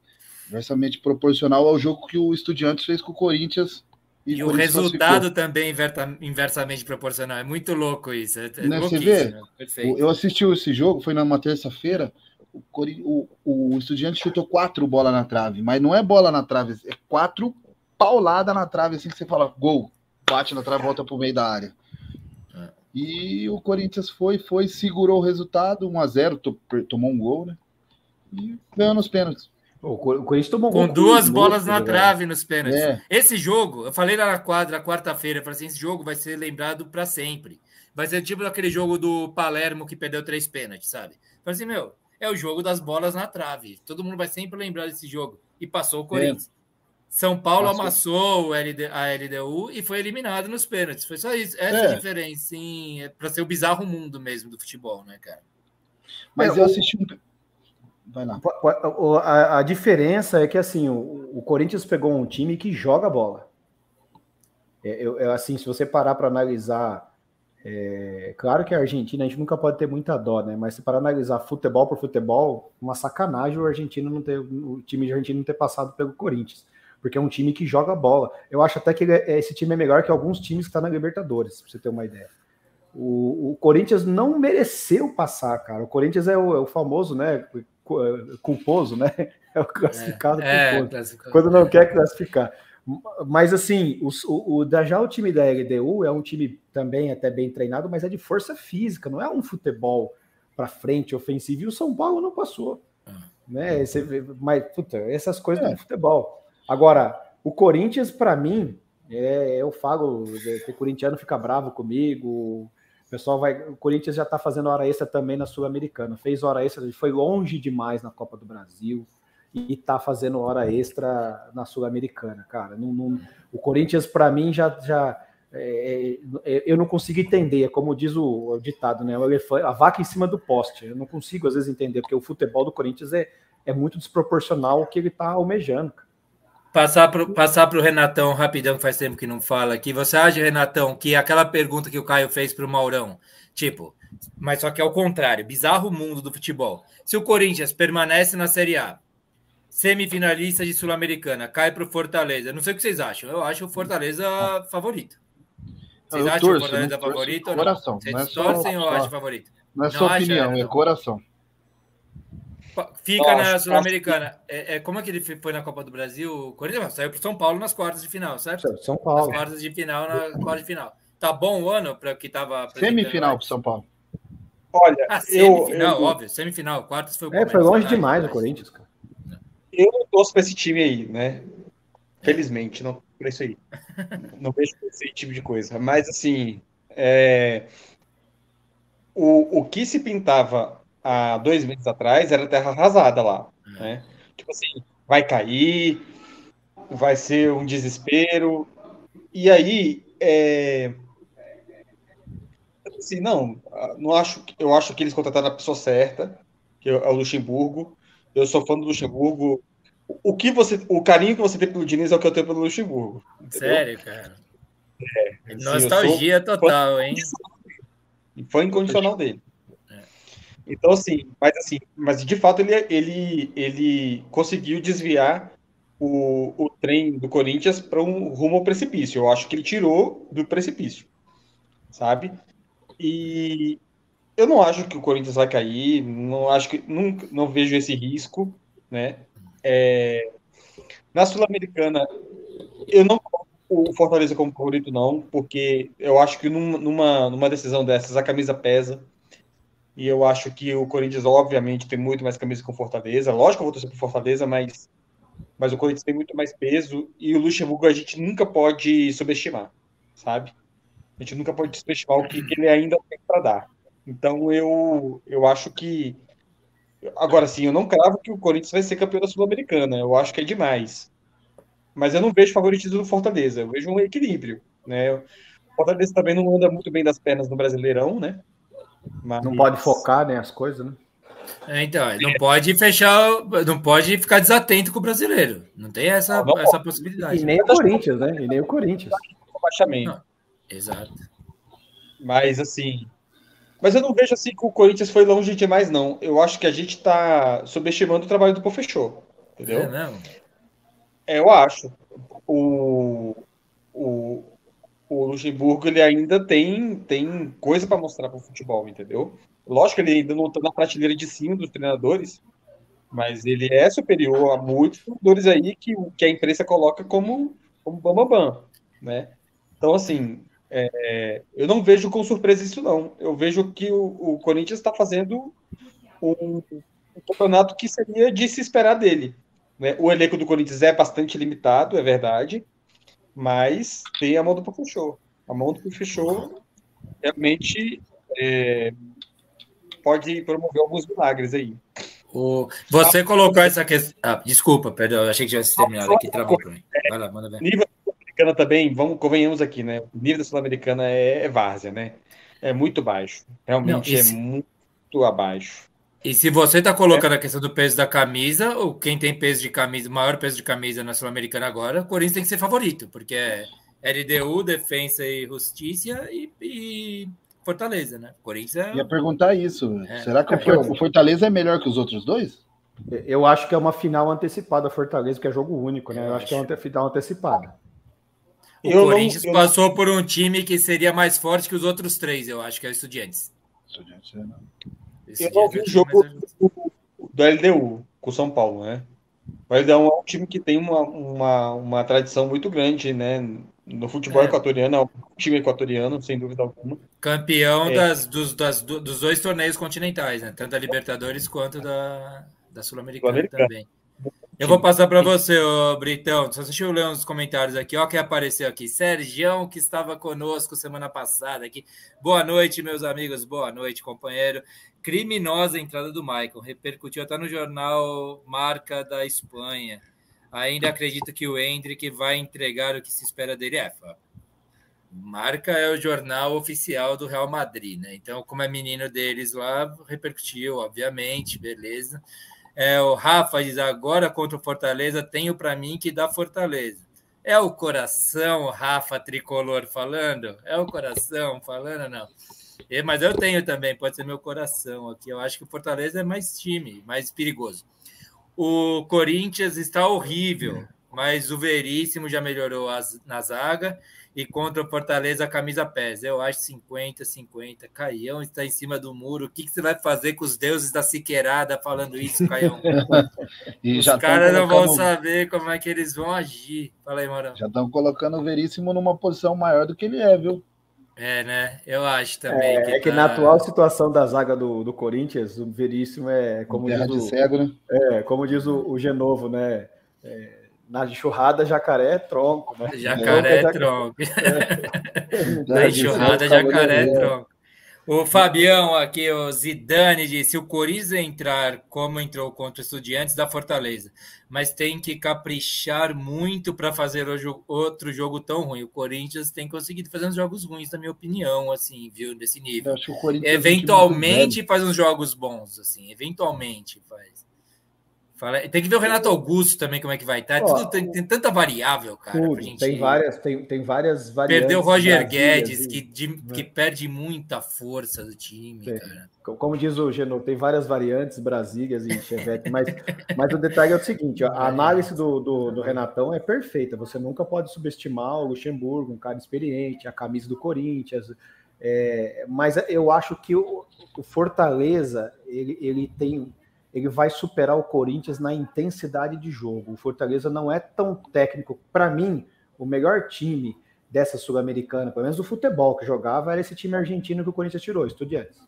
inversamente proporcional ao jogo que o Estudiantes fez com o Corinthians. E, e o resultado também inversamente proporcional. É muito louco isso. É, é né, você vê? Eu assisti esse jogo, foi numa terça-feira o, o, o Estudiante chutou quatro bolas na trave, mas não é bola na trave, é quatro paulada na trave, assim que você fala, gol, bate na trave, volta pro meio da área. É. E o Corinthians foi, foi, segurou o resultado, 1 a 0 tomou um gol, né? E ganhou nos pênaltis. O Corinthians tomou Com duas bolas na trave nos pênaltis. É. Esse jogo, eu falei lá na quadra, quarta-feira, eu falei assim: esse jogo vai ser lembrado para sempre. Vai ser tipo aquele jogo do Palermo que perdeu três pênaltis, sabe? Eu falei assim, meu, é o jogo das bolas na trave. Todo mundo vai sempre lembrar desse jogo. E passou o Corinthians. É. São Paulo passou. amassou LD, a LDU e foi eliminado nos pênaltis. Foi só isso. Essa é. a diferença, sim. É para ser o bizarro mundo mesmo do futebol, né, cara? Mas é, eu assisti um. Vai lá. A, a, diferença é que assim, o, o, Corinthians pegou um time que joga bola. É, eu, eu assim, se você parar para analisar é, claro que a Argentina a gente nunca pode ter muita dó, né? Mas se para analisar futebol por futebol, uma sacanagem o argentino não ter, o time de Argentina não ter passado pelo Corinthians, porque é um time que joga bola. Eu acho até que é, esse time é melhor que alguns times que estão tá na Libertadores, para você ter uma ideia. O, o, Corinthians não mereceu passar, cara. O Corinthians é o, é o famoso, né? Culposo, né? *laughs* É o classificado é, culposo. É, quando não quer classificar. Mas assim, o, o, o, já o time da LDU é um time também até bem treinado, mas é de força física, não é um futebol para frente ofensivo. E o São Paulo não passou. Ah. Né? Você, mas, puta, essas coisas é. do futebol. Agora, o Corinthians, para mim, é, eu falo, o corintiano fica bravo comigo. O pessoal vai. O Corinthians já está fazendo hora extra também na Sul-Americana. Fez hora extra, foi longe demais na Copa do Brasil e tá fazendo hora extra na Sul-Americana, cara. Não, não, o Corinthians, para mim, já. já é, é, eu não consigo entender, é como diz o, o, ditado, né? O elefante, a vaca em cima do poste. Eu não consigo, às vezes, entender, porque o futebol do Corinthians é, é muito desproporcional ao que ele tá almejando. Passar para passar o Renatão rapidão, que faz tempo que não fala aqui. Você acha, Renatão, que aquela pergunta que o Caio fez para o Maurão, tipo, mas só que é o contrário, bizarro mundo do futebol. Se o Corinthians permanece na Série A, semifinalista de Sul-Americana, cai para o Fortaleza. Não sei o que vocês acham. Eu acho o Fortaleza favorito. Vocês eu acham torço, o Fortaleza favorito ou não? Coração. Vocês não é torcem ou acham favorito? Não é só não opinião, acha, é coração. Fica na Sul-Americana. É, é, como é que ele foi na Copa do Brasil? O Corinthians saiu para São Paulo nas quartas de final, certo? São Paulo. Nas quartas de final, na quarta de final. Tá bom o ano para que estava. Semifinal para São Paulo. Olha, ah, semifinal, eu, eu... óbvio, semifinal, quartas foi o É, foi longe demais o Corinthians, cara eu não torço para esse time aí, né? Felizmente, não por isso aí. Não vejo esse tipo de coisa. Mas, assim, é... o, o que se pintava há dois meses atrás era terra arrasada lá, né? Tipo assim, vai cair, vai ser um desespero. E aí, é... assim, não, não acho, eu acho que eles contrataram a pessoa certa, que é o Luxemburgo. Eu sou fã do Luxemburgo. O que você, o carinho que você tem pelo Diniz é o que eu tenho pelo Luxemburgo. Entendeu? Sério, cara. É, assim, Nostalgia total, fã, hein? Foi incondicional dele. É. Então, assim, mas assim, mas de fato ele, ele, ele conseguiu desviar o, o trem do Corinthians para um rumo ao precipício. Eu acho que ele tirou do precipício, sabe? E, eu não acho que o Corinthians vai cair, não acho que não, não vejo esse risco, né? É, na Sul-Americana, eu não o Fortaleza como favorito não, porque eu acho que numa, numa decisão dessas a camisa pesa. E eu acho que o Corinthians, obviamente, tem muito mais camisa que o Fortaleza. Lógico que eu vou torcer pro Fortaleza, mas, mas o Corinthians tem muito mais peso. E o Luxemburgo a gente nunca pode subestimar, sabe? A gente nunca pode subestimar o que, ele ainda tem para dar. Então eu, eu acho que. Agora sim, eu não cravo que o Corinthians vai ser campeão da Sul-Americana. Eu acho que é demais. Mas eu não vejo favoritismo do Fortaleza. Eu vejo um equilíbrio. Né? O Fortaleza também não anda muito bem das pernas no Brasileirão, né? Mas... Não pode focar né, as coisas, né? É, então, não pode fechar, não pode ficar desatento com o brasileiro. Não tem essa, não, essa possibilidade. E nem o Corinthians, né? E nem o Corinthians. Baixamento. Exato. Mas assim. Mas eu não vejo assim que o Corinthians foi longe demais, não. Eu acho que a gente está subestimando o trabalho do Pofechou. Entendeu? É, não. É, eu acho. O, o, o Luxemburgo ele ainda tem, tem coisa para mostrar para o futebol, entendeu? Lógico que ele ainda não está na prateleira de cima dos treinadores, mas ele é superior a muitos treinadores aí que, que a imprensa coloca como, como bambambam, né? Então, assim, é, eu não vejo com surpresa isso, não. Eu vejo que o, o Corinthians está fazendo um, um, campeonato que seria de se esperar dele. Né? O elenco do Corinthians é bastante limitado, é verdade, mas tem a mão do Pofechou. A mão do Pofechou realmente é, pode promover alguns milagres aí. O, você colocou essa questão. Ah, desculpa, perdão, achei que já tinha terminado aqui, travou para mim. Vai lá, manda ver. Nível sul-americana também, vamos, convenhamos aqui, né? O nível da sul-americana é, é várzea, né? É muito baixo. Realmente Não, é muito abaixo. E se você está colocando é. a questão do peso da camisa, ou quem tem peso de camisa, maior peso de camisa na Sul-Americana agora, o Corinthians tem que ser favorito, porque é LDU, Defensa e Justiça e, e Fortaleza, né? Corinthians é... Ia perguntar isso. É. Será que é o Fortaleza é melhor que os outros dois? Eu acho que é uma final antecipada Fortaleza, que é jogo único, né? Eu, Eu acho, acho, que é uma final antecipada. O eu Corinthians não, passou não... por um time que seria mais forte que os outros três, eu acho que é o Estudiantes. Estudiantes, é, não. Eu não vi o jogo do LDU com o São Paulo, né? O LDU é um time que tem uma, uma, uma tradição muito grande, né? No futebol é. equatoriano, é um time equatoriano, sem dúvida alguma. Campeão é. das, dos, das, dos dois torneios continentais, né? Tanto da Libertadores quanto da, da Sul-Americana Sul também. Eu vou passar para você, ô Britão. Só deixa eu ler uns comentários aqui. Ó, quem apareceu aqui. Sergião, que estava conosco semana passada aqui. Boa noite, meus amigos. Boa noite, companheiro. Criminosa entrada do Michael. Repercutiu até no jornal Marca da Espanha. Ainda acredito que o Hendrick vai entregar o que se espera dele. É, Marca é o jornal oficial do Real Madrid, né? Então, como é menino deles lá, repercutiu, obviamente, beleza. É, o Rafa diz: agora contra o Fortaleza, tenho para mim que dá Fortaleza. É o coração, Rafa Tricolor falando? É o coração falando, não? É, mas eu tenho também, pode ser meu coração aqui. Eu acho que o Fortaleza é mais time, mais perigoso. O Corinthians está horrível, mas o Veríssimo já melhorou as, na zaga. E contra o Fortaleza, a camisa pesa. Eu acho 50, 50. Caião está em cima do muro. O que, que você vai fazer com os deuses da Siqueirada falando isso, Caião? *laughs* os caras não vão saber como é que eles vão agir. Fala aí, Morão. Já estão colocando o Veríssimo numa posição maior do que ele é, viu? É, né? Eu acho também. É que, é que tá... na atual situação da zaga do, do Corinthians, o Veríssimo é como diz o, cego, né? É, como diz o, o Genovo, né? É, na enxurrada, jacaré é tronco, né? Jacaré é tronco. *laughs* É. Na enxurrada, jacaré é tronco. O Fabião aqui, o Zidane disse: o Corinthians entrar como entrou contra o Estudiantes da Fortaleza, mas tem que caprichar muito para fazer outro jogo tão ruim. O Corinthians tem conseguido fazer uns jogos ruins, na minha opinião, assim, viu? Nesse nível. Eventualmente faz uns jogos bons, assim, eventualmente faz. Fala, tem que ver o Renato Augusto também, como é que vai estar. Tá. tem, tem, tanta variável, cara. Tudo, gente... Tem várias, tem, tem várias variáveis. Perdeu o Roger Guedes, que, de, né? que perde muita força do time, tem. cara. Como diz o Geno, tem várias variantes, Brasílias e Chevette, mas, *laughs* mas o detalhe é o seguinte: a análise do, do, do, Renatão é perfeita. Você nunca pode subestimar o Luxemburgo, um cara experiente, a camisa do Corinthians. É, mas eu acho que o, o Fortaleza ele, ele tem ele vai superar o Corinthians na intensidade de jogo. O Fortaleza não é tão técnico. Para mim, o melhor time dessa Sul-Americana, pelo menos do futebol que jogava, era esse time argentino que o Corinthians tirou, Estudiantes.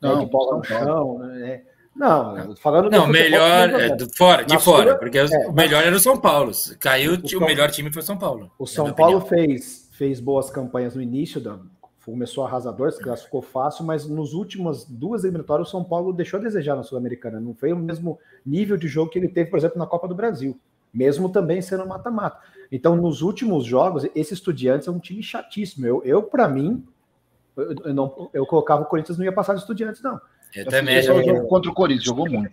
Não, é, de bola no chão, né? Não, falando Não, melhor é, do, fora, de fora, Sula, porque é, o melhor era o São Paulo. Caiu, o, o, o melhor time foi o São Paulo. O São Paulo fez, fez boas campanhas no início da, começou arrasador, se classificou fácil, mas nos últimas duas eliminatórias o São Paulo deixou a desejar na Sul-Americana. Não foi o mesmo nível de jogo que ele teve, por exemplo, na Copa do Brasil, mesmo também sendo mata-mata. Então, nos últimos jogos, esse Estudiantes é um time chatíssimo. Eu, eu para mim, Eu, eu, não, eu colocava o Corinthians não ia passar de estudiantes, não. Eu também. Jogou contra o Corinthians, jogou muito.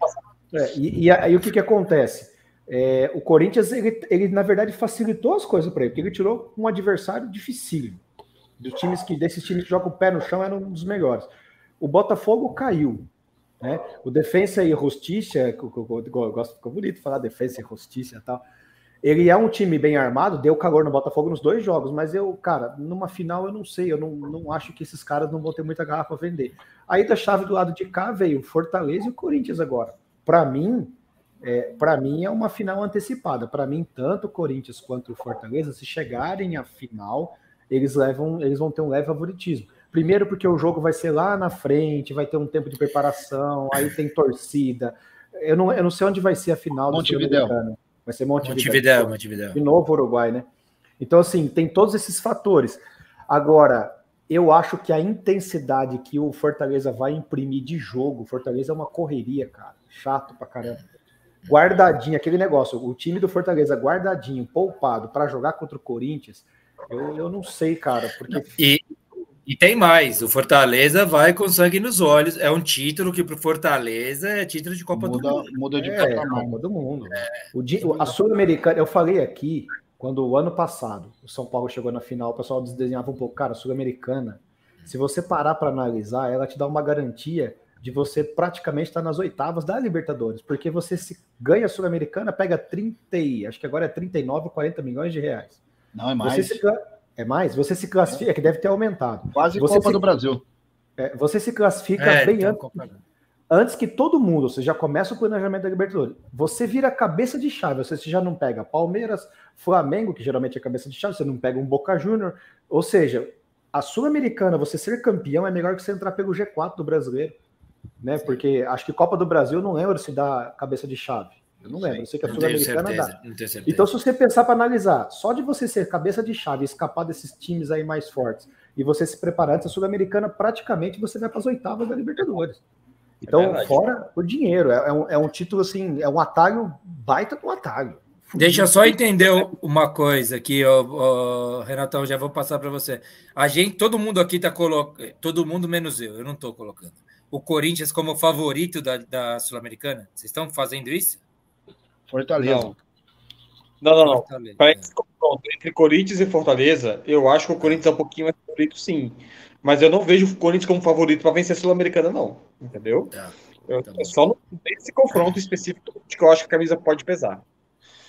É, e, e, aí o que, que acontece? É, o Corinthians, ele, ele, na verdade, facilitou as coisas para ele, porque ele tirou um adversário dificílimo. Dos times que, desses times que jogam o pé no chão, era um dos melhores. O Botafogo caiu. Né? O Defensa e Justiça, eu, eu gosto, ficou bonito falar Defensa e Justiça e tal. Ele é um time bem armado, deu calor no Botafogo nos dois jogos, mas eu, cara, numa final eu não sei, eu não, não acho que esses caras não vão ter muita garrafa a vender. Aí da chave do lado de cá veio o Fortaleza e o Corinthians agora. Para mim, é, para mim é uma final antecipada. Para mim, tanto o Corinthians quanto o Fortaleza, se chegarem à final, eles levam, eles vão ter um leve favoritismo. Primeiro porque o jogo vai ser lá na frente, vai ter um tempo de preparação, aí tem torcida. Eu não, eu não sei onde vai ser a final Montevideo. Vai ser Montevideo. Montevideo, Montevideo. De novo Uruguai, né? Então, assim, tem todos esses fatores. Agora, eu acho que a intensidade que o Fortaleza vai imprimir de jogo, Fortaleza é uma correria, cara. Chato pra caramba. Guardadinho, aquele negócio, o time do Fortaleza guardadinho, poupado para jogar contra o Corinthians, eu, eu não sei, cara, porque. E, e tem mais, o Fortaleza vai com sangue nos olhos. É um título que para o Fortaleza é título de Copa muda, do Mundo. Muda de é, patamar. Muda do mundo. É. O, a Sul-Americana, eu falei aqui, quando o ano passado o São Paulo chegou na final, o pessoal desdenhava um pouco. Cara, a Sul-Americana, se você parar para analisar, ela te dá uma garantia de você praticamente estar nas oitavas da Libertadores, porque você se ganha a Sul-Americana, pega 30, acho que agora é 39 ou 40 milhões de reais. Não, é mais. Se, é mais? Você se classifica, é que deve ter aumentado. Quase você Copa se, do Brasil. É, você se classifica é, bem então, antes, antes que todo mundo, você já começa o planejamento da Libertadores. Você vira cabeça de chave, você já não pega Palmeiras, Flamengo, que geralmente é cabeça de chave, você não pega um Boca Júnior. Ou seja, a Sul-Americana, você ser campeão é melhor que você entrar pelo G4 do brasileiro. Né? Porque acho que Copa do Brasil não lembro se dá cabeça de chave. Eu não lembro, eu sei que a Sul-Americana dá. Então, se você pensar para analisar, só de você ser cabeça de chave, escapar desses times aí mais fortes, e você se preparar antes da Sul-Americana, praticamente você vai para as oitavas da Libertadores. Então, é fora o dinheiro, é, é, um, é um título assim, é um atalho, baita do atalho. Deixa eu só entender uma coisa aqui, ó, ó, Renatão, já vou passar para você. A gente, todo mundo aqui está colocando, todo mundo menos eu, eu não estou colocando. O Corinthians como favorito da, da Sul-Americana? Vocês estão fazendo isso? Fortaleza. Não, não, não. não. Para esse confronto entre Corinthians e Fortaleza, eu acho que o Corinthians é um pouquinho mais favorito, sim. Mas eu não vejo o Corinthians como favorito para vencer a Sul-Americana, não. Entendeu? Tá. Eu, tá só nesse confronto específico que eu acho que a camisa pode pesar.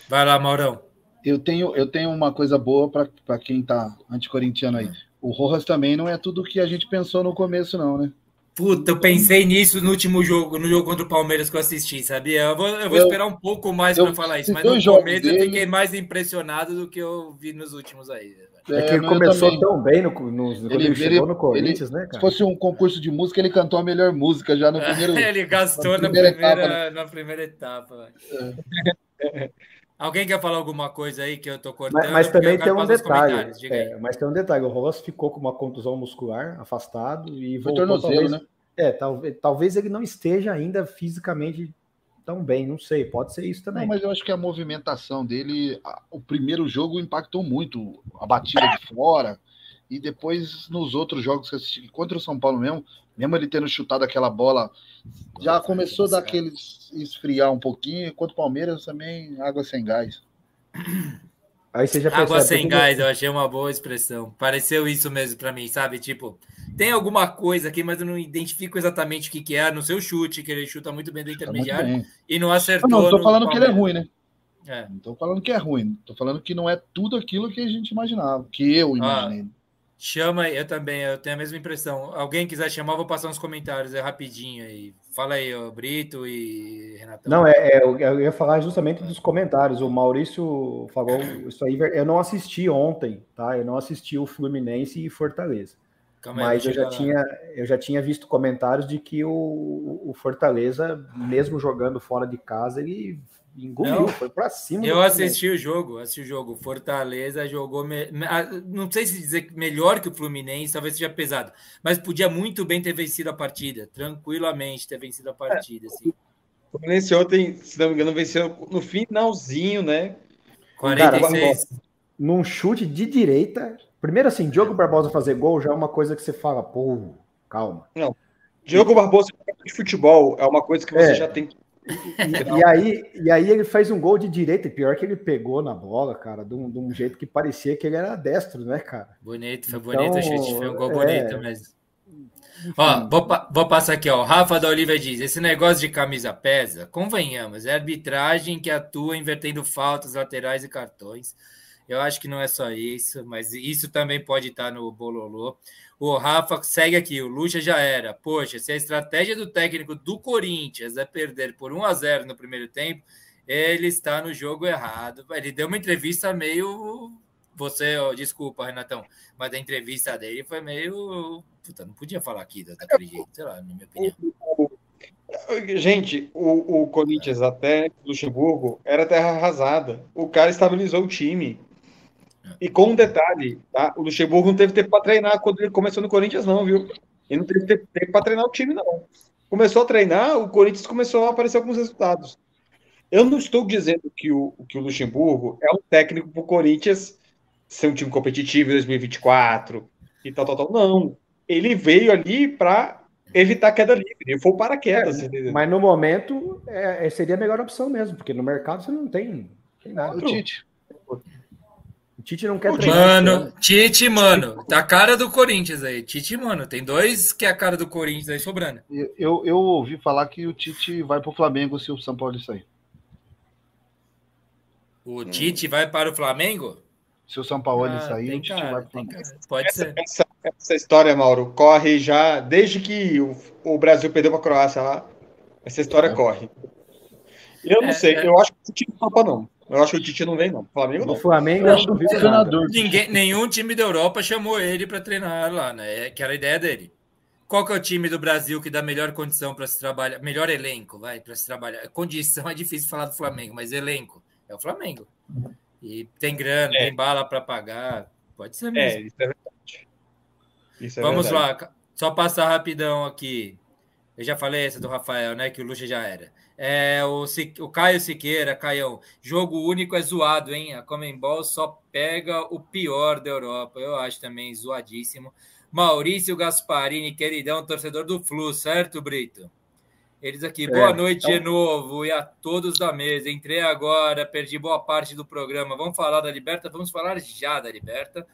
Vai lá, Maurão. Eu tenho, eu tenho uma coisa boa para quem está anticorintiano aí. O Rojas também não é tudo que a gente pensou no começo, não, né? Puta, eu pensei nisso no último jogo, no jogo contra o Palmeiras que eu assisti, sabia? Eu vou, eu vou eu, esperar um pouco mais para falar isso, mas no começo dele... eu fiquei mais impressionado do que eu vi nos últimos aí. É, é que ele começou tão bem no, no, ele, ele chegou no Corinthians, ele, né, cara? Se fosse um concurso de música, ele cantou a melhor música já no *laughs* primeiro. ele gastou na primeira, na primeira, etapa, né? na primeira etapa. É. *laughs* Alguém quer falar alguma coisa aí que eu tô cortando? Mas, mas também tem um detalhe. É, mas tem um detalhe. O Ross ficou com uma contusão muscular, afastado e voltou. Tornozelo, talvez, né? É, talvez, talvez ele não esteja ainda fisicamente tão bem, não sei, pode ser isso também. Não, mas eu acho que a movimentação dele, o primeiro jogo impactou muito, a batida de fora, e depois nos outros jogos que eu assisti, contra o São Paulo mesmo, mesmo ele tendo chutado aquela bola, já começou a dar aquele esfriar um pouquinho, contra o Palmeiras também, água sem gás. Aí você já Água sem gás, eu achei uma boa expressão. Pareceu isso mesmo para mim, sabe? Tipo, tem alguma coisa aqui, mas eu não identifico exatamente o que, que é. No seu chute, que ele chuta muito bem do intermediário bem. e não acertou. Não, não tô falando que ele é ruim, né? É. Não tô falando que é ruim. Tô falando que não é tudo aquilo que a gente imaginava, que eu imaginei. Ah, chama, eu também, eu tenho a mesma impressão. Alguém quiser chamar, vou passar uns comentários, é rapidinho aí. Fala aí, ó, Brito e Renato. Não, é, é, eu ia falar justamente dos comentários. O Maurício falou isso aí. Eu não assisti ontem, tá? Eu não assisti o Fluminense e Fortaleza. Calma Mas eu já, tinha, eu já tinha visto comentários de que o, o Fortaleza, mesmo jogando fora de casa, ele engoliu, não, foi para cima. Eu assisti o jogo, assisti o jogo. Fortaleza jogou, me... não sei se dizer melhor que o Fluminense, talvez seja pesado, mas podia muito bem ter vencido a partida, tranquilamente ter vencido a partida. É, assim. O Fluminense ontem, se não me engano, venceu no finalzinho, né? 46. Cara, num chute de direita, Primeiro, assim, Diogo Barbosa fazer gol já é uma coisa que você fala, pô, calma. Não. Diogo Barbosa de futebol é uma coisa que você é. já tem que e, e, aí, e aí ele fez um gol de direita, e pior que ele pegou na bola, cara, de um, de um jeito que parecia que ele era destro, né, cara? Bonito, foi então, bonito o chute, foi um gol é... bonito mesmo. Ó, vou, vou, passar aqui, ó. Rafa da Oliva diz: esse negócio de camisa pesa, convenhamos, é arbitragem que atua invertendo faltas laterais e cartões. Eu acho que não é só isso, mas isso também pode estar no Bololô. O Rafa segue aqui, o Lucha já era. Poxa, se a estratégia do técnico do Corinthians é perder por 1 a 0 no primeiro tempo, ele está no jogo errado. Ele deu uma entrevista meio. Você, oh, desculpa, Renatão, mas a entrevista dele foi meio. Puta, não podia falar aqui daquele jeito, sei lá, na minha opinião. Gente, o, o Corinthians até Luxemburgo era terra arrasada. O cara estabilizou o time. E com um detalhe, tá? O Luxemburgo não teve tempo para treinar quando ele começou no Corinthians, não, viu? Ele não teve tempo para treinar o time, não. Começou a treinar, o Corinthians começou a aparecer alguns resultados. Eu não estou dizendo que o, que o Luxemburgo é um técnico para o Corinthians ser um time competitivo em 2024 e tal, tal, tal. Não. Ele veio ali para evitar queda livre. Ele foi o paraquedas. É, mas no momento é, seria a melhor opção mesmo, porque no mercado você não tem, tem nada. O Tite. O Tite não quer treinar. Mano, Tite, mano, tá a cara do Corinthians aí. Tite, mano, tem dois que é a cara do Corinthians aí sobrando. Eu, eu, eu ouvi falar que o Tite vai pro Flamengo se o São Paulo sair. O Tite vai para o Flamengo? Se o São Paulo ah, sair, o Tite cara, vai pro Flamengo. Pode essa, ser. Essa, essa, história, Mauro, corre já desde que o, o Brasil perdeu para a Croácia lá. Essa história é. corre. Eu não é, sei, é. eu acho que o Tite não topa, não. Eu acho que o Tite não vem, não. Flamengo não. O Flamengo não treinador. Ninguém, nenhum time da Europa chamou ele para treinar lá, né? É, que era a ideia dele. Qual que é o time do Brasil que dá melhor condição para se trabalhar, melhor elenco, vai, para se trabalhar? Condição é difícil falar do Flamengo, mas elenco é o Flamengo. E tem grana, é. tem bala para pagar, pode ser mesmo. É, isso é verdade. Isso é Vamos verdade. lá, só passar rapidão aqui. Eu já falei essa do Rafael, né? Que o Lucha já era. É, o, o Caio Siqueira, Caião, jogo único é zoado, hein? A Comembol só pega o pior da Europa. Eu acho também zoadíssimo. Maurício Gasparini, queridão, torcedor do Flu, certo, Brito? Eles aqui, é, boa noite então... de novo e a todos da mesa. Entrei agora, perdi boa parte do programa. Vamos falar da Liberta? Vamos falar já da Liberta.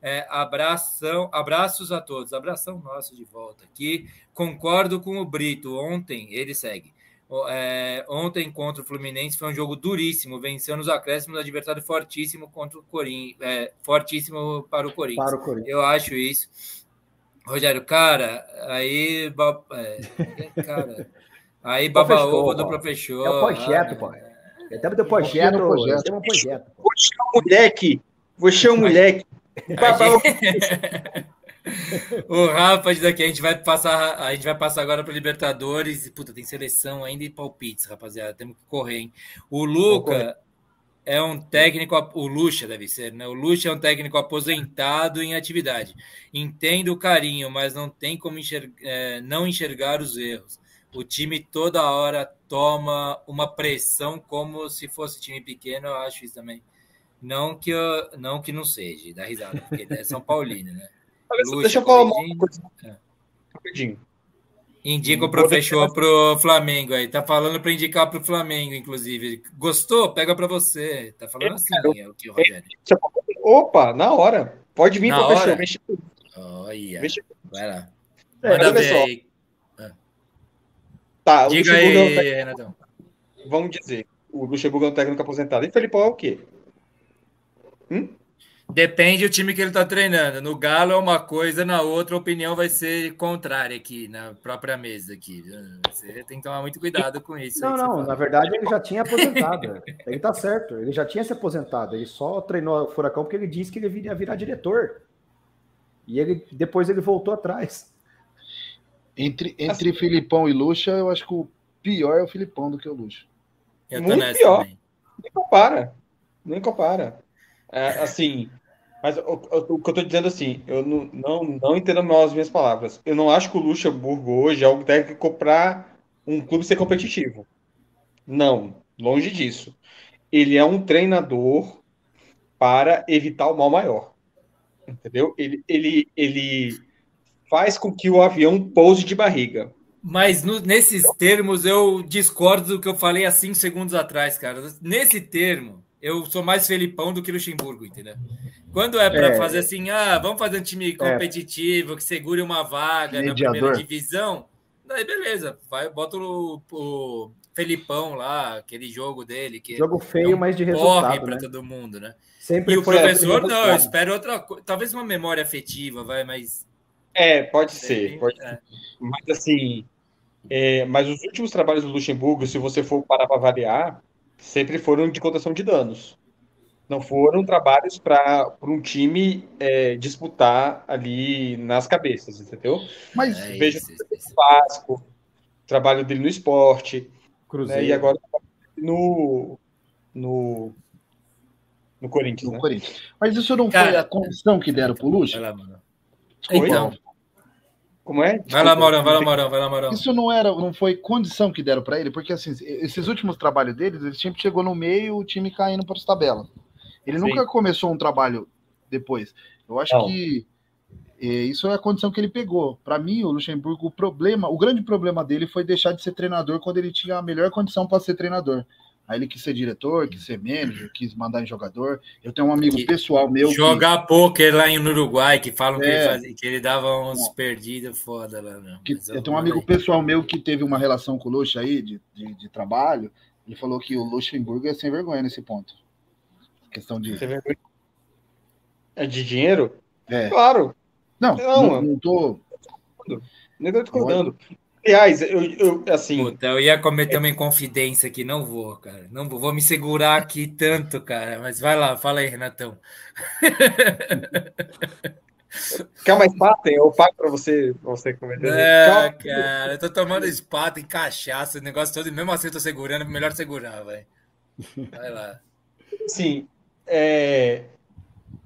É, abração, abraços a todos. Abração nosso de volta aqui. Concordo com o Brito. Ontem ele segue. É, ontem contra o Fluminense foi um jogo duríssimo, venceu nos acréscimos, adversário fortíssimo contra o Corinthians, é, fortíssimo para o Corinthians. Para o Corinthians. Eu acho isso. Rogério, cara, aí, é, *laughs* cara, aí baba ovo do professor. É o projeto, pô. É tempo do projeto, projeto. Um projeto. Você é um moleque, você é um moleque. *laughs* o Rafa diz aqui, a gente vai passar, a gente vai passar agora para Libertadores. Puta, tem seleção ainda e palpites, rapaziada. Temos que correr, hein? O Luca é um técnico, o Lucha deve ser, né? O Lucha é um técnico aposentado em atividade. Entendo o carinho, mas não tem como enxergar, é, não enxergar os erros. O time toda hora toma uma pressão como se fosse time pequeno, eu acho isso também. Não que eu, não que não seja, dá risada, porque é São Paulino, né? Deixa eu falar uma coisa. É. Rapidinho. Indica o professor pro Flamengo aí. Tá falando para indicar pro Flamengo, inclusive. Gostou? Pega para você. Tá falando assim, é o que o Rogério. Opa, na hora. Pode vir, na professor. Mexe Olha. Mexe. Vai lá. É, Manda ver aí. Ah. Tá, Diga aí, é um Renatão. Vamos dizer, o Luxemburgo é um técnico aposentado. E Felipão é o quê? Hum? Depende do time que ele está treinando. No Galo é uma coisa, na outra a opinião vai ser contrária aqui, na própria mesa aqui. Você tem que tomar muito cuidado com isso. Não, não, na verdade ele já tinha aposentado. ele está certo, ele já tinha se aposentado. Ele só treinou o Furacão porque ele disse que ele ia virar diretor. E ele depois ele voltou atrás. Entre, entre assim, Filipão e Lucha, eu acho que o pior é o Filipão do que o Lucha. Muito pior. Também. Nem compara. Nem compara. É, assim, mas o, o, o, que eu tô dizendo assim, eu não, não, não entendo mal as minhas palavras. Eu não acho que o Luxemburgo hoje é algo técnico para um clube ser competitivo. Não, longe disso. Ele é um treinador para evitar o mal maior. Entendeu? Ele, ele, ele faz com que o avião pouse de barriga. Mas no, nesses termos eu discordo do que eu falei há cinco segundos atrás, cara. Nesse termo, eu sou mais Felipão do que Luxemburgo, entendeu? Quando é para é, fazer assim, ah, vamos fazer um time é. competitivo, é. que segure uma vaga Mediador. na primeira divisão, daí beleza, vai, bota o, o Felipão lá, aquele jogo dele. Que jogo feio, é um mas de resultado. para né? todo mundo, né? Sempre e o professor, não, eu espero outra coisa. Talvez uma memória afetiva, vai, mas. É, pode ser. Pode é. Mas assim. É, mas os últimos trabalhos do Luxemburgo, se você for parar para avaliar, sempre foram de contação de danos. Não foram trabalhos para um time é, disputar ali nas cabeças, entendeu? Mas é veja o Vasco, trabalho dele no esporte, Cruzeiro. Né, e agora no, no, no Corinthians. No né? Corinthians. Mas isso não Cara, foi a condição que deram pro Luxo? Então. Como é? Desculpa, vai lá, Maurão, vai lá, Maurão, vai lá, Maurão. Isso não era, não foi condição que deram para ele, porque assim, esses últimos trabalhos deles, ele sempre chegou no meio, o time caindo para as tabelas. Ele Sim. nunca começou um trabalho depois. Eu acho não. que é, isso é a condição que ele pegou. Para mim, o Luxemburgo, o problema, o grande problema dele foi deixar de ser treinador quando ele tinha a melhor condição para ser treinador. Aí ele quis ser diretor, quis ser manager, quis mandar em jogador. Eu tenho um amigo que pessoal meu. Jogar que... poker lá no Uruguai, que falam é... que, ele fazia, que, ele dava uns perdidos foda lá. Não. Que, eu, eu tenho um amigo aí. pessoal meu que teve uma relação com o Luxo aí, de, de, de, trabalho. Ele falou que o Luxemburgo é sem vergonha nesse ponto. Questão de. É de dinheiro? É. Claro. Não, não, não, não tô. Discordando. Aliás, eu, eu assim. Puta, eu ia cometer uma inconfidência aqui, não vou, cara. Não vou, vou me segurar aqui tanto, cara. Mas vai lá, fala aí, Renatão. *laughs* Quer uma Spaten? Eu pago para você, pra você comentar. É, cara, eu tô tomando Spaten, cachaça, o negócio todo, e mesmo assim eu tô segurando, melhor segurar, vai. Vai lá. Sim, é,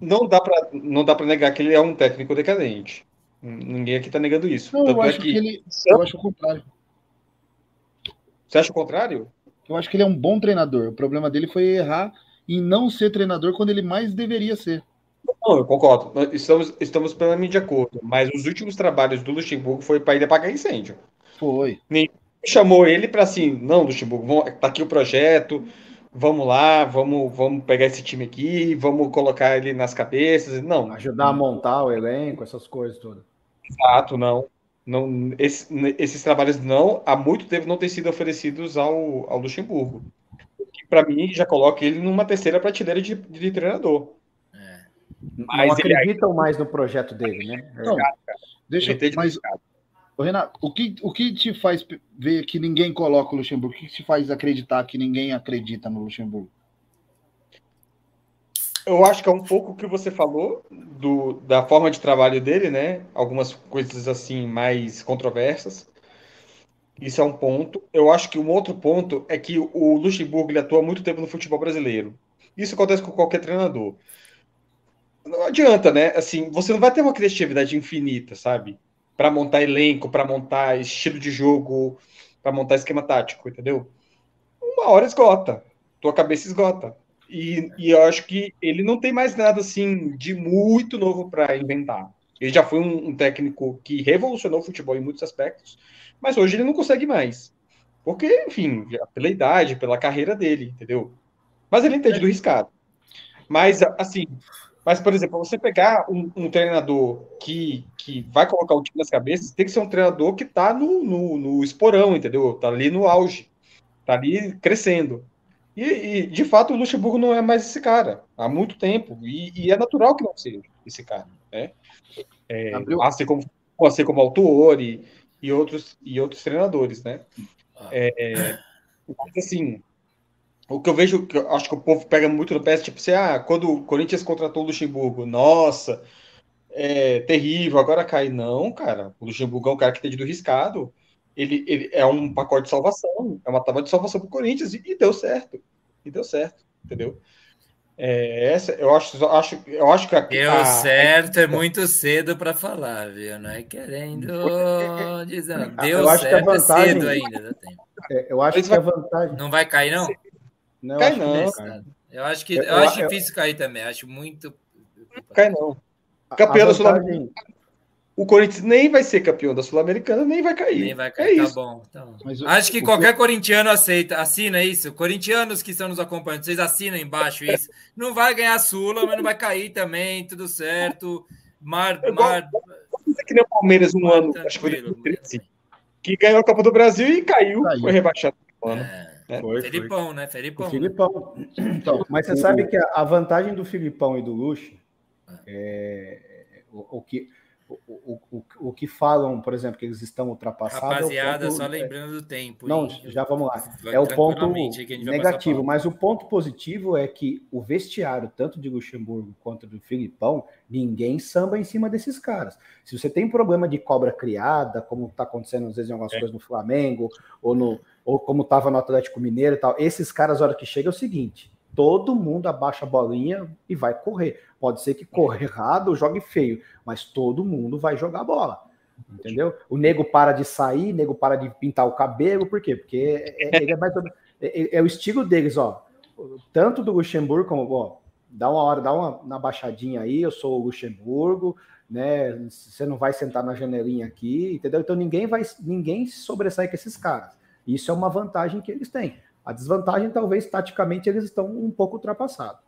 não dá para não dá para negar que ele é um técnico decadente. Ninguém aqui está negando isso. Não, eu é acho é que... que ele, eu acho o contrário. Você acha o contrário? Eu acho que ele é um bom treinador. O problema dele foi errar em não ser treinador quando ele mais deveria ser. Não, eu concordo. Estamos, estamos plenamente de acordo. Mas os últimos trabalhos do Luxemburgo foi para ele apagar incêndio. Foi. Nem chamou ele para assim, não, Luxemburgo, tá aqui o projeto, vamos lá, vamos, vamos pegar esse time aqui, vamos colocar ele nas cabeças. Não. Ajudar a montar o elenco, essas coisas todas. Exato, não. não esse, esses trabalhos não, há muito tempo não têm sido oferecidos ao, ao Luxemburgo. Para mim já coloca ele numa terceira prateleira de, de treinador. É. Mas não acreditam aí... mais no projeto dele, né? Não, deixa, mas, Renato, o que, o que te faz ver que ninguém coloca o Luxemburgo? O que te faz acreditar que ninguém acredita no Luxemburgo? Eu acho que é um pouco o que você falou do, da forma de trabalho dele, né? Algumas coisas assim mais controversas. Isso é um ponto. Eu acho que um outro ponto é que o Luxemburgo ele atua muito tempo no futebol brasileiro. Isso acontece com qualquer treinador. Não adianta, né? Assim, você não vai ter uma criatividade infinita, sabe? para montar elenco, para montar estilo de jogo, para montar esquema tático, entendeu? Uma hora esgota, tua cabeça esgota. E, e eu acho que ele não tem mais nada assim de muito novo para inventar. Ele já foi um, um, técnico que revolucionou o futebol em muitos aspectos, mas hoje ele não consegue mais. Porque, enfim, pela idade, pela carreira dele, entendeu? Mas ele entende do riscado. Mas, assim, mas, por exemplo, você pegar um, um, treinador que, que vai colocar o time nas cabeças, tem que ser um treinador que está no, no, no, esporão, entendeu? Está ali no auge, está ali crescendo. E, e, de fato, o Luxemburgo não é mais esse cara há muito tempo. E, e é natural que não seja esse cara. Né? É, assim, como, assim como autor e, e, outros, e outros treinadores. Né? Ah. É, mas, assim, o que eu vejo, que eu acho que o povo pega muito no pé, tipo assim, ah, quando o Corinthians contratou o Luxemburgo, nossa, é terrível, agora cai. Não, cara, o Luxemburgo é um cara que tem ido riscado, ele, ele é um pacote de salvação, é uma tábua de salvação para o Corinthians, e, e, deu certo, e deu certo, entendeu? É, essa, eu acho, eu acho, eu acho que a, deu a, certo a... é muito cedo para falar, viu? Não é querendo *laughs* dizer, deu certo vantagem... é cedo ainda, É, eu acho que vai... a vantagem não vai cair não. Não, Cai não. Eu acho que eu, eu acho difícil cair também. Acho muito. Cai não. Campeão da Sul-Americana. O Corinthians nem vai ser campeão da Sul-Americana, nem vai cair. Nem vai cair. É tá isso. bom. Então, Acho que qualquer que... corintiano aceita, assina isso. Corintianos que estão nos acompanhando, vocês assinam embaixo isso. Não vai ganhar Sula, mas não vai cair também, tudo certo. Mar, é mar... que nem o Palmeiras um ano, acho que foi 2013, que ganhou a Copa do Brasil e caiu, caiu. foi rebaixado. É. É, foi, Felipão, foi. né? Felipão. O Filipão. *clears throat* Então, mas você sabe que a vantagem do Filipão e do Luxo é o, o que o, o, o, que falam, por exemplo, que eles estão ultrapassados. É Rapaziada, é ponto, só lembrando do tempo. Não, hein? já vamos lá. É o ponto negativo, mas o ponto positivo é que o vestiário, tanto de Luxemburgo quanto do Filipão, ninguém samba em cima desses caras. Se você tem problema de cobra criada, como está acontecendo às vezes em algumas é. coisas no Flamengo, ou, no, ou como estava no Atlético Mineiro e tal, esses caras, a hora que chega, é o seguinte: todo mundo abaixa a bolinha e vai correr. Pode ser que corra errado ou jogue feio, mas todo mundo vai jogar bola. Entendeu? O nego para de sair, o nego para de pintar o cabelo, por quê? Porque é, é *laughs* ele é, mais, é, é, o estilo deles, ó. Tanto do Luxemburgo como, ó, dá uma hora, dá uma na baixadinha aí, eu sou o Luxemburgo, né? Você não vai sentar na janelinha aqui, entendeu? Então ninguém vai, ninguém sobressai com esses caras. Isso é uma vantagem que eles têm. A desvantagem, talvez, taticamente, eles estão um pouco ultrapassados.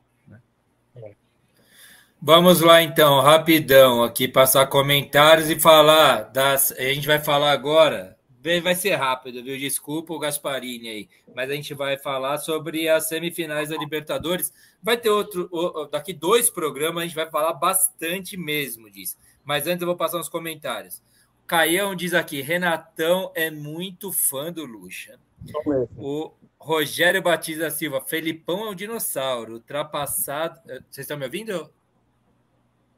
Vamos lá, então, rapidão, aqui passar comentários e falar das. A gente vai falar agora. Vai ser rápido, viu? Desculpa o Gasparini aí, mas a gente vai falar sobre as semifinais da Libertadores. Vai ter outro, daqui dois programas, a gente vai falar bastante mesmo disso. Mas antes eu vou passar uns comentários. Caião diz aqui: Renatão é muito fã do Lucha. O Rogério Batista Silva, Felipão é um dinossauro, ultrapassado. Vocês estão me ouvindo?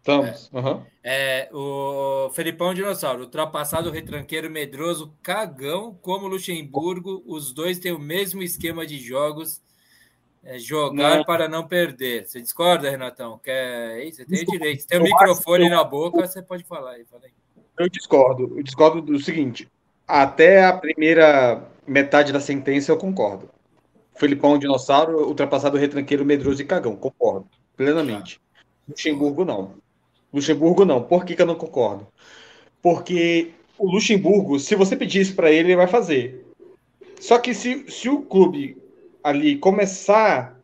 Estamos. É, uhum. é, o Felipão é dinossauro, ultrapassado, retranqueiro, medroso, cagão, como Luxemburgo. Os dois têm o mesmo esquema de jogos. É jogar não. para não perder. Você discorda, Renatão? Quer... Você tem o direito. Você tem o microfone na boca, você pode falar aí. Fala aí. Eu discordo. Eu discordo do seguinte: até a primeira metade da sentença eu concordo. Felipão, dinossauro, ultrapassado, retranqueiro, medroso e cagão. Concordo, plenamente. Luxemburgo, não. Luxemburgo, não. Por que, que eu não concordo? Porque o Luxemburgo, se você pedir isso para ele, ele vai fazer. Só que se, se o clube ali começar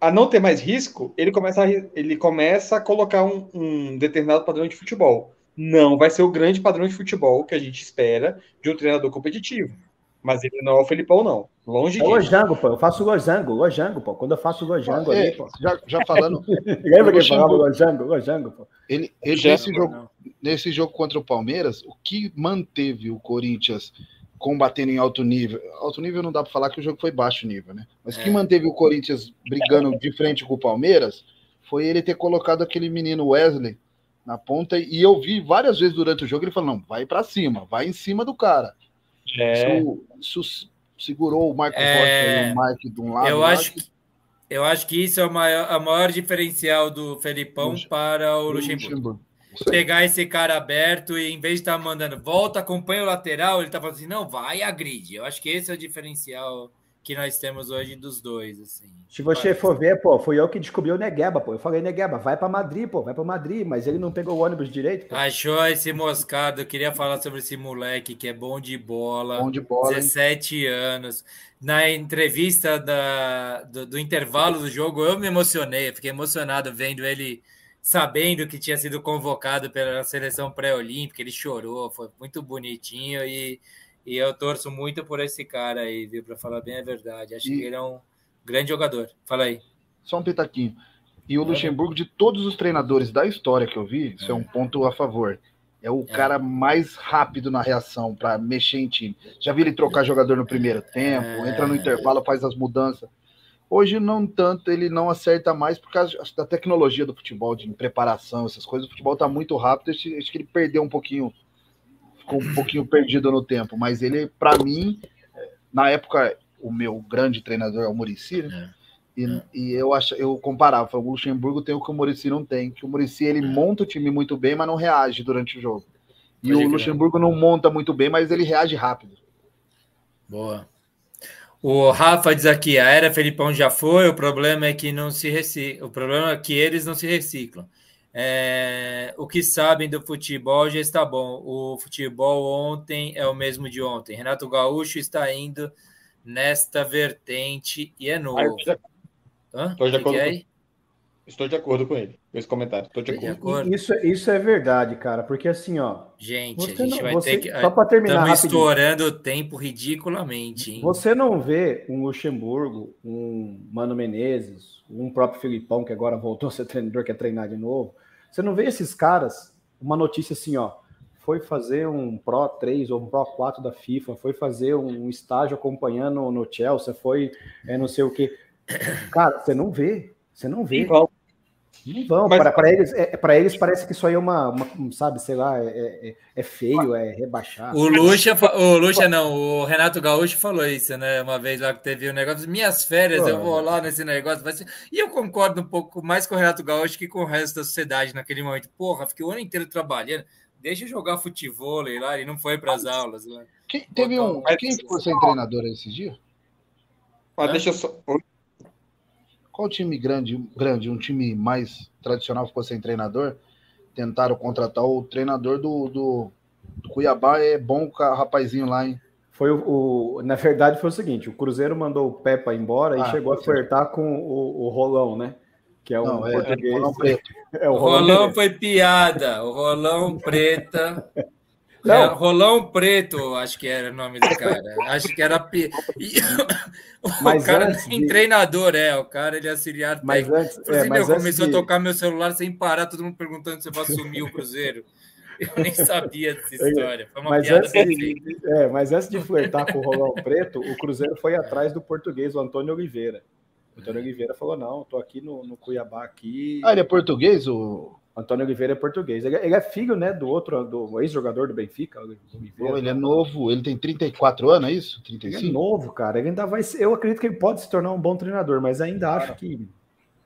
a não ter mais risco, ele começa a, ele começa a colocar um, um determinado padrão de futebol não vai ser o grande padrão de futebol que a gente espera de um treinador competitivo. Mas ele não é o Felipão, não. Longe é disso. Lojango, pô. Eu faço lojango, lojango, pô. Quando eu faço lojango é, ali, pô. Já, já falando. *laughs* Lembra que ele falava lojango, lojango, pô? Ele, ele nesse, jogo, nesse jogo contra o Palmeiras, o que manteve o Corinthians combatendo em alto nível. Alto nível não dá para falar que o jogo foi baixo nível, né? Mas o é. que manteve o Corinthians brigando de frente com o Palmeiras foi ele ter colocado aquele menino Wesley na ponta, e eu vi várias vezes durante o jogo ele falando: não, vai para cima, vai em cima do cara. É. Isso, isso segurou o Marco é... o Mike de um lado. Eu acho, que, eu acho que isso é o maior, a maior diferencial do Felipão para o Luxemburgo. Luxemburgo. Pegar esse cara aberto e em vez de estar tá mandando volta, acompanha o lateral, ele tá falando assim: não, vai agride. Eu acho que esse é o diferencial que nós temos hoje dos dois, assim. Se você for ver, pô, foi eu que descobri o Negueba, pô. Eu falei, Negueba, vai para Madrid, pô, vai para Madrid, mas ele não pegou o ônibus direito. Pô. Achou esse moscado, eu queria falar sobre esse moleque que é bom de bola. Bom de bola. 17 hein? anos. Na entrevista da, do, do, intervalo do jogo, eu me emocionei, eu fiquei emocionado vendo ele sabendo que tinha sido convocado pela seleção pré-olímpica, ele chorou, foi muito bonitinho e e eu torço muito por esse cara aí, viu? Para falar bem a verdade. Acho e... que ele é um grande jogador. Fala aí. Só um pitaquinho. E o. Luxemburgo, de todos os treinadores da história que eu vi, isso é, é um ponto a favor. É o é. cara mais rápido na reação para mexer em time. Já vi ele trocar jogador no primeiro tempo, é. entra no intervalo, faz as mudanças. Hoje, não tanto, ele não acerta mais por causa da tecnologia do futebol, de preparação, essas coisas. O futebol está muito rápido, acho que ele perdeu um pouquinho ficou um pouquinho perdido no tempo, mas ele, para mim, na época, o meu grande treinador é o Murici, né? É. E, é. e, eu acho, eu comparava, o Luxemburgo tem o que o Murici não tem, que o Murici ele é. monta o time muito bem, mas não reage durante o jogo. E Pode o Luxemburgo não monta muito bem, mas ele reage rápido. Boa. O Rafa diz aqui, a era Felipão já foi, o problema é que não se recicla, o problema é que eles não se reciclam. É, o que sabem do futebol já está bom. O futebol ontem é o mesmo de ontem. Renato Gaúcho está indo nesta vertente e é novo. Hã? Estou de acordo. É? Estou de acordo com ele, com esse comentário. Estou de, de acordo. Isso, isso é verdade, cara, porque assim, ó. Gente, a gente não, vai você, ter que. Só para terminar. Estamos estourando o tempo ridiculamente. Hein? Você não vê um Luxemburgo, um Mano Menezes, um próprio Filipão, que agora voltou a ser treinador, quer treinar de novo. Você não vê esses caras, uma notícia assim, ó. Foi fazer um Pro 3 ou um Pro 4 da FIFA, foi fazer um estágio acompanhando no Chelsea, foi é, não sei o que. Cara, você não vê. Você não vê. Não vão. Mas... Para eles, é, para eles parece que isso aí é uma, uma sabe, sei lá, é, é, é feio, é rebaixar. O Lucha, o Lucha não, o Renato Gaúcho falou isso, né? Uma vez lá que teve um negócio, minhas férias, Pô, eu vou lá nesse negócio. Vai ser... E eu concordo um pouco mais com o Renato Gaúcho que com o resto da sociedade naquele momento. Porra, fiquei o ano inteiro trabalhando. Deixa eu jogar futebol lá, ele não foi para as aulas. Lá. Quem, teve um, quem ficou sem treinador esse dia? Ah, deixa eu só. Qual time grande, grande, um time mais tradicional ficou sem treinador? Tentaram contratar o treinador do, do, do Cuiabá, é bom o rapazinho lá, hein? Foi o, o, na verdade foi o seguinte, o Cruzeiro mandou o Pepa embora ah, e chegou a flertar com o, o Rolão, né? Que é um Não, é, português. É, Rolão preto. *laughs* É, o, Rolão, Rolão foi piada, o Rolão preta. Não. É, Rolão Preto, acho que era o nome do cara. Acho que era. *laughs* O mas cara nem de... treinador é, o cara ele é auxiliar mas Antes, é, assim, mas meu, começou de... a tocar meu celular sem parar, todo mundo perguntando se eu vou assumir o Cruzeiro. Eu nem sabia dessa *laughs* história. Foi uma mas antes, de, é, mas antes de flertar com o Rolão Preto, o Cruzeiro foi atrás do português, o Antônio Oliveira. O Antônio Oliveira falou: não, estou aqui no, no Cuiabá aqui. Ah, ele é português, o Antônio Oliveira é português. Ele, ele é filho, né, do outro, do ex-jogador do Benfica. Oliveira, ele é novo, ele tem 34 anos, é isso? 35? Ele é novo, cara. Ele ainda vai ser, eu acredito que ele pode se tornar um bom treinador, mas ainda cara. acho que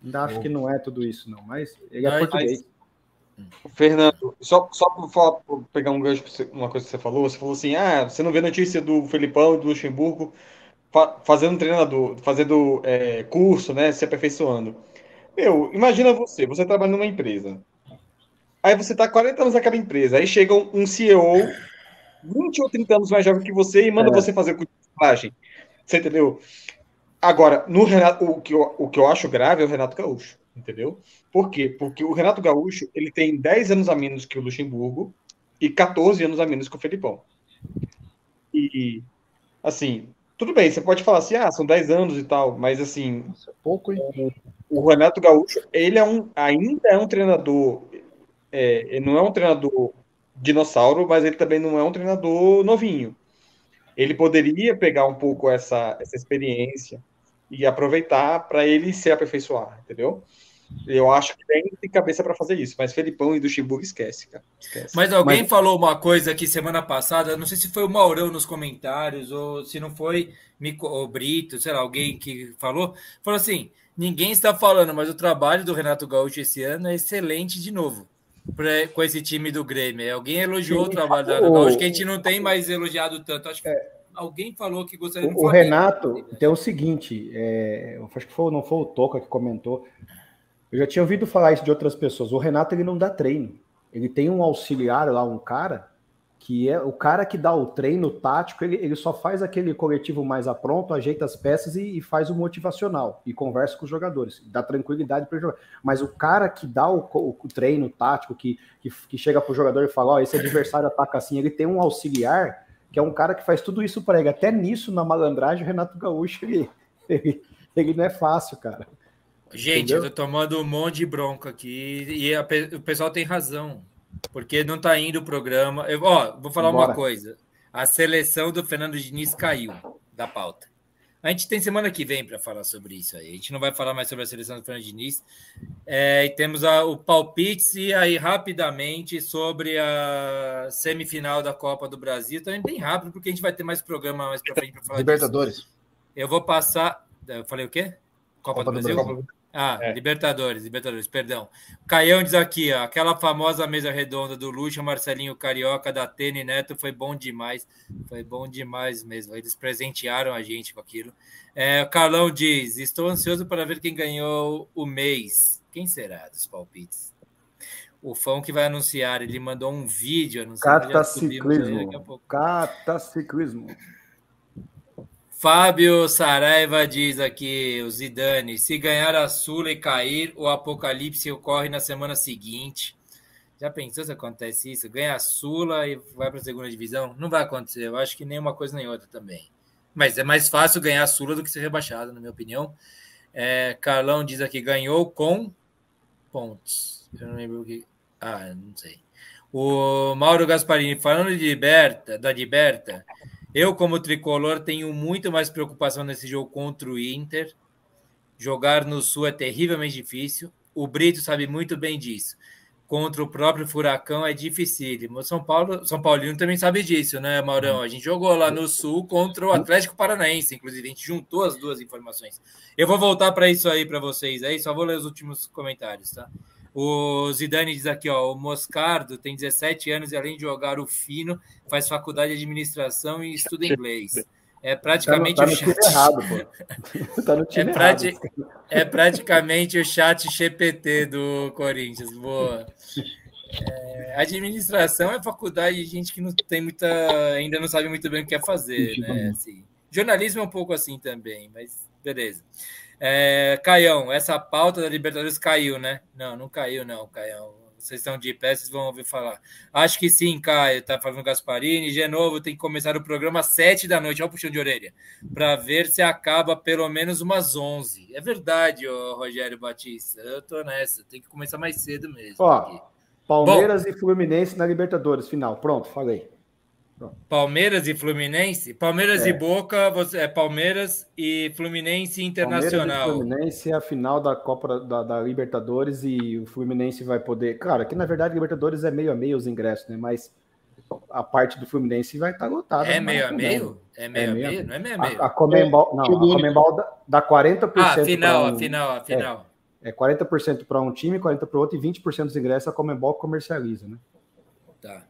ainda acho que não é tudo isso, não. Mas ele é mas, português. Mas, Fernando, só, só para pegar um gancho, uma coisa que você falou, você falou assim: ah, você não vê notícia do Felipão e do Luxemburgo fazendo treinador, fazendo é, curso, né? Se aperfeiçoando. Meu, imagina você, você trabalha numa empresa. Aí você está 40 anos naquela empresa, aí chega um CEO 20 ou 30 anos mais jovem que você e manda é. você fazer curso de Você entendeu? Agora, no Renato, o que, eu, o que eu acho grave é o Renato Gaúcho, entendeu? Por quê? Porque o Renato Gaúcho, ele tem 10 anos a menos que o Luxemburgo e 14 anos a menos que o Felipão. E, assim, tudo bem, você pode falar assim, ah, são 10 anos e tal, mas assim. Nossa, é pouco, hein? O Renato Gaúcho, ele é um, ainda é um treinador é, ele não é um treinador dinossauro, mas ele também não é um treinador novinho. Ele poderia pegar um pouco essa, essa experiência e aproveitar para ele se aperfeiçoar, entendeu? Eu acho que tem, tem cabeça para fazer isso, mas Felipão e do Chiburgo esquece, cara. Esquece. Mas alguém mas... falou uma coisa aqui semana passada, não sei se foi o Maurão nos comentários, ou se não foi o Brito, sei lá, alguém que falou, falou assim: ninguém está falando, mas o trabalho do Renato Gaúcho esse ano é excelente de novo pra, com esse time do Grêmio. Alguém elogiou Sim, o trabalho da. Acho que a gente não tem mais elogiado tanto. Acho que é, alguém falou que gostaria de O, o Renato tem o seguinte: é, acho que foi, não foi o Toca que comentou. Eu já tinha ouvido falar isso de outras pessoas. O Renato ele não dá treino. Ele tem um auxiliar lá, um cara que é o cara que dá o treino tático, ele, ele só faz aquele coletivo mais a pronto, ajeita as peças e, e faz o motivacional e conversa com os jogadores, dá tranquilidade para jogar. Mas o cara que dá o, o, o treino tático, que, que, que chega para o jogador e fala: Ó, oh, esse adversário ataca assim, ele tem um auxiliar que é um cara que faz tudo isso para ele. Até nisso, na malandragem, o Renato Gaúcho, ele, ele, ele não é fácil, cara. Gente, Entendeu? eu tô tomando um monte de bronca aqui e a, o pessoal tem razão porque não está indo o programa. Eu, ó, vou falar Bora. uma coisa. A seleção do Fernando Diniz caiu da pauta. A gente tem semana que vem para falar sobre isso aí. A gente não vai falar mais sobre a seleção do Fernando Diniz. É, e temos a, o palpite e aí rapidamente sobre a semifinal da Copa do Brasil. Também bem rápido, porque a gente vai ter mais programa mais para frente para falar Libertadores. Disso. Eu vou passar. Eu falei o quê? Copa, Copa do, do Brasil? Brasil. Ah, é. Libertadores, Libertadores, perdão. Caião diz aqui, ó, aquela famosa mesa redonda do Luxo, Marcelinho Carioca, da Tene Neto, foi bom demais. Foi bom demais mesmo. Eles presentearam a gente com aquilo. É, o Carlão diz: Estou ansioso para ver quem ganhou o mês. Quem será dos palpites? o fã que vai anunciar, ele mandou um vídeo anunciando. Cataciclismo. Cataciclismo. Fábio Saraiva diz aqui, o Zidane, se ganhar a Sula e cair, o apocalipse ocorre na semana seguinte. Já pensou se acontece isso? Ganha a Sula e vai para a segunda divisão? Não vai acontecer. Eu acho que nem uma coisa nem outra também. Mas é mais fácil ganhar a Sula do que ser rebaixado, na minha opinião. É, Carlão diz aqui, ganhou com pontos. Eu não lembro o que. Ah, não sei. O Mauro Gasparini, falando de Liberta, da Liberta, eu, como tricolor, tenho muito mais preocupação nesse jogo contra o Inter. Jogar no Sul é terrivelmente difícil. O Brito sabe muito bem disso. Contra o próprio Furacão é dificílimo. São Paulo, São Paulino também sabe disso, né, Maurão? A gente jogou lá no Sul contra o Atlético Paranaense, inclusive. A gente juntou as duas informações. Eu vou voltar para isso aí para vocês aí, só vou ler os últimos comentários, tá? O Zidane diz aqui, ó, o Moscardo tem 17 anos e além de jogar o fino, faz faculdade de administração e estuda inglês. É praticamente tá no, tá no o chat. Errado, pô. *laughs* Tá no time é, prati... é praticamente o chat GPT do Corinthians. Boa. É, administração é faculdade de gente que não tem muita. ainda não sabe muito bem o que quer fazer, né? Assim, jornalismo é um pouco assim também, mas beleza. É, Caião, essa pauta da Libertadores caiu, né? Não, não caiu, não, Caião. Vocês estão de pé, vocês vão ouvir falar. Acho que sim, Caio, tá falando Gasparini. De novo, tem que começar o programa às sete da noite, olha o puxão de orelha, para ver se acaba pelo menos umas onze. É verdade, ô, Rogério Batista. Eu tô nessa, tem que começar mais cedo mesmo. Ó, aqui. Palmeiras Bom, e Fluminense na Libertadores, final. Pronto, falei. Palmeiras e Fluminense? Palmeiras é. e Boca, você, é Palmeiras e Fluminense Internacional. Palmeiras e Fluminense é a final da Copa da, da, Libertadores e o Fluminense vai poder. Cara, que na verdade Libertadores é meio a meio os ingressos, né? Mas a parte do Fluminense vai estar lotada. É meio a meio? É meio, é meio a meio? Não é meio a meio. A, a Comembol, não, a Comembol dá, dá 40%. Ah, a final, um, a final, a final. É, é 40% para um time, 40% para o outro e 20% dos ingressos a Comembol comercializa, né? Tá.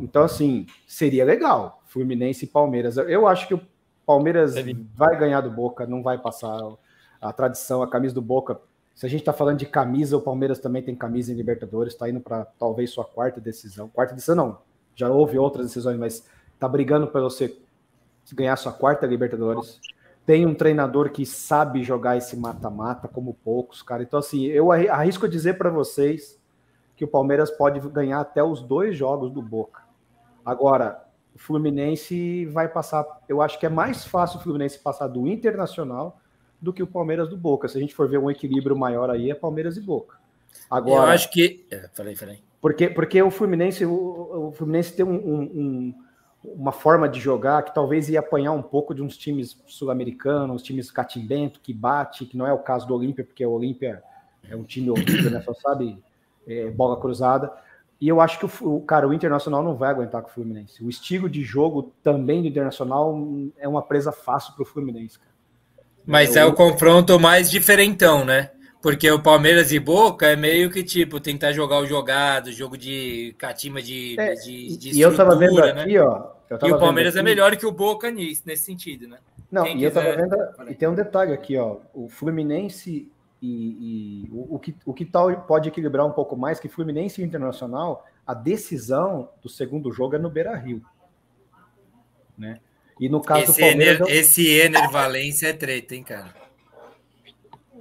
Então, assim, seria legal. Fluminense e Palmeiras. Eu acho que o Palmeiras vai ganhar do Boca, não vai passar a tradição, a camisa do Boca. Se a gente está falando de camisa, o Palmeiras também tem camisa em Libertadores, está indo para talvez sua quarta decisão. Quarta decisão não, já houve outras decisões, mas está brigando para você ganhar sua quarta Libertadores. Tem um treinador que sabe jogar esse mata-mata como poucos, cara. Então, assim, eu arrisco a dizer para vocês que o Palmeiras pode ganhar até os dois jogos do Boca. Agora, o Fluminense vai passar. Eu acho que é mais fácil o Fluminense passar do Internacional do que o Palmeiras do Boca. Se a gente for ver um equilíbrio maior aí, é Palmeiras e Boca. Agora, eu acho que. É, falei, falei. Porque, porque o Fluminense, o, o Fluminense tem um, um, uma forma de jogar que talvez ia apanhar um pouco de uns times sul-americanos, times catimbento, que bate, que não é o caso do Olímpia, porque o Olímpia é um time horrível, né? Só sabe é, bola cruzada. E eu acho que o, cara, o Internacional não vai aguentar com o Fluminense. O estilo de jogo também do Internacional é uma presa fácil para o Fluminense. Cara. Mas é, é o confronto mais diferentão, né? Porque o Palmeiras e Boca é meio que tipo tentar jogar o jogado, jogo de catima de, é, de, de E eu tava vendo né? aqui, ó. e o Palmeiras é aqui... é melhor que o Boca nisso, nesse sentido, né? Não, Quem e quiser... eu tava vendo. E tem um detalhe aqui, ó. O Fluminense e, e o, o, que, o que tal pode equilibrar um pouco mais que Fluminense e Internacional, a decisão do segundo jogo é no Beira Rio. Né? E no caso esse do Palmeiras. Ener, esse Ener Valência é treta, hein, cara?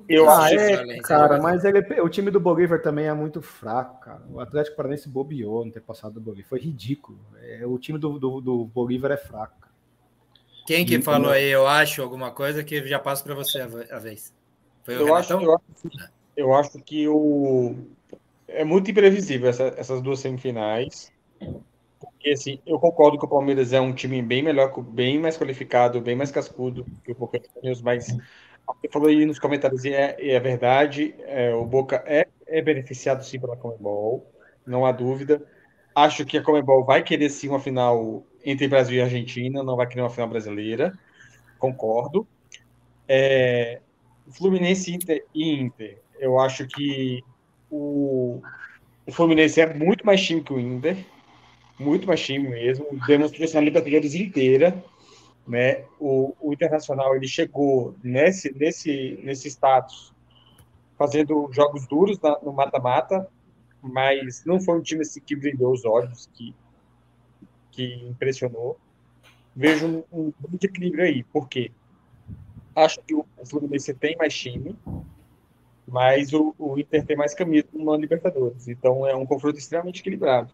Eu ah, é, cara, mas ele, o time do Bolívar também é muito fraco, cara. O Atlético Paranaense bobeou não ter passado do Bolívar. Foi ridículo. É, o time do, do, do Bolívar é fraco. Quem que e falou aí, eu acho, alguma coisa que já passo para você a vez? Eu, acho, eu, acho, eu acho que o é muito imprevisível essa, essas duas semifinais. Porque assim, eu concordo que o Palmeiras é um time bem melhor, bem mais qualificado, bem mais cascudo que o Boca Juniors, mas você falou aí nos comentários e é, é verdade, é, o Boca é, é beneficiado sim pela Comebol, não há dúvida. Acho que a Comebol vai querer sim uma final entre Brasil e Argentina, não vai querer uma final brasileira, concordo. É, Fluminense Inter e Inter. Eu acho que o, o Fluminense é muito mais time que o Inter, muito mais time mesmo. Demonstrou isso na Libertadores inteira. Né? O, o Internacional ele chegou nesse, nesse, nesse status fazendo jogos duros na, no mata-mata, mas não foi um time assim, que brilhou os olhos, que, que impressionou. Vejo um, um equilíbrio aí, por quê? Acho que o Fluminense tem mais time, mas o, o Inter tem mais caminho no Libertadores. Então é um confronto extremamente equilibrado.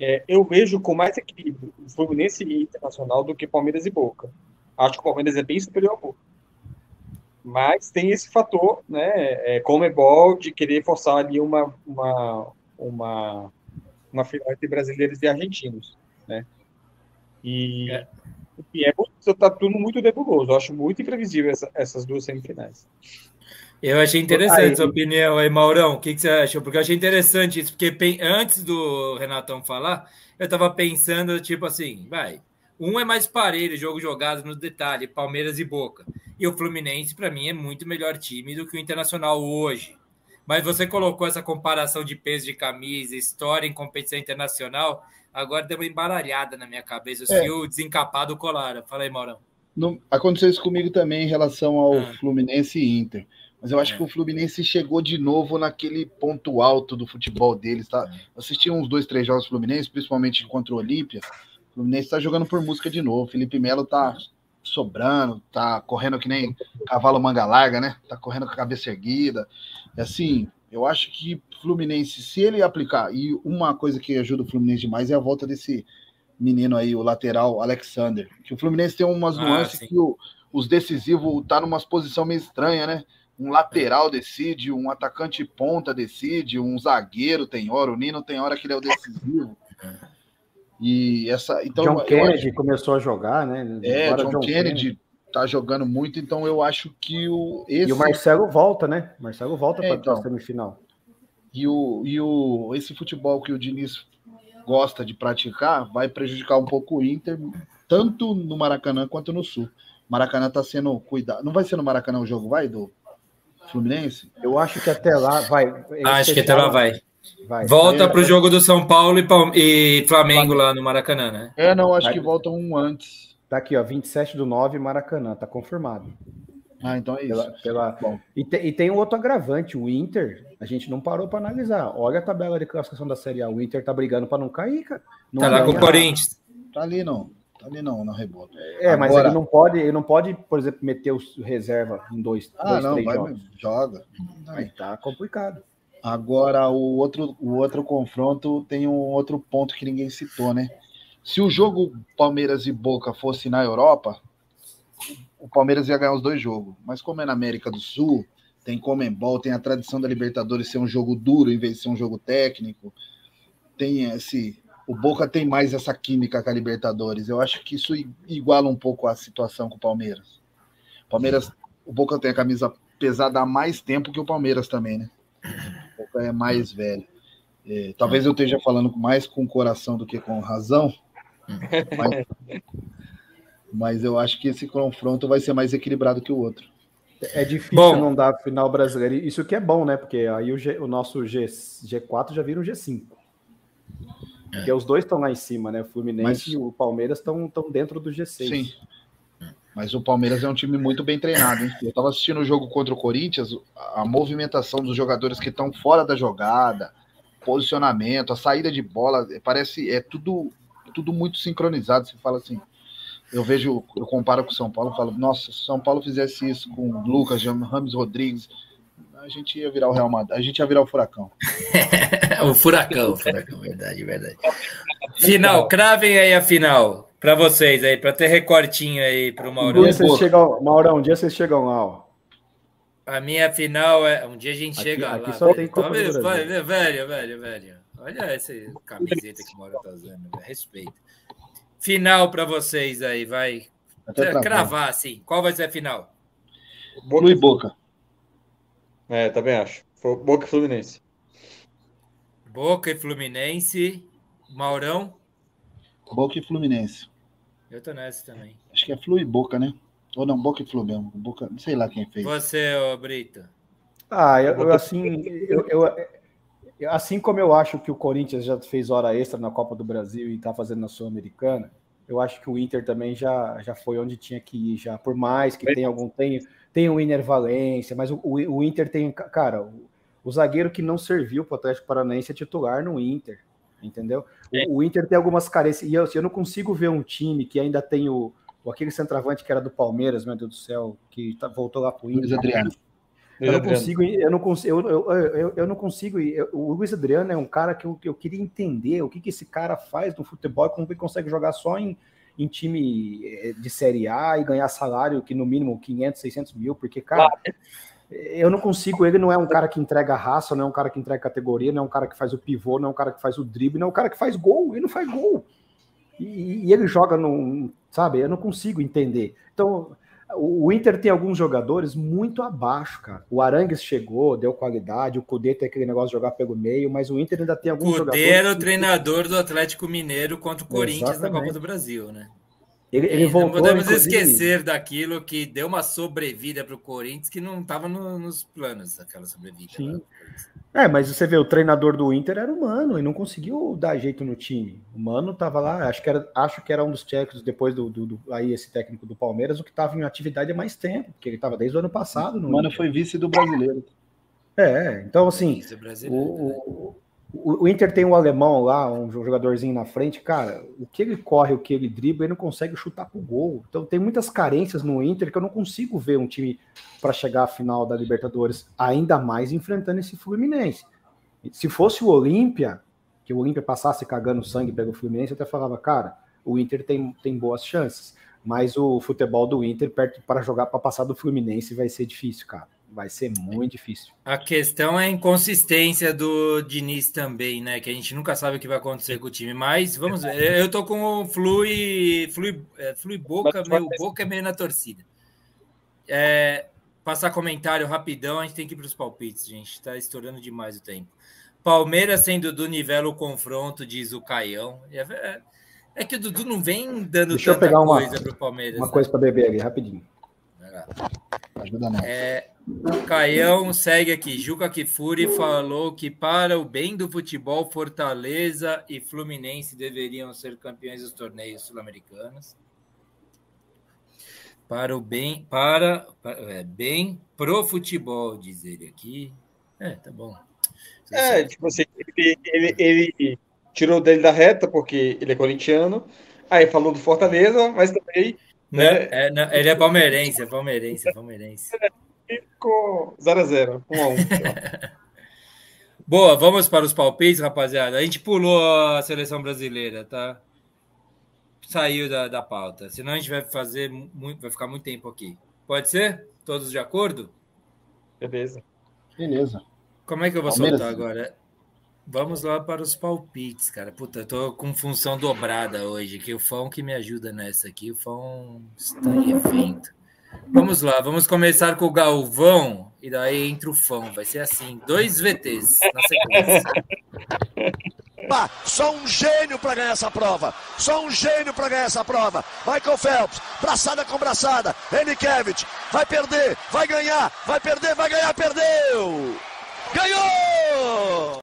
É, eu vejo com mais equilíbrio o Fluminense e Internacional do que Palmeiras e Boca. Acho que o Palmeiras é bem superior ao Boca. Mas tem esse fator, né, é, Comebol, de querer forçar ali uma, uma, uma, uma final entre brasileiros e argentinos, né? E é, e é tá tudo muito nebuloso. Eu acho muito imprevisível essa, essas duas semifinais. Eu achei interessante aí, sua opinião aí, Maurão. O que, que, você achou? Porque eu achei interessante isso, porque antes do Renatão falar, eu estava pensando, tipo assim, vai. Um é mais parelho, jogo jogado no detalhe, Palmeiras e Boca. E o Fluminense, para mim, é muito melhor time do que o Internacional hoje. Mas você colocou essa comparação de peso de camisa, história em competição internacional, agora deu uma embaralhada na minha cabeça. Eu é. o desencapado colar. Fala aí, Maurão. aconteceu isso comigo também em relação ao ah. Fluminense e Inter. Mas eu acho é. que o Fluminense chegou de novo naquele ponto alto do futebol deles, tá? É. Assisti uns dois, três jogos do Fluminense, principalmente contra o Olímpia. O Fluminense tá jogando por música de novo. Felipe Melo tá sobrando, tá correndo que nem cavalo manga larga, né? Tá correndo com a cabeça erguida. E assim, eu acho que Fluminense, se ele aplicar, e uma coisa que ajuda o Fluminense demais é a volta desse menino aí, o lateral Alexander. Que o Fluminense tem umas ah, nuances que o, os decisivos tá numa posição meio estranha, né? um lateral decide, um atacante ponta decide, um zagueiro tem hora, o Nino tem hora que ele é o decisivo. E essa, então John Kennedy acho, começou a jogar, né? É, Agora John, John Kennedy, Kennedy tá jogando muito, então eu acho que o esse... e o Marcelo volta, né? O Marcelo volta é, para então, a semifinal. E o e o esse futebol que o Diniz gosta de praticar vai prejudicar um pouco o Inter, tanto no Maracanã quanto no Sul. Maracanã está sendo cuidado. Não vai ser no Maracanã o jogo, vai, do Fluminense? Eu acho que até lá vai. Acho que até lá vai. vai. Volta para o jogo do São Paulo e, Palme e Flamengo lá no Maracanã, né? É, não, acho vai. que volta um antes. Tá aqui, ó, 27 do 9, Maracanã, tá confirmado. Ah, então é isso. Pela, pela... E, te, e, tem um outro agravante, o Inter, a gente não parou para analisar. Olha a tabela de classificação da Série A, o Inter tá brigando para não cair, cara. Não tá lá com o Corinthians. Tá ali, não. Tá ali não, na rebola. É, Agora... mas ele não pode, ele não pode, por exemplo, meter o reserva em dois, ah, dois não, três vai, jogos. Joga. Aí tá complicado. Agora, o outro, o outro confronto tem um outro ponto que ninguém citou, né? Se o jogo Palmeiras e Boca fosse na Europa, o Palmeiras ia ganhar os dois jogos. Mas como é na América do Sul, tem Comembol, tem a tradição da Libertadores ser um jogo duro em vez de ser um jogo técnico, tem esse o Boca tem mais essa química com a Libertadores. Eu acho que isso iguala um pouco a situação com o Palmeiras. O Palmeiras, o Boca tem a camisa pesada há mais tempo que o Palmeiras também, né? O Boca é mais velho. É, talvez eu esteja falando mais com coração do que com razão, mas, mas eu acho que esse confronto vai ser mais equilibrado que o outro. É difícil bom, não dar final brasileiro. Isso que é bom, né? Porque aí o, G, o nosso G, G4 já vira um G5. É. Porque os dois estão lá em cima, né? O Fluminense Mas... e o Palmeiras estão dentro do G6. Sim. Mas o Palmeiras é um time muito bem treinado. Hein? Eu estava assistindo o jogo contra o Corinthians, a movimentação dos jogadores que estão fora da jogada, posicionamento, a saída de bola, parece é tudo tudo muito sincronizado. Você fala assim, eu vejo, eu comparo com o São Paulo, falo, nossa, se São Paulo fizesse isso com o Lucas, Ramos Rodrigues, a gente ia virar o Real Madrid, a gente ia virar o furacão. *laughs* o furacão, o furacão, verdade, verdade. Final, cravem aí a final para vocês aí, para ter recortinho aí para o Maurão. Um dia vocês chegam, Maurão, um dia vocês chegam lá, ó. A minha final é. Um dia a gente aqui, chega aqui lá. Só tem Copa velho, velho, velho, velho. Olha essa camiseta que o Maurão tá usando. Respeito. Final para vocês aí, vai. Cravar assim. Qual vai ser a final? Boca e Boca. É, também acho. Boca e Fluminense. Boca e Fluminense. Maurão? Boca e Fluminense. Eu tô nessa também. Acho que é Flu e Boca, né? Ou não, Boca e Fluminense. Boca, não sei lá quem fez. Você, ô Brito. Ah, eu, eu assim, eu, eu, assim como eu acho que o Corinthians já fez hora extra na Copa do Brasil e tá fazendo na Sul-Americana, eu acho que o Inter também já, já foi onde tinha que ir já. Por mais que tenha algum tem tem o Inner Valência, mas o, o, o Inter tem, cara, o, o zagueiro que não serviu para o Atlético Paranaense é titular no Inter, entendeu? É. O, o, Inter tem algumas carências, e eu, eu não consigo ver um time que ainda tem o, o aquele centroavante que era do Palmeiras, meu Deus do céu, que tá, voltou lá para o Inter. Luiz Adriano. Eu não consigo, eu não consigo, eu, eu, eu, eu não consigo. Eu, o Luiz Adriano é um cara que eu, eu queria entender o que, que esse cara faz no futebol, como ele consegue jogar só em, em time eh, de Série A e ganhar salário que no mínimo 500, 600 mil, porque, cara, eu não consigo. Ele não é um cara que entrega raça, não é um cara que entrega categoria, não é um cara que faz o pivô, não é um cara que faz o drible, não é um cara que faz gol. Ele não faz gol. E, e ele joga no. Sabe? Eu não consigo entender. Então, o Inter tem alguns jogadores muito abaixo, cara. O Arangues chegou, deu qualidade, o Cudê tem aquele negócio de jogar pelo meio, mas o Inter ainda tem alguns Cudê jogadores. Cudê era o treinador do Atlético Mineiro contra o Corinthians Exatamente. na Copa do Brasil, né? Ele, ele voltou, não podemos inclusive... esquecer daquilo que deu uma sobrevida para o Corinthians que não estava no, nos planos, aquela sobrevida. Sim. Né? É, mas você vê, o treinador do Inter era humano e não conseguiu dar jeito no time. O Mano estava lá, acho que, era, acho que era um dos técnicos, depois do, do, do aí esse técnico do Palmeiras, o que estava em atividade há mais tempo, porque ele estava desde o ano passado. O Mano Inter. foi vice do brasileiro. É, então assim, o, o, o, Inter tem um alemão lá, um jogadorzinho na frente, cara, o que ele corre, o que ele dribla, ele não consegue chutar pro gol. Então tem muitas carências no Inter que eu não consigo ver um time para chegar à final da Libertadores, ainda mais enfrentando esse Fluminense. Se fosse o Olímpia, que o Olímpia passasse cagando sangue pelo Fluminense, eu até falava, cara, o Inter tem, tem boas chances. Mas o futebol do Inter, perto para jogar para passar do Fluminense, vai ser difícil, cara vai ser muito difícil. A questão é a inconsistência do Diniz também, né? Que a gente nunca sabe o que vai acontecer com o time. Mas vamos ver. Eu tô com o Flui, Flui, é, Flui Boca, meio Boca é meio na torcida. É, passar comentário rapidão, a gente tem que ir para os palpites, gente. Tá estourando demais o tempo. Palmeiras sendo do nível o confronto, diz o Caião. É, é, é que o Dudu não vem dando Deixa tanta eu pegar uma, coisa para o Palmeiras. Uma né? coisa para beber ali, rapidinho. Ajuda não. É, Caião segue aqui. Juca Kifuri falou que, para o bem do futebol, Fortaleza e Fluminense deveriam ser campeões dos torneios sul-americanos. Para o bem, para, para é, bem pro futebol, diz ele aqui. É, tá bom. É, tipo assim, ele, ele, ele tirou dele da reta porque ele é corintiano. Aí falou do Fortaleza, mas também né? É, não, ele é palmeirense, é palmeirense, é palmeirense. Ficou 0x0, 1x1. Boa, vamos para os palpites, rapaziada. A gente pulou a seleção brasileira, tá? Saiu da, da pauta. Senão a gente vai fazer muito, vai ficar muito tempo aqui. Pode ser? Todos de acordo? Beleza. Beleza. Como é que eu vou Palmeiras. soltar agora? Vamos lá para os palpites, cara. Puta, eu tô com função dobrada hoje, que o Fão que me ajuda nessa aqui. O Fão está em evento. Vamos lá, vamos começar com o Galvão e daí entra o Fão. Vai ser assim, dois VTs na sequência. *laughs* Só um gênio para ganhar essa prova. Só um gênio para ganhar essa prova. Michael Phelps, braçada com braçada. Enikevich, vai perder, vai ganhar, vai perder, vai ganhar, perdeu! Ganhou!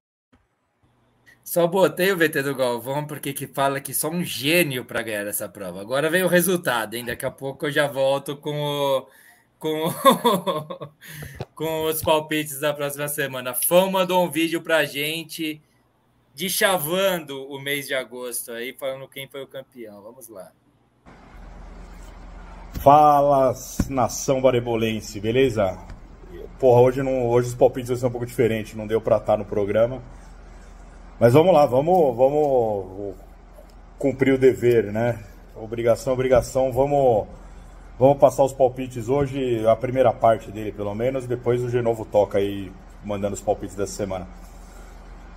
Só botei o VT do Galvão porque que fala que só um gênio para ganhar essa prova. Agora vem o resultado, hein? Daqui a pouco eu já volto com o, com, o, *laughs* com os palpites da próxima semana. Fão mandou um vídeo para gente de chavando o mês de agosto aí, falando quem foi o campeão. Vamos lá. Fala, nação barebolense, beleza? Porra, hoje, não, hoje os palpites ser um pouco diferentes, não deu para estar no programa. Mas vamos lá, vamos, vamos cumprir o dever, né? Obrigação, obrigação. Vamos, vamos passar os palpites hoje, a primeira parte dele pelo menos. Depois o Genovo toca aí, mandando os palpites dessa semana.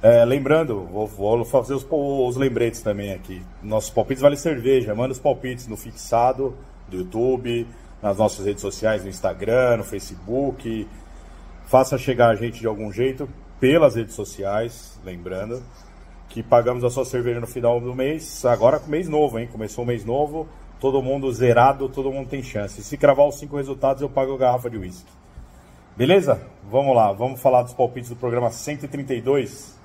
É, lembrando, vou, vou fazer os, os, lembretes também aqui. Nossos palpites vale cerveja. Manda os palpites no fixado do YouTube, nas nossas redes sociais, no Instagram, no Facebook. Faça chegar a gente de algum jeito pelas redes sociais, lembrando que pagamos a sua cerveja no final do mês, agora com mês novo, hein? Começou o mês novo, todo mundo zerado, todo mundo tem chance. Se cravar os cinco resultados, eu pago a garrafa de uísque. Beleza? Vamos lá, vamos falar dos palpites do programa 132.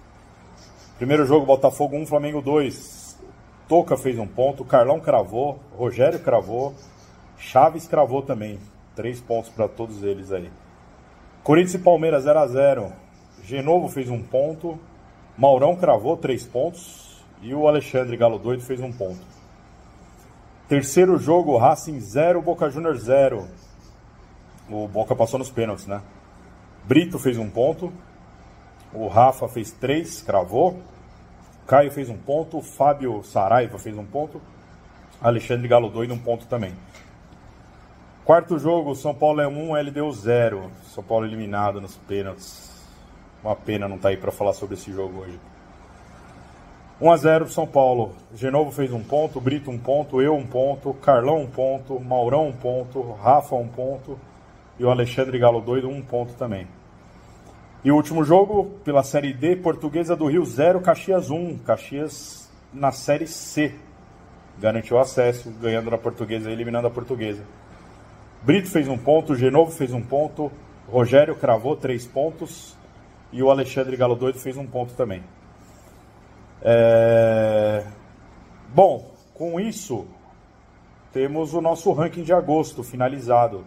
Primeiro jogo, Botafogo 1, Flamengo 2. Toca fez um ponto, Carlão cravou, Rogério cravou, Chaves cravou também. Três pontos para todos eles aí. Corinthians e Palmeiras 0 a 0 Genovo fez um ponto. Maurão cravou três pontos. E o Alexandre Galo Doido fez um ponto. Terceiro jogo, Racing 0, Boca Juniors 0. O Boca passou nos pênaltis, né? Brito fez um ponto. O Rafa fez três, cravou. Caio fez um ponto. Fábio Saraiva fez um ponto. Alexandre Galo Doido um ponto também. Quarto jogo, São Paulo é 1, LDU 0. São Paulo eliminado nos pênaltis. Uma pena não estar tá aí para falar sobre esse jogo hoje. 1 a 0 São Paulo. Genovo fez um ponto, Brito um ponto, eu um ponto, Carlão um ponto, Maurão um ponto, Rafa um ponto e o Alexandre Galo Doido um ponto também. E o último jogo, pela Série D, Portuguesa do Rio 0, Caxias 1. Caxias na Série C. Garantiu acesso, ganhando na Portuguesa, eliminando a Portuguesa. Brito fez um ponto, Genovo fez um ponto, Rogério cravou três pontos e o Alexandre Galo Doido fez um ponto também. É... Bom, com isso, temos o nosso ranking de agosto finalizado.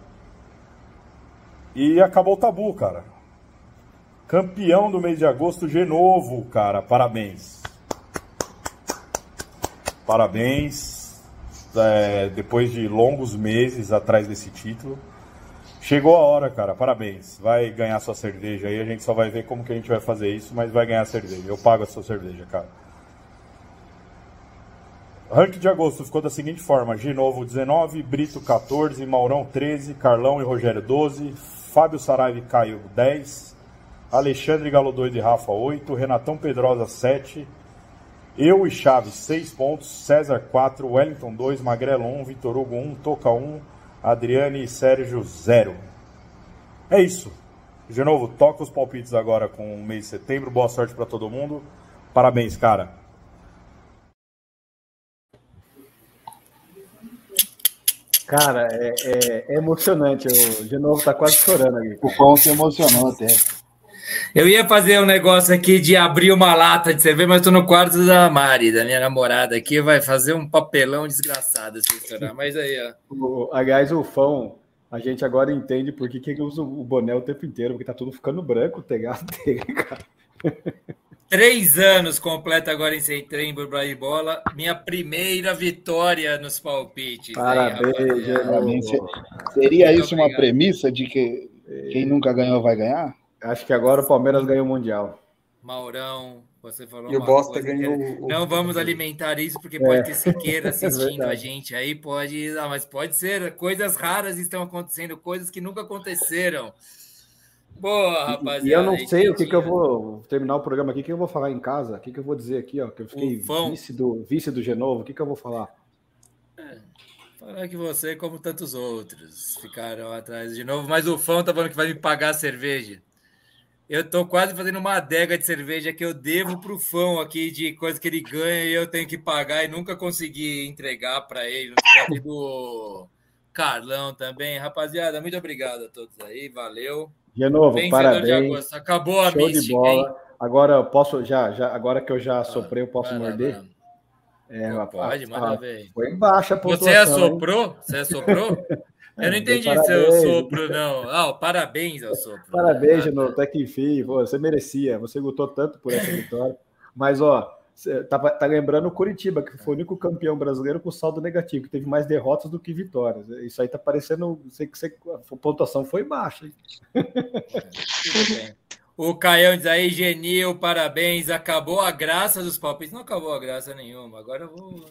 E acabou o tabu, cara. Campeão do mês de agosto, Genovo, cara. Parabéns. Parabéns é, depois de longos meses atrás desse título. Chegou a hora, cara. Parabéns. Vai ganhar sua cerveja aí. A gente só vai ver como que a gente vai fazer isso, mas vai ganhar cerveja. Eu pago a sua cerveja, cara. Ranking de agosto ficou da seguinte forma: Genovo 19, Brito 14, Maurão 13, Carlão e Rogério 12, Fábio Saraiva e Caio 10, Alexandre Galo Doido e Rafa 8, Renatão Pedrosa 7, eu e Chaves, 6 pontos. César, 4. Wellington, 2. Magrelo, 1. Vitor Hugo, 1. Toca, 1. Adriane e Sérgio, 0. É isso. De novo, toca os palpites agora com o mês de setembro. Boa sorte para todo mundo. Parabéns, cara. Cara, é, é, é emocionante. O de novo tá quase chorando aqui. O pão se emocionou até. Eu ia fazer um negócio aqui de abrir uma lata de cerveja, mas estou no quarto da Mari, da minha namorada aqui, vai fazer um papelão desgraçado se estourar. Mas aí, ó. O, aliás, o fão, a gente agora entende por que, que ele usa o boné o tempo inteiro, porque tá tudo ficando branco o tegado dele, cara. Três anos completa agora em setembro, Braille Bola. Minha primeira vitória nos palpites. Parabéns, aí, Seria Muito isso obrigado. uma premissa de que quem nunca ganhou vai ganhar? Acho que agora o Palmeiras ganhou o Mundial. Maurão, você falou. E o Bosta ganhou. Que... Não vamos alimentar isso, porque é. pode ter Siqueira *laughs* assistindo é a gente. Aí pode. Ah, mas pode ser. Coisas raras estão acontecendo, coisas que nunca aconteceram. Boa, rapaziada. E eu não sei o que, que eu vou terminar o programa aqui, o que eu vou falar em casa, o que, que eu vou dizer aqui, ó, que eu fiquei vice do, vice do Genovo, o que, que eu vou falar? É, falar que você, como tantos outros, ficaram atrás de novo, mas o Fão tá falando que vai me pagar a cerveja. Eu tô quase fazendo uma adega de cerveja que eu devo pro fã aqui de coisa que ele ganha e eu tenho que pagar e nunca consegui entregar para ele. No do Carlão também. Rapaziada, muito obrigado a todos aí. Valeu. De novo, Vencedor parabéns. Acabou a Show mística, de bola. Hein? Agora eu posso já, já, agora que eu já soprei, eu posso morder? É, pode, manda ver. Foi baixa a pontuação. Você assoprou? Você *laughs* assoprou? Eu não entendi parabéns. seu sopro, não. Ah, parabéns ao sopro. Parabéns, Genovo, até que enfim. Você merecia, você lutou tanto por essa vitória. Mas, ó, tá, tá lembrando o Curitiba, que foi o único campeão brasileiro com saldo negativo, que teve mais derrotas do que vitórias. Isso aí tá parecendo. Sei que a pontuação foi baixa. Hein? O Caião diz aí, Genil, parabéns. Acabou a graça dos palpites. Não acabou a graça nenhuma. Agora eu vou.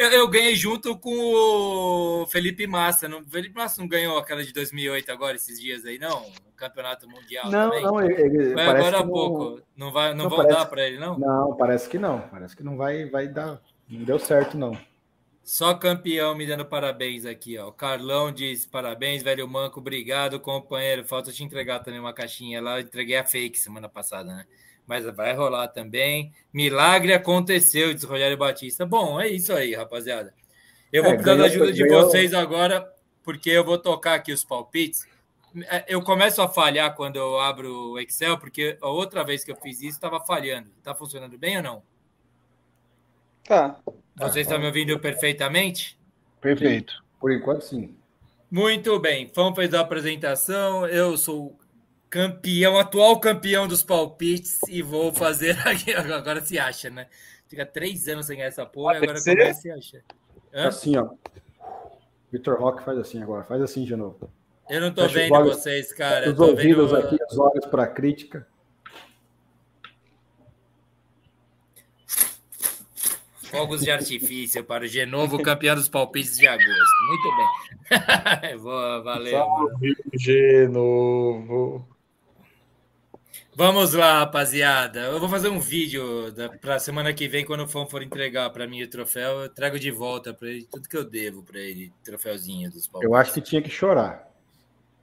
Eu, eu, ganhei junto com o Felipe Massa. Não, Felipe Massa não ganhou aquela de 2008 agora, esses dias aí, não? O campeonato mundial. Não, também. não. Ele, vai agora há pouco. Não, vai, não, não vão parece, dar para ele, não? Não, parece que não. Parece que não vai, vai dar. Não deu certo, não. Só campeão me dando parabéns aqui, ó. O Carlão diz parabéns, velho Manco, obrigado, companheiro. Falta te entregar também uma caixinha lá. Eu entreguei a fake semana passada, né? Mas vai rolar também. Milagre aconteceu, diz Rogério Batista. Bom, é isso aí, rapaziada. Eu vou é, precisar da ajuda de ganhou... vocês agora, porque eu vou tocar aqui os palpites. É, eu começo a falhar quando eu abro o Excel, porque a outra vez que eu fiz isso estava falhando. Tá funcionando bem ou não? Tá. Vocês estão me ouvindo perfeitamente? Perfeito. Por enquanto, sim. Muito bem. Fão fez a apresentação. Eu sou campeão, atual campeão dos palpites, e vou fazer *laughs* aqui. Agora se acha, né? Fica três anos sem ganhar essa porra, agora começa a se acha. Hã? Assim, ó. Vitor Roque faz assim agora, faz assim de novo. Eu não tô Fecha vendo olhos, vocês, cara. Os ouvidos vendo... aqui, os olhos para crítica. Fogos de artifício para o Genovo, campeão dos palpites de agosto. Muito bem. *laughs* Boa, valeu. Salve, Genovo. Vamos lá, rapaziada. Eu vou fazer um vídeo para semana que vem, quando o Fão for entregar para mim o troféu, eu trago de volta para ele tudo que eu devo para ele, troféuzinho dos palpites. Eu acho que tinha que chorar.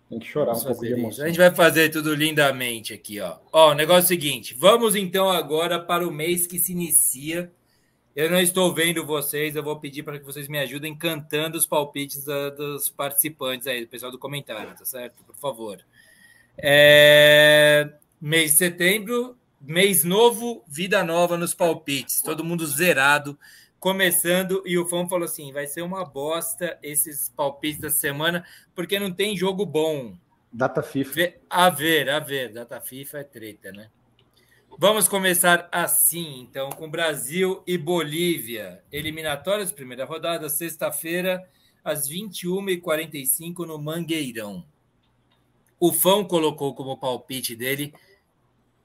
Tem que chorar vamos um pouco de emoção. A gente vai fazer tudo lindamente aqui, ó. Ó, o negócio é o seguinte. Vamos então agora para o mês que se inicia eu não estou vendo vocês, eu vou pedir para que vocês me ajudem cantando os palpites da, dos participantes aí, do pessoal do comentário, tá certo? Por favor. É... Mês de setembro, mês novo, vida nova nos palpites. Todo mundo zerado, começando. E o Fão falou assim: vai ser uma bosta esses palpites da semana, porque não tem jogo bom. Data FIFA. A ver, a ver. Data FIFA é treta, né? Vamos começar assim, então, com Brasil e Bolívia. Eliminatórias, primeira rodada, sexta-feira, às 21h45, no Mangueirão. O Fão colocou como palpite dele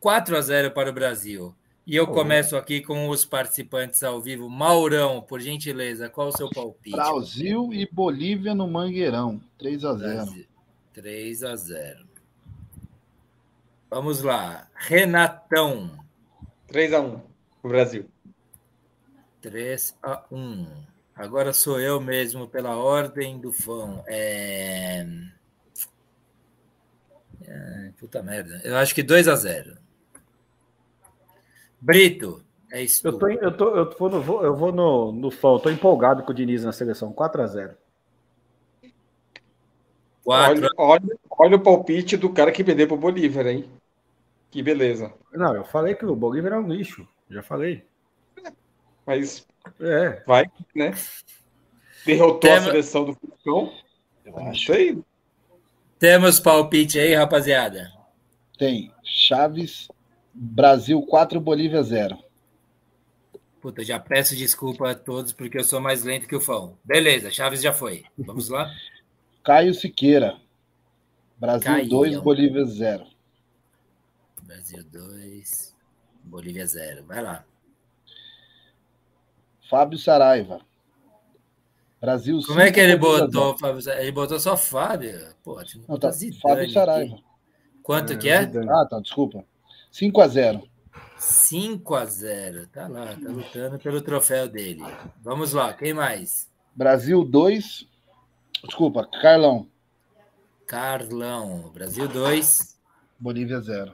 4 a 0 para o Brasil. E eu começo aqui com os participantes ao vivo. Maurão, por gentileza, qual o seu palpite? Brasil e Bolívia no Mangueirão, 3 a 0. 3 a 0. Vamos lá. Renatão. 3 x 1 o Brasil. 3 a 1. Agora sou eu mesmo pela ordem do fã. É... é... Puta merda. Eu acho que 2 a 0. Brito, é isso. Eu, tô, eu, tô, eu, vou no, eu vou no, no fã. Eu tô empolgado com o Diniz na seleção. 4 a 0. Olha, olha, olha o palpite do cara que perdeu pro Bolívar, hein? Que beleza. Não, eu falei que o Bolívar é um lixo. Já falei. Mas é. vai, né? Derrotou Tema... a seleção do futebol. Eu acho aí. Temos palpite aí, rapaziada. Tem. Chaves, Brasil 4, Bolívia 0. Puta, já peço desculpa a todos porque eu sou mais lento que o Fão. Beleza, Chaves já foi. Vamos lá. *laughs* Caio Siqueira. Brasil 2, Bolívia 0. Brasil 2, Bolívia 0. Vai lá. Fábio Saraiva. Brasil Como é que ele botou, Fábio Ele botou só Fábio? Pô, não, tá, Fábio Saraiva. Aqui. Quanto é, que é? Ah, tá, desculpa. 5 a 0 5 a 0 Tá lá, tá lutando pelo troféu dele. Vamos lá, quem mais? Brasil 2. Desculpa, Carlão. Carlão. Brasil 2. Bolívia 0.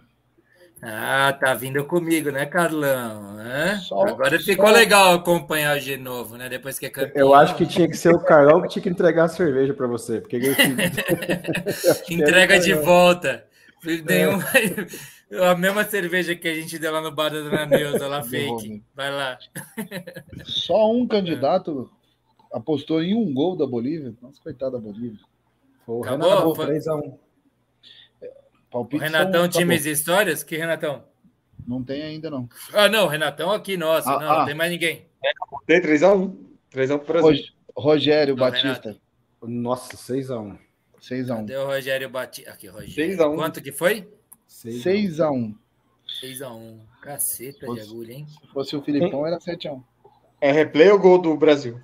Ah, tá vindo comigo, né, Carlão? Só, Agora ficou só... legal acompanhar o Genovo, né? Depois que é campeão. Eu acho que tinha que ser o Carlão que tinha que entregar a cerveja para você, porque *laughs* entrega de volta. Nenhum... É. A mesma cerveja que a gente deu lá no bar da Dona Neuza, lá *laughs* fake. Vai lá. Só um *laughs* candidato apostou em um gol da Bolívia. Nossa, coitada da Bolívia. Foi o Acabou, Renato, 3x1. Palpite Renatão, são... times e histórias? Que Renatão? Não tem ainda, não. Ah, não, Renatão aqui, nossa, ah, não, ah. não tem mais ninguém. Tem 3x1. 3x1 pro Brasil. Rogério não, Batista. Renato. Nossa, 6x1. 6x1. Cadê o Rogério Batista? Aqui, Rogério. 6x1. Quanto que foi? 6x1. 6x1. Caceta fosse, de agulha, hein? Se fosse o Filipão, era 7x1. É replay ou gol do Brasil?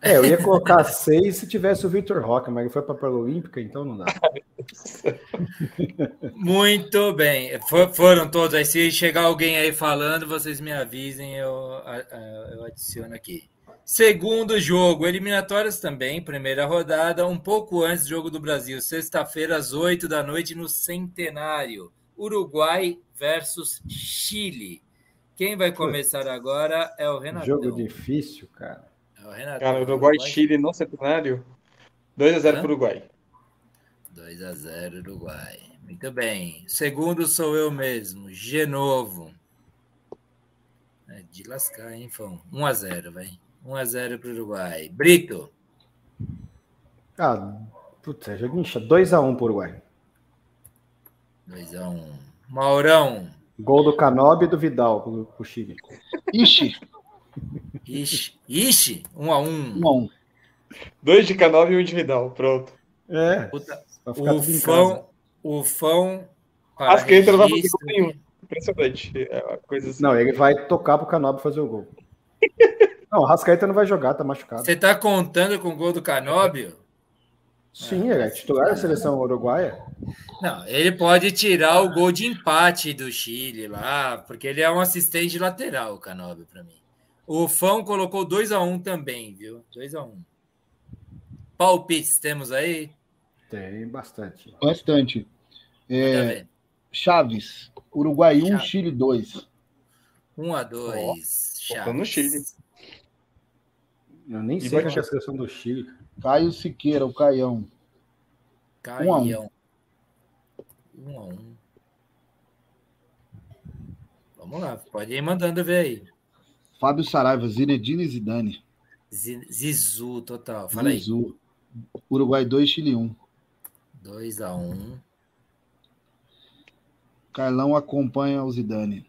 É, eu ia colocar 6 se tivesse o Victor Roque, mas ele foi para a Olímpica, então não dá. *laughs* Muito bem. For, foram todos aí. Se chegar alguém aí falando, vocês me avisem, eu, eu adiciono aqui. Segundo jogo, eliminatórias também, primeira rodada, um pouco antes do Jogo do Brasil, sexta-feira, às 8 da noite, no Centenário. Uruguai versus Chile. Quem vai começar agora é o Renato. Jogo difícil, cara. É o Renato. Cara, Uruguai e Chile no Centenário. 2x0 para o Uruguai. 2 a 0 Uruguai. Muito bem. Segundo sou eu mesmo, Genovo. É de lascar, hein, Fão? 1 a 0 vai. 1 a 0 para o Uruguai. Brito. Ah, puta, joguinho 2 a 1 para o Uruguai. 2x1. Um. Maurão. Gol do Canobi e do Vidal pro, pro Chile. Ixi. Ixi. Ixi. 1x1. Um 1x1. Um Dois de Canobi e um de Vidal. Pronto. É. Puta, o fão. O fão. Acho que entra não vai fazer gol nenhum. Impressionante. É coisa assim. Não, ele vai tocar pro Canobi fazer o gol. *laughs* não, o Rascaeta não vai jogar, tá machucado. Você tá contando com o gol do Canóbio? Sim, ele é titular da seleção uruguaia. Não, ele pode tirar o gol de empate do Chile lá, porque ele é um assistente lateral, o Canóbio, para mim. O Fão colocou 2 a 1 um também, viu? 2 a 1 um. Palpites temos aí? Tem bastante. Bastante. É, Chaves, Uruguai 1, um, Chile 2. 1 a 2. Chaves. no Chile. Eu nem sei qual é a seleção do Chile. Caio Siqueira, o Caião. Caião. 1 um a 1 um. Vamos lá, pode ir mandando ver aí. Fábio Saraiva, Zinedine e Zidane. Zizu, total. Fala Zizu. aí. Uruguai 2, Chile 1. 2 a 1 Carlão acompanha o Zidane.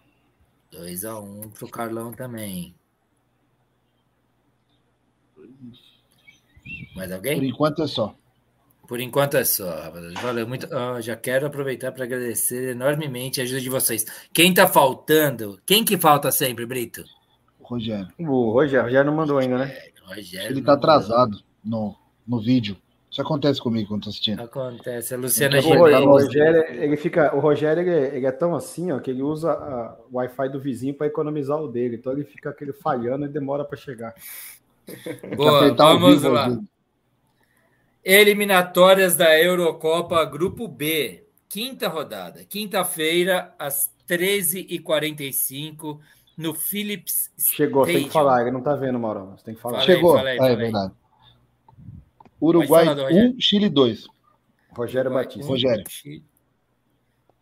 2 a 1 pro Carlão também. Mais alguém? Por enquanto é só. Por enquanto é só, Valeu muito. Oh, já quero aproveitar para agradecer enormemente a ajuda de vocês. Quem tá faltando? Quem que falta sempre, Brito? O Rogério. O Rogério, o Rogério não mandou ainda, né? Rogério Ele tá atrasado no, no vídeo. Isso acontece comigo quando tô assistindo. Acontece. A Luciana então, o, Rogério, ele fica, o Rogério ele, ele é tão assim, ó, que ele usa o Wi-Fi do vizinho para economizar o dele. Então ele fica aquele falhando e demora para chegar. Boa, vamos lá. Eliminatórias da Eurocopa, Grupo B, quinta rodada. Quinta-feira, às 13h45, no Philips Chegou, Stadium. tem que falar, ele não tá vendo, Mauro. Você tem que falar. Chegou, falei, falei, é verdade. Uruguai 1, um, Chile 2. Rogério Batista. Um, Rogério.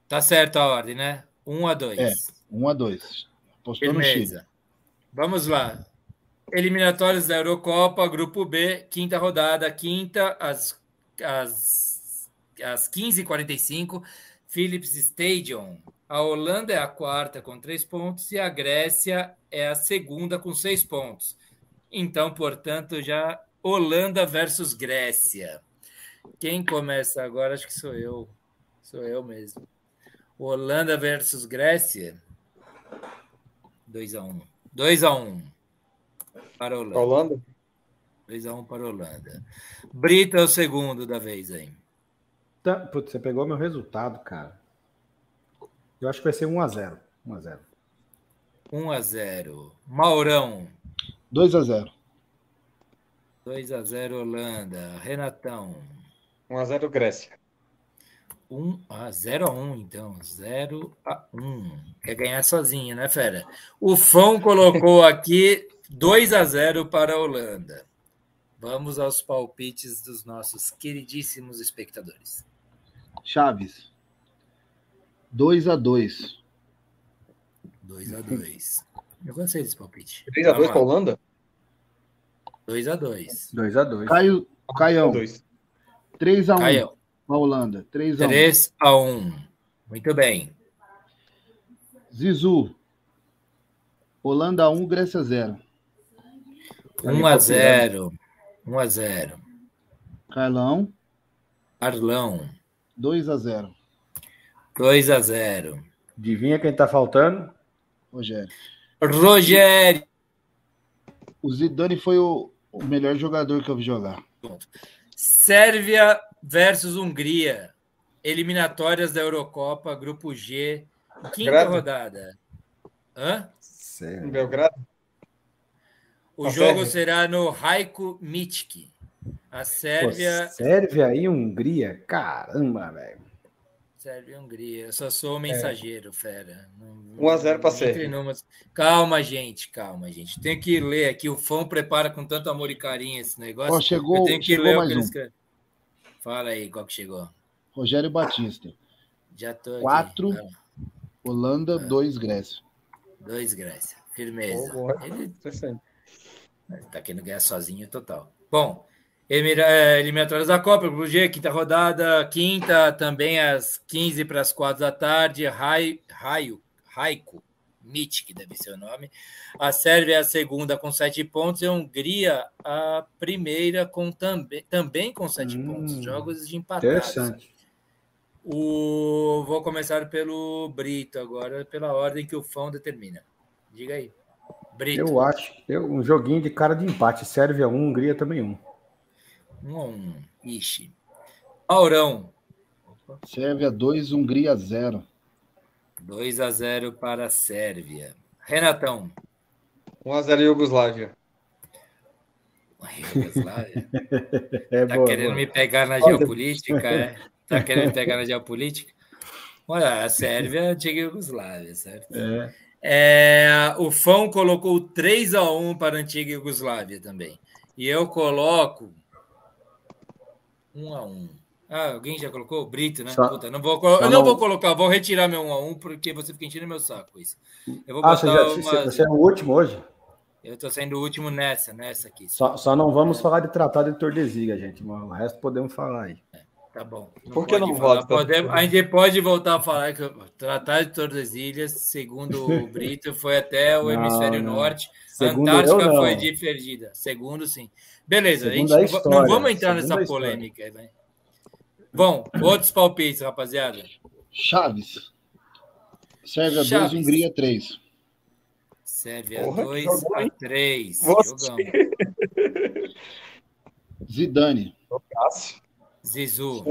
Tá certo a ordem, né? 1 um a 2. É, 1 um a 2. Postou no Chile. Vamos lá. Eliminatórios da Eurocopa, Grupo B, quinta rodada, quinta, às, às, às 15h45, Philips Stadium. A Holanda é a quarta com três pontos e a Grécia é a segunda com seis pontos. Então, portanto, já Holanda versus Grécia. Quem começa agora? Acho que sou eu. Sou eu mesmo. Holanda versus Grécia. 2 a 1 um. 2 a 1 um para a Holanda. Holanda? 2x1 para a Holanda. Brito é o segundo da vez aí. Tá, putz, você pegou meu resultado, cara. Eu acho que vai ser 1x0. 1x0. 1x0. Maurão. 2x0. 2x0 Holanda. Renatão. 1x0 Grécia. 1 a 0 a 1, então. 0 a 1. Quer ganhar sozinho, né, Fera? O Fão colocou aqui 2 a 0 para a Holanda. Vamos aos palpites dos nossos queridíssimos espectadores. Chaves. 2 a 2. 2 a 2. Eu gostei desse palpite. 3 a 2 para a Holanda? 2 a 2. 2 a 2. Caio, Caião. 3 a 1 Caião. para a Holanda. 3 a 1. 3 a 1. Muito bem. Zizu. Holanda 1, Grécia 0. 1 a 0. 1 a 0. Carlão. Carlão. 2 a 0. 2 a 0. Adivinha quem tá faltando? Rogério. Rogério. O Zidane foi o, o melhor jogador que eu vi jogar. Sérvia versus Hungria. Eliminatórias da Eurocopa, grupo G, quinta Grado. rodada. Hã? Sério. Belgrado? O a jogo Sérvia. será no Raico Mitski. A Sérvia. Pô, Sérvia e Hungria? Caramba, velho. Sérvia e Hungria. Eu só sou o mensageiro, é. fera. 1x0 para Sérvia. Calma, gente, calma, gente. Tem que ler aqui. O fã prepara com tanto amor e carinho esse negócio. Oh, chegou, Eu tenho que chegou ler mais o que um. eles Fala aí, qual que chegou? Rogério Batista. Já tô 4, Holanda, 2, ah. Grécia. 2 Grécia. Firmeza. Oh, Ele... Tá querendo ganhar sozinho total. Bom, É, eliminatórias da Copa, Grupo G, quinta rodada, quinta, também às 15 para as 4 da tarde, Raio, Raio, Raico, Mit, que deve ser o nome. A Sérvia é a segunda com sete pontos e a Hungria a primeira com também, também com sete hum, pontos. Jogos de empate. Interessante. O... Vou começar pelo Brito agora, pela ordem que o Fão determina. Diga aí. Brito. Eu acho. Eu, um joguinho de cara de empate. Sérvia 1, um, Hungria também 1. Um. 1 um a 1. Um. Ixi. Aurão. Sérvia 2, Hungria 0. 2 a 0 para a Sérvia. Renatão. 1 a 0 Iugoslávia. Iugoslávia? *laughs* é tá boa, querendo boa. me pegar na geopolítica, é? Tá querendo me pegar na geopolítica? Olha, a Sérvia é antiga Iugoslávia, certo? É. É, o Fão colocou 3 a 1 para a antiga Iugoslávia também. E eu coloco 1 a 1. Ah, alguém já colocou? Brito, né? Só, Puta, não vou, eu não, vou colocar, vou retirar meu 1 a 1 porque você fica enchendo meu saco isso. Eu vou ah, você, já, uma... você é o último hoje? Eu estou sendo o último nessa, nessa aqui. Só, só não vamos é. falar de tratado de Tordesilha, gente, o resto podemos falar aí. É, tá bom. Não Por que não volta? Podemos, a gente pode voltar a falar que o Tratado de Tordesilhas, segundo o *laughs* Brito, foi até o não, hemisfério não. norte. Segundo Antártica foi diferida. Segundo, sim. Beleza, segundo a gente, a história, não vamos entrar nessa polêmica. Né? Bom, outros palpites, rapaziada. Chaves. Sérvia 2, Hungria 3. Sérvia 2 a 3. Jogamos. Zidane. Zizu.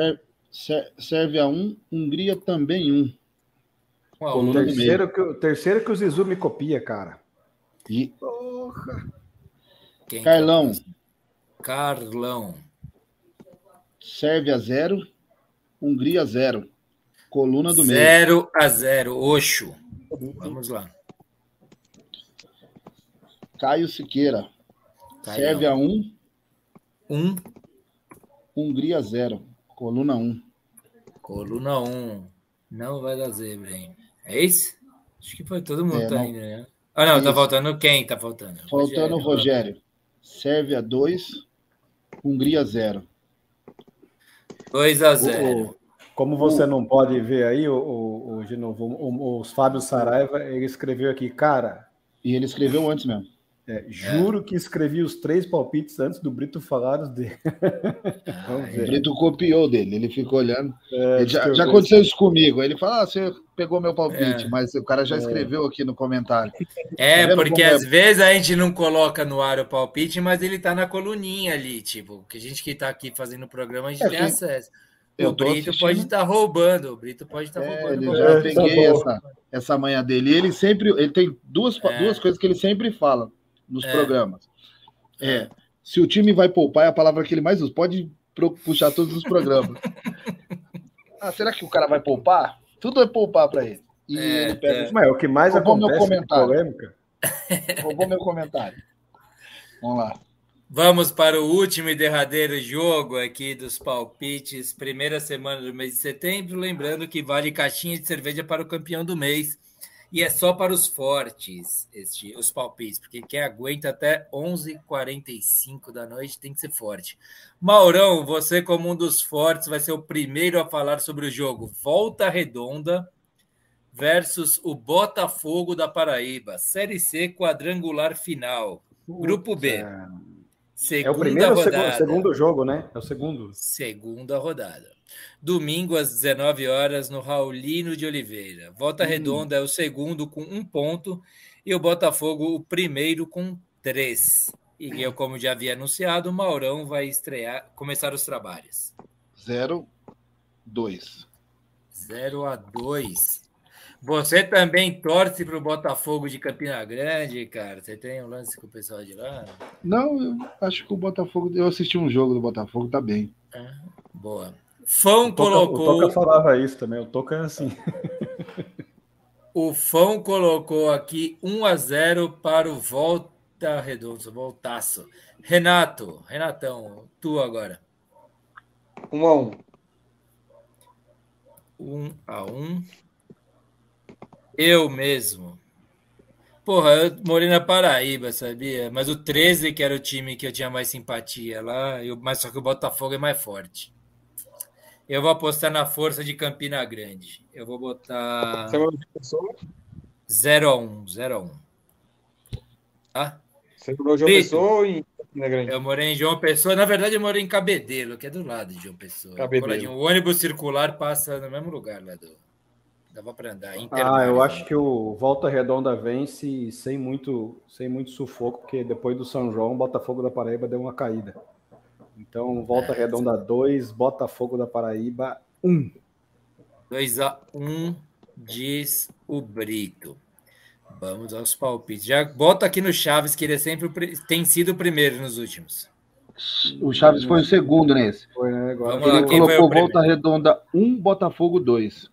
Sérvia 1, Hungria também 1. o, terceiro que, o terceiro que o Zizu me copia, cara. E... Porra. Quem Carlão. Carlão. Sérvia 0, Hungria 0. Coluna do meio. 0 a 0. Oxo. Vamos lá. Caio Siqueira. Caio. Sérvia 1. 1. Hungria 0. Coluna 1. Coluna 1. Não vai dar zebra, hein? É isso? Acho que foi todo mundo é, tá indo, né? Ah, não, é tá faltando quem? Tá faltando? Faltando o Rogério. Rogério. Sérvia 2. Hungria 0. 2 a 0. Como você não pode ver aí, o, o, o, de novo, o, o Fábio Saraiva, ele escreveu aqui, cara. E ele escreveu antes mesmo. É, juro é. que escrevi os três palpites antes do Brito falar os dele. *laughs* Ah, o Brito copiou dele, ele ficou olhando. É, já, já aconteceu isso comigo. Ele fala: ah, você pegou meu palpite, é. mas o cara já é. escreveu aqui no comentário. É, tá porque às vezes a gente não coloca no ar o palpite, mas ele tá na coluninha ali, tipo, que a gente que tá aqui fazendo o programa, a gente tem acesso. O Brito assistindo. pode estar tá roubando, o Brito pode estar tá roubando. Ele já peguei essa, essa manhã dele. Ele sempre, ele tem duas, duas coisas que ele sempre fala nos é. programas. É, se o time vai poupar, é a palavra que ele mais usa. Pode puxar todos os programas. *laughs* ah, será que o cara vai poupar? Tudo é poupar para ele. E é, ele pega. É. Mas o que mais Roubou acontece meu comentário. polêmica. Roubou meu comentário. Vamos lá. Vamos para o último e derradeiro jogo aqui dos palpites, primeira semana do mês de setembro. Lembrando que vale caixinha de cerveja para o campeão do mês. E é só para os fortes este, os palpites, porque quem aguenta até 11h45 da noite tem que ser forte. Maurão, você, como um dos fortes, vai ser o primeiro a falar sobre o jogo. Volta Redonda versus o Botafogo da Paraíba. Série C quadrangular final. Grupo B. Segunda é o primeiro rodada. ou segundo jogo, né? É o segundo. Segunda rodada. Domingo às 19 horas no Raulino de Oliveira. Volta hum. Redonda é o segundo com um ponto e o Botafogo o primeiro com três. E eu, como já havia anunciado, o Maurão vai estrear, começar os trabalhos. 0 2. 0 a 2. Você também torce para o Botafogo de Campina Grande, cara? Você tem um lance com o pessoal de lá? Não, eu acho que o Botafogo. Eu assisti um jogo do Botafogo, tá bem. É, boa. Fão o Toca, colocou. O Toca falava isso também, o Toca é assim. *laughs* o Fão colocou aqui 1 a 0 para o Volta Redonda, voltaço. Renato, Renatão, tu agora. 1 a 1. 1 a 1. Eu mesmo. Porra, eu morei na Paraíba, sabia? Mas o 13, que era o time que eu tinha mais simpatia lá, eu, mas só que o Botafogo é mais forte. Eu vou apostar na força de Campina Grande. Eu vou botar. 0x1, 0x1. Tá? Você morou em João Pessoa ou em Campina Grande? Eu morei em João Pessoa. Na verdade, eu morei em Cabedelo, que é do lado de João Pessoa. Cabedelo. O ônibus circular passa no mesmo lugar lá do. Dava para andar. Ah, eu acho que o Volta Redonda vence sem muito, sem muito sufoco, porque depois do São João, o Botafogo da Paraíba deu uma caída. Então, Volta é, Redonda 2, Botafogo da Paraíba 1. Um. 2 a 1 um, diz o Brito. Vamos aos palpites. Já bota aqui no Chaves que ele é sempre tem sido o primeiro nos últimos. O Chaves foi o segundo nesse. Foi, né? Agora ele lá, colocou Volta Redonda 1, Botafogo 2.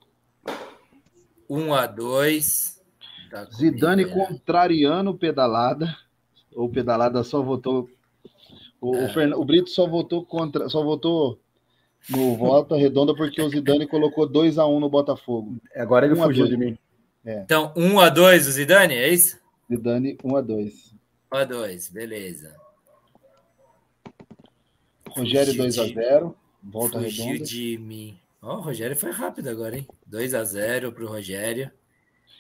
1 a 2. Tá Zidane contrariando pedalada. Ou pedalada só votou. O, é. o, Fern... o, Brito só votou contra. Só votou no Volta Redonda porque o Zidane colocou 2 a 1 no Botafogo. Agora ele um fugiu de mim. É. Então, 1 a 2 o Zidane, é isso? Zidane 1 a 2. 1 a 2, beleza. Rogério 2 a 0. Volta Fugiu redonda. de mim. Ó, oh, o Rogério foi rápido agora, hein? 2 a 0 pro Rogério.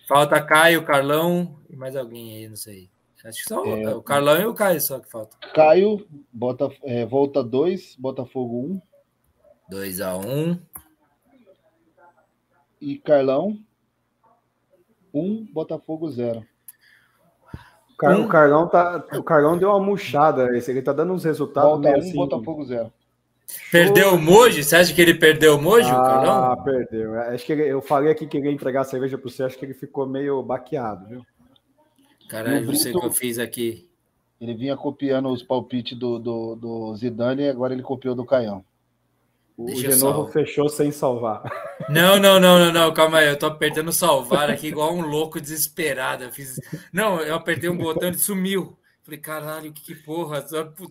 Falta Caio, Carlão e mais alguém aí, não sei. Acho que só é, o Carlão e o Caio só que falta. Caio, bota, é, volta 2, Botafogo 1. Um. 2 a 1 um. E Carlão, 1, um, Botafogo 0. O, Car um. o, Carlão tá, o Carlão deu uma murchada. Esse ele tá dando uns resultados. Volta 1, um, assim. Botafogo 0. Perdeu o Moji? Você acha que ele perdeu o Moji, ah, Carlão? Ah, perdeu. Acho que ele, eu falei aqui que ele ia entregar a cerveja para você, acho que ele ficou meio baqueado, viu? Caralho, não sei o que eu fiz aqui. Ele vinha copiando os palpites do, do, do Zidane e agora ele copiou do Caião. O Deixa de novo fechou sem salvar. Não, não, não, não, não, calma aí. Eu tô apertando salvar aqui igual um louco desesperado. Eu fiz. Não, eu apertei um botão e sumiu. Falei, caralho, que, que porra,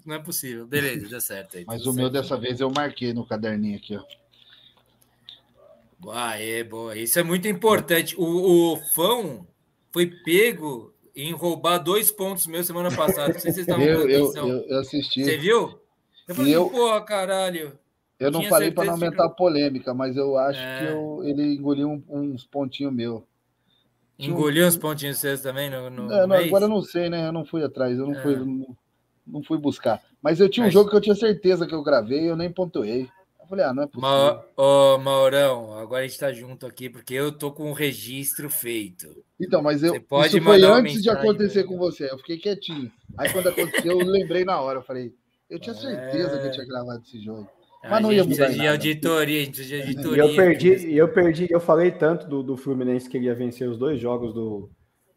não é possível. Beleza, deu certo aí. Mas o certo. meu dessa vez eu marquei no caderninho aqui, ó. Ah, é, boa. Isso é muito importante. O, o Fão foi pego em roubar dois pontos meus semana passada. Não sei se vocês estavam eu, eu, eu, eu, assisti. Você viu? Eu falei, eu... porra, caralho. Eu não falei para não aumentar a polêmica, mas eu acho é. que eu, ele engoliu um, uns pontinhos meus. Engoliu uns pontinhos seus também no, no é, não, agora eu não sei, né? Eu não fui atrás, eu não, é. fui, não, não, fui buscar. Mas eu tinha um mas... jogo que eu tinha certeza que eu gravei eu nem pontuei. Eu falei, ah, não é possível. Ma Ô, Maurão, agora a gente tá junto aqui porque eu tô com o registro feito. Então, mas eu, isso foi antes de acontecer com você. Eu fiquei quietinho. Aí quando aconteceu, eu lembrei na hora. Eu falei, eu tinha certeza que eu tinha gravado esse jogo. Mas não ia mudar. De auditoria, a gente precisa de auditoria. E eu perdi, eu perdi, eu falei tanto do, do Fluminense que ele ia vencer os dois jogos do,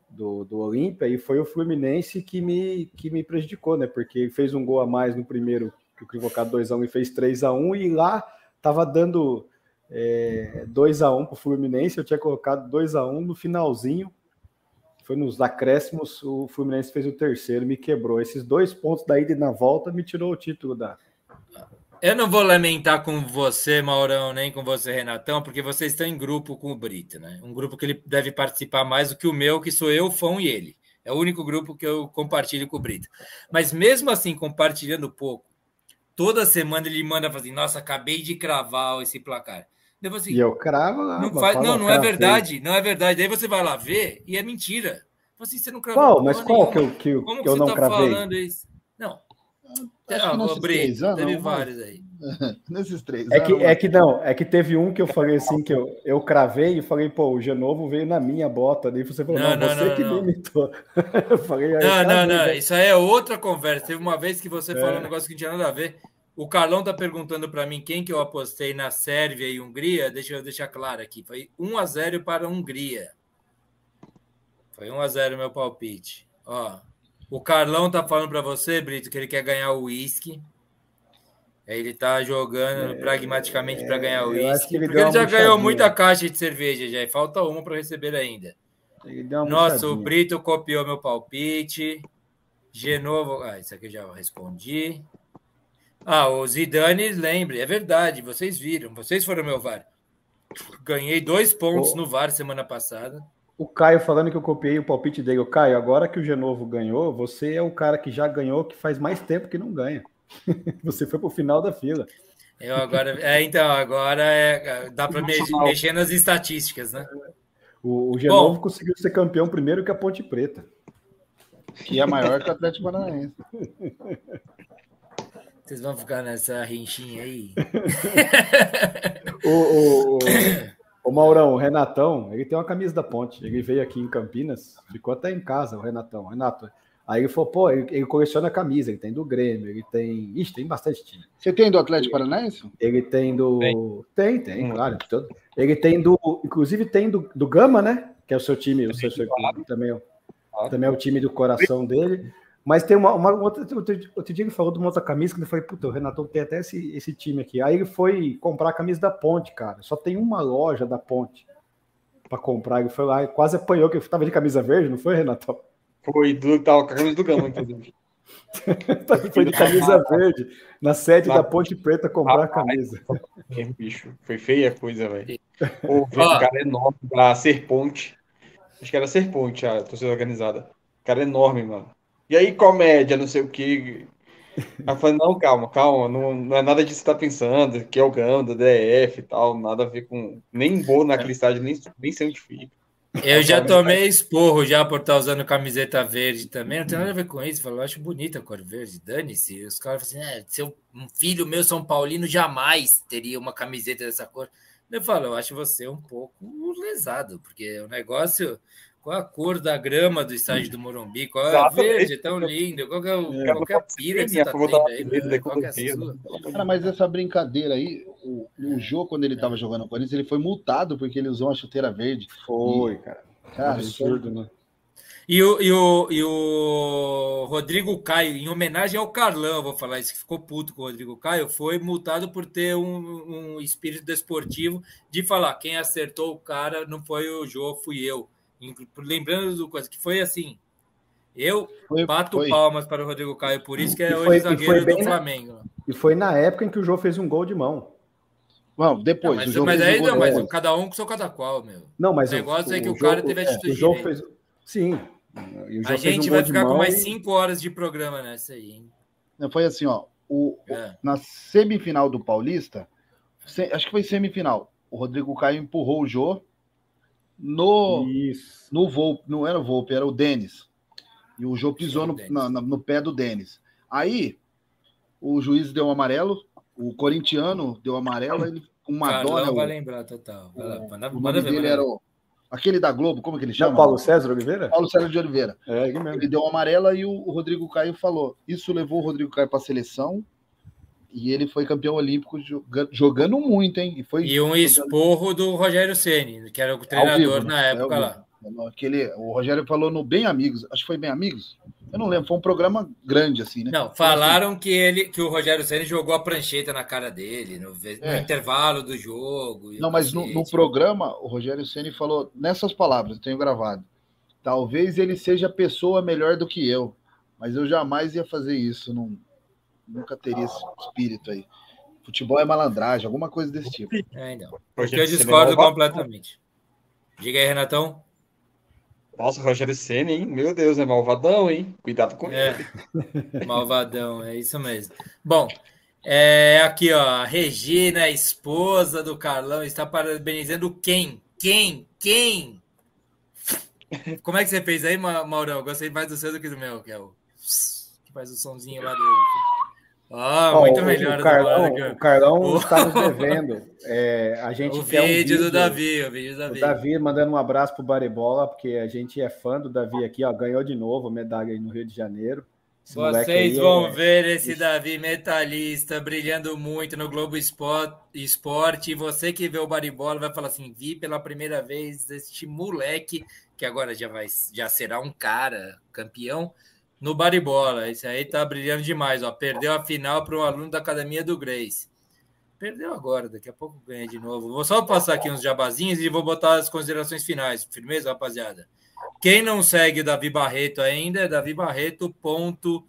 do, do Olímpia, e foi o Fluminense que me, que me prejudicou, né? Porque fez um gol a mais no primeiro, que o colocado 2x1 e fez 3x1, e lá tava dando é, 2x1 para o Fluminense, eu tinha colocado 2x1 no finalzinho. Foi nos acréscimos, o Fluminense fez o terceiro, me quebrou. Esses dois pontos da ida e na volta me tirou o título da, eu não vou lamentar com você, Maurão, nem com você, Renatão, porque vocês estão em grupo com o Brito, né? Um grupo que ele deve participar mais do que o meu, que sou eu, Fão e ele. É o único grupo que eu compartilho com o Brito. Mas mesmo assim, compartilhando pouco, toda semana ele manda fazer, assim, nossa, acabei de cravar esse placar. Depois, assim, e eu cravo lá. Não, faz, não, não é verdade, não é verdade. Daí você vai lá ver e é mentira. Assim, você não cravou. Qual? Mas qual que eu, que, Como que eu não tá cravei? falando isso? Não, Acho ah, nesses três anos, teve vários aí. *laughs* nesses três é que, é que não, é que teve um que eu falei assim, que eu, eu cravei e falei, pô, o Genovo veio na minha bota. Daí você falou, não, não, não você não, que não. me imitou. *laughs* eu falei, não, não, não, isso aí é outra conversa. Teve uma vez que você é. falou um negócio que não tinha nada a ver. O Carlão tá perguntando para mim quem que eu apostei na Sérvia e Hungria. Deixa eu deixar claro aqui. Foi 1 a 0 para a Hungria. Foi 1 a 0 meu palpite. Ó, o Carlão tá falando para você, Brito, que ele quer ganhar o uísque. Ele tá jogando é, pragmaticamente para ganhar o uísque. Ele porque ele já ganhou muita caixa de cerveja já, e falta uma para receber ainda. Nossa, o Brito copiou meu palpite. Genovo. Ah, isso aqui eu já respondi. Ah, o Zidane, lembre, é verdade, vocês viram, vocês foram meu VAR. Ganhei dois pontos no VAR semana passada. O Caio falando que eu copiei o palpite dele. O Caio, agora que o Genovo ganhou, você é o cara que já ganhou, que faz mais tempo que não ganha. *laughs* você foi pro final da fila. Eu agora, é, então, agora é, dá para mexer, mexer nas estatísticas, né? O, o Genovo Bom, conseguiu ser campeão primeiro que a Ponte Preta. Que é maior que o Atlético Paranaense. Vocês vão ficar nessa rinchinha aí. *laughs* o, o, o, Maurão, o Renatão, ele tem uma camisa da ponte. Ele veio aqui em Campinas, ficou até em casa, o Renatão. Renato, aí ele falou, pô, ele, ele coleciona camisa, ele tem do Grêmio, ele tem. Ixi, tem bastante time. Você tem do Atlético Paranaense? Ele tem do. Tem, tem, tem hum. claro. Ele tem do. Inclusive tem do, do Gama, né? Que é o seu time, o seu, seu também, também é o time do coração dele. Mas tem uma, uma outra, outro, outro dia ele falou de uma outra camisa que ele falou, puta, o Renato tem até esse, esse time aqui. Aí ele foi comprar a camisa da Ponte, cara. Só tem uma loja da Ponte para comprar. Ele foi lá e quase apanhou, que estava de camisa verde, não foi, Renato? Foi, do, tava com a camisa do Gama, inclusive. *laughs* foi de camisa verde, na sede da Ponte Preta comprar a camisa. Que bicho, foi feia a coisa, velho. *laughs* O cara é enorme pra ser ponte. Acho que era ser ponte a torcida organizada. Cara é enorme, mano. E aí, comédia, não sei o que. Ela falou, não, calma, calma, não, não é nada disso que você tá pensando, que é o GAM, da DF e tal, nada a ver com. Nem vou naquele estádio, nem, nem sei onde fica. *laughs* Eu já tomei esporro já por estar usando camiseta verde também, não tem nada a ver com isso. Eu acho bonita a cor verde, dane-se. Os caras falam assim: é, seu um filho meu, São Paulino, jamais teria uma camiseta dessa cor. Eu falo, eu acho você um pouco lesado, porque o negócio qual a cor da grama do estádio do Morumbi? Qual é a verde? Tão lindo. Qual é, o, é, qual é a pira que você tá tendo aí? Qual é a sua? Cara, mas essa brincadeira aí, o, o jogo, quando ele tava jogando no Corinthians, ele foi multado porque ele usou uma chuteira verde. Foi, e, cara. Cara, absurdo, né? E o, e, o, e o Rodrigo Caio, em homenagem ao Carlão, vou falar isso, que ficou puto com o Rodrigo Caio, foi multado por ter um, um espírito desportivo de falar: quem acertou o cara não foi o Jô, fui eu. Lembrando do coisa que foi assim. Eu foi, bato foi. palmas para o Rodrigo Caio, por isso que é hoje zagueiro do Flamengo. Na, e foi na época em que o João fez um gol de mão. Bom, depois. Não, mas, mas aí não, mas cada um com seu cada qual, meu. Não, mas o negócio o, é que o, o cara teve atitude. É, o João fez. Sim. a gente um vai ficar com mais cinco horas de programa nessa aí, hein? Foi assim, ó. O, é. Na semifinal do Paulista, acho que foi semifinal. O Rodrigo Caio empurrou o Jô no, Isso. no Volpe, não era o Volpe, era o Denis. E o Jô pisou no, na, no pé do Denis. Aí, o juiz deu um amarelo, o corintiano deu amarelo, ele com uma dó. vai lembrar total. Vai lá, manda, o nome dele era o, aquele da Globo, como é que ele chama? Não, Paulo César Oliveira? Paulo César de Oliveira. É, ele deu uma amarela e o, o Rodrigo Caio falou. Isso levou o Rodrigo Caio para a seleção e ele foi campeão olímpico jogando muito, hein? E, foi e um esporro do Rogério Ceni, que era o treinador vivo, né? na época é lá. Aquele, o Rogério falou no Bem Amigos, acho que foi Bem Amigos. Eu não lembro, foi um programa grande assim, né? Não, falaram assim, que ele, que o Rogério Ceni jogou a prancheta na cara dele no, no é. intervalo do jogo. Não, mas no, no, programa o Rogério Ceni falou nessas palavras, eu tenho gravado. Talvez ele seja pessoa melhor do que eu, mas eu jamais ia fazer isso. Não, nunca teria esse espírito aí. Futebol é malandragem, alguma coisa desse tipo. É, então. Porque eu discordo completamente. Diga aí, Renatão. Nossa, Rogério Senna, hein? Meu Deus, é malvadão, hein? Cuidado com é. ele. *laughs* Malvadão, é isso mesmo. Bom, é, aqui, ó, a Regina, esposa do Carlão, está parabenizando quem? Quem? Quem? Como é que você fez aí, Maurão? Gostei mais do seu do que do meu, que é o que faz o sonzinho lá do ah, muito oh, melhor. O Carlão, o Carlão está nos devendo. É, a *laughs* gente o vídeo, um vídeo do Davi, o vídeo do Davi. O Davi mandando um abraço para o Baribola, porque a gente é fã do Davi aqui, ó, ganhou de novo a medalha aí no Rio de Janeiro. Esse Vocês vão é... ver esse Davi metalista brilhando muito no Globo Esporte. E você que vê o Baribola vai falar assim: vi pela primeira vez este moleque, que agora já, vai, já será um cara campeão no Baribola. Esse aí tá brilhando demais, ó. Perdeu a final para um aluno da academia do Grace. Perdeu agora, daqui a pouco ganha de novo. Vou só passar aqui uns jabazinhos e vou botar as considerações finais. Firmeza, rapaziada? Quem não segue Davi Barreto ainda é Davi Barreto.bjj,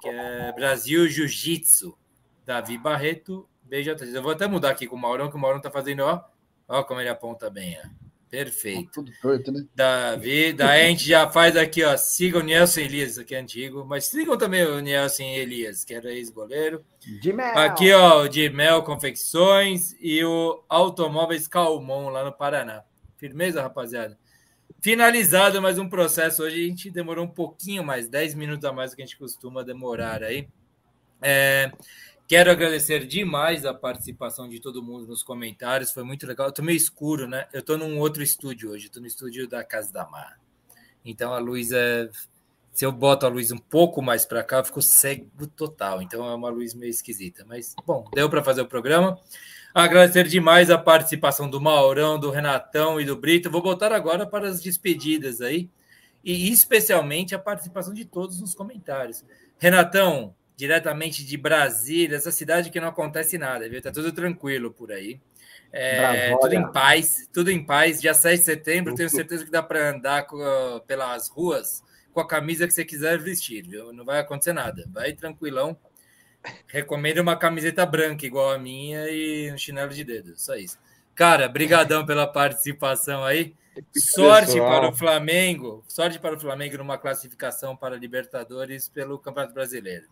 que é Brasil Jiu-Jitsu. Davi Barreto, BJJ. Eu vou até mudar aqui com o Maurão, que o Maurão tá fazendo, ó. Ó como ele aponta bem, ó. Perfeito. Tudo torto, né? Davi, daí a gente já faz aqui, ó. Sigam o Nelson Elias, aqui é antigo, mas sigam também o Nelson Elias, que era ex-goleiro. Mel. Aqui, ó, o de Mel Confecções e o Automóveis Calmon, lá no Paraná. Firmeza, rapaziada? Finalizado mais um processo. Hoje a gente demorou um pouquinho mais, 10 minutos a mais do que a gente costuma demorar aí. É, Quero agradecer demais a participação de todo mundo nos comentários, foi muito legal. Eu tô meio escuro, né? Eu tô num outro estúdio hoje, tô no estúdio da Casa da Mar. Então a luz é. Se eu boto a luz um pouco mais para cá, eu fico cego total. Então é uma luz meio esquisita. Mas, bom, deu para fazer o programa. Agradecer demais a participação do Maurão, do Renatão e do Brito. Vou botar agora para as despedidas aí. E especialmente a participação de todos nos comentários. Renatão, diretamente de Brasília, essa cidade que não acontece nada, viu? Tá tudo tranquilo por aí. É, tudo em paz, tudo em paz. Dia 7 de setembro, tenho certeza que dá para andar com, pelas ruas com a camisa que você quiser vestir, viu? Não vai acontecer nada. Vai tranquilão. Recomendo uma camiseta branca igual a minha e um chinelo de dedo, só isso. Cara, brigadão pela participação aí. Sorte Pessoal. para o Flamengo, sorte para o Flamengo numa classificação para Libertadores pelo Campeonato Brasileiro.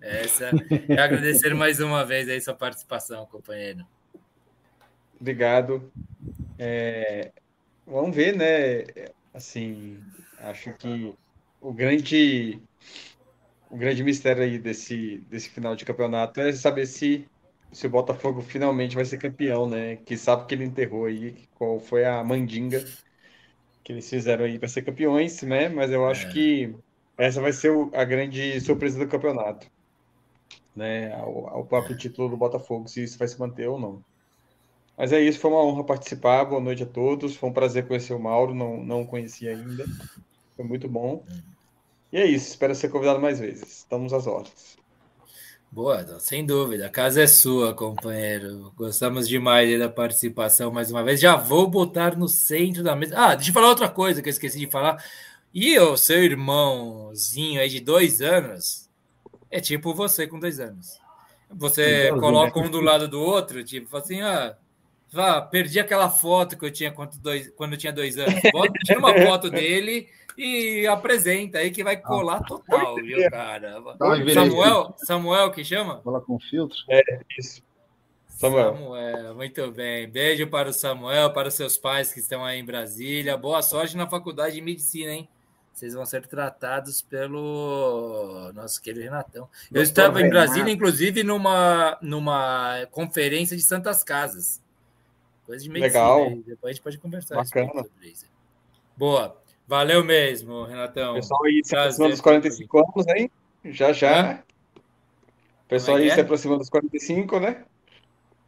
Essa é agradecer mais uma vez aí sua participação, companheiro. Obrigado. É, vamos ver, né? Assim, acho que o grande o grande mistério aí desse, desse final de campeonato é saber se, se o Botafogo finalmente vai ser campeão, né? Que sabe que ele enterrou aí, qual foi a mandinga que eles fizeram aí para ser campeões, né? Mas eu acho é. que essa vai ser a grande surpresa do campeonato né, ao, ao, próprio título do Botafogo, se isso vai se manter ou não. Mas é isso, foi uma honra participar. Boa noite a todos. Foi um prazer conhecer o Mauro, não, não conheci ainda. Foi muito bom. E é isso, espero ser convidado mais vezes. Estamos às ordens. Boa, sem dúvida. A casa é sua, companheiro. Gostamos demais da participação mais uma vez. Já vou botar no centro da mesa. Ah, deixa eu falar outra coisa que eu esqueci de falar. E o seu irmãozinho aí de dois anos, é tipo você com dois anos. Você coloca um do lado do outro, tipo assim, ah, ah, perdi aquela foto que eu tinha quando, dois, quando eu tinha dois anos. Bota, *laughs* tira uma foto dele e apresenta aí que vai colar total, viu, cara? Samuel, Samuel que chama? Fala com filtro. É, isso. Samuel. Samuel, muito bem. Beijo para o Samuel, para os seus pais que estão aí em Brasília. Boa sorte na faculdade de medicina, hein? Vocês vão ser tratados pelo nosso querido Renatão. Eu Doutor estava em Brasília, inclusive, numa, numa conferência de Santas Casas. Coisa de medicina. Legal. Depois a gente pode conversar Bacana. sobre isso. Boa. Valeu mesmo, Renatão. Pessoal aí se aproximando dos 45 anos, hein? Já, já. Pessoal é aí é? se aproximando dos 45, né?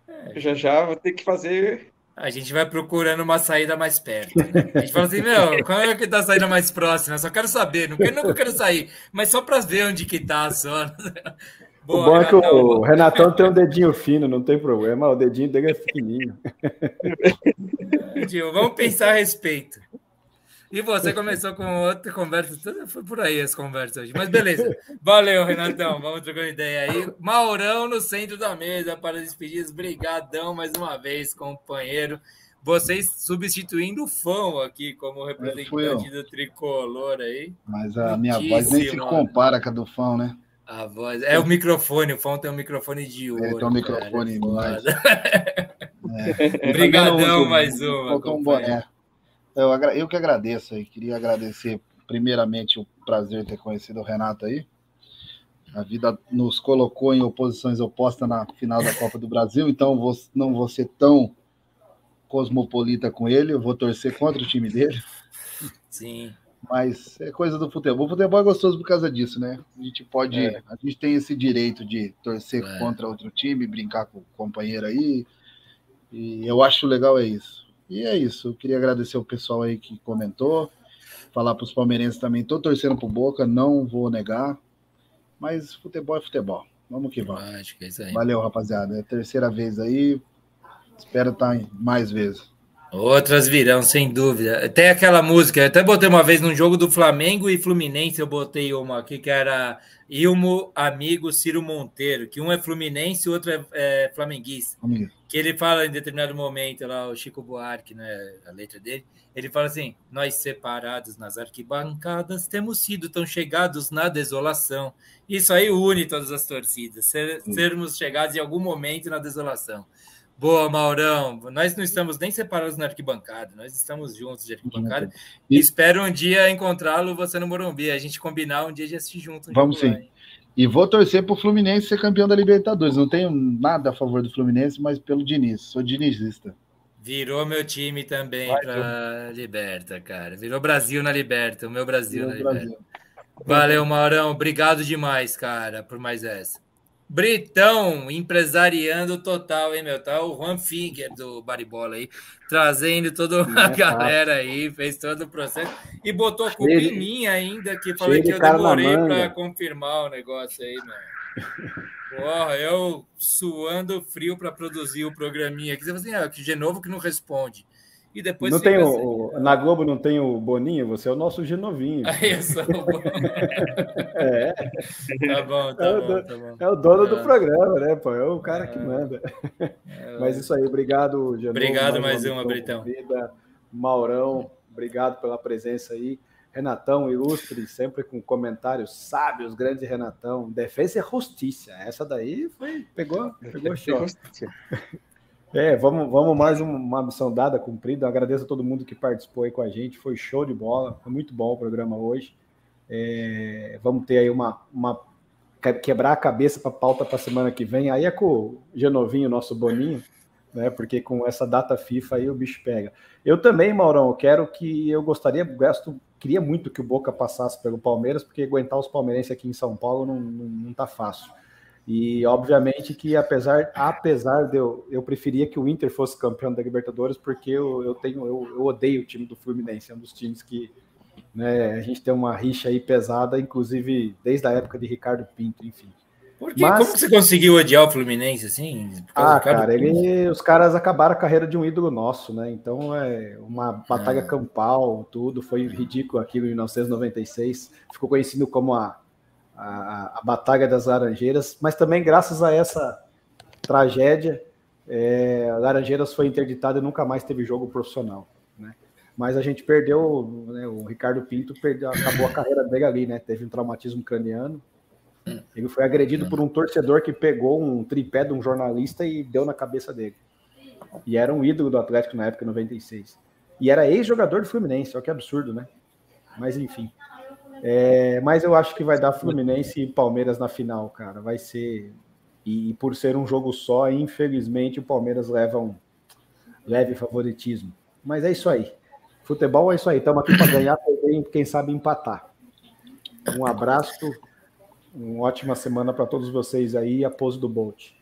É. Já, já vou ter que fazer a gente vai procurando uma saída mais perto. Né? A gente fala assim, meu, qual é que tá a saída mais próxima? Só quero saber, não quero, nunca quero sair, mas só para ver onde que tá só. *laughs* Boa, o bom é que o Renatão tem um dedinho fino, não tem problema, o dedinho dele é fininho. *laughs* Vamos pensar a respeito. E você começou com outra conversa, foi por aí as conversas hoje. Mas beleza. Valeu, Renatão. Vamos trocar ideia aí. Maurão no centro da mesa para as despedidas. Brigadão mais uma vez, companheiro. Vocês substituindo o Fão aqui como representante do tricolor aí. Mas a minha voz nem se compara com a do Fão, né? A voz. É o microfone, o Fão tem um microfone de ouro. É, tem um microfone mais. É. *laughs* Obrigadão mais uma. Um boné. Eu, eu que agradeço aí. Queria agradecer, primeiramente, o prazer de ter conhecido o Renato aí. A vida nos colocou em oposições opostas na final da Copa do Brasil, então vou, não vou ser tão cosmopolita com ele, eu vou torcer contra o time dele. Sim. Mas é coisa do futebol. O futebol é gostoso por causa disso, né? A gente pode, é. a gente tem esse direito de torcer é. contra outro time, brincar com o companheiro aí. E eu acho legal é isso. E é isso. Eu queria agradecer o pessoal aí que comentou. Falar para os palmeirenses também. Estou torcendo para Boca, não vou negar. Mas futebol é futebol. Vamos que vamos. Que é. Valeu, rapaziada. É a terceira vez aí. Espero estar mais vezes. Outras virão, sem dúvida. Tem aquela música, até botei uma vez num jogo do Flamengo e Fluminense, eu botei uma aqui que era Ilmo Amigo Ciro Monteiro, que um é Fluminense e o outro é, é flamenguista. Amigo. Que ele fala em determinado momento lá, o Chico Buarque, né, a letra dele, ele fala assim: Nós separados nas arquibancadas temos sido tão chegados na desolação. Isso aí une todas as torcidas, ser, sermos chegados em algum momento na desolação. Boa, Maurão. Nós não estamos nem separados na arquibancada, nós estamos juntos de arquibancada. E espero um dia encontrá-lo você no Morumbi, a gente combinar um dia de assistir junto. Vamos sim. Lá, e vou torcer para o Fluminense ser campeão da Libertadores. Não tenho nada a favor do Fluminense, mas pelo Diniz. Sou dinizista. Virou meu time também para Liberta, cara. Virou Brasil na Liberta, o meu Brasil Virou na Liberta. Brasil. Valeu, Maurão. Obrigado demais, cara, por mais essa. Britão, empresariando total, hein, meu? Tá o Juan Finger do Baribola aí, trazendo toda a é galera aí, fez todo o processo e botou a culpa em mim ainda, que falei que eu demorei para confirmar o negócio aí, mano. *laughs* Porra, eu suando frio para produzir o programinha aqui. Você fala assim, ah, que de novo que não responde. E depois não tem o, assim. na Globo não tem o Boninho, você é o nosso Genovinho. Aí *laughs* eu sou o *laughs* é. Tá bom, tá, é bom, tá bom. É o dono é. do programa, né, pô? É o cara é. que manda. É. *laughs* Mas isso aí, obrigado, Genovo. Obrigado mais, mais uma, Britão. Vida. Maurão, obrigado pela presença aí. Renatão, ilustre, sempre com comentários sábios, grande Renatão. Defesa e justiça. Essa daí foi, pegou, pegou show. É, vamos, vamos mais uma missão dada, cumprida. agradeço a todo mundo que participou aí com a gente. Foi show de bola, foi muito bom o programa hoje. É, vamos ter aí uma, uma quebrar a cabeça para pauta para semana que vem. Aí é com o Genovinho, nosso Boninho, né? Porque com essa data FIFA aí o bicho pega. Eu também, Maurão, eu quero que eu gostaria, gosto, queria muito que o Boca passasse pelo Palmeiras, porque aguentar os palmeirenses aqui em São Paulo não, não, não tá fácil. E obviamente que apesar, apesar de eu, eu preferia que o Inter fosse campeão da Libertadores, porque eu, eu tenho eu, eu odeio o time do Fluminense, é um dos times que né, a gente tem uma rixa aí pesada, inclusive desde a época de Ricardo Pinto, enfim. Por quê? Mas, Como você conseguiu odiar o Fluminense assim? Ah, cara, ele, os caras acabaram a carreira de um ídolo nosso, né? Então é uma batalha ah. campal, tudo foi ridículo aquilo em 1996. Ficou conhecido como a a, a Batalha das Laranjeiras, mas também graças a essa tragédia, é, Laranjeiras foi interditado e nunca mais teve jogo profissional. Né? Mas a gente perdeu, né, o Ricardo Pinto perdeu, acabou a carreira dele ali, né? Teve um traumatismo craniano. Ele foi agredido por um torcedor que pegou um tripé de um jornalista e deu na cabeça dele. E era um ídolo do Atlético na época, 96. E era ex-jogador do Fluminense, olha que absurdo, né? Mas enfim. É, mas eu acho que vai dar Fluminense e Palmeiras na final, cara. Vai ser. E, por ser um jogo só, infelizmente o Palmeiras leva um leve favoritismo. Mas é isso aí. Futebol é isso aí. Estamos aqui para ganhar também, quem sabe empatar. Um abraço, uma ótima semana para todos vocês aí. A pose do Bolt.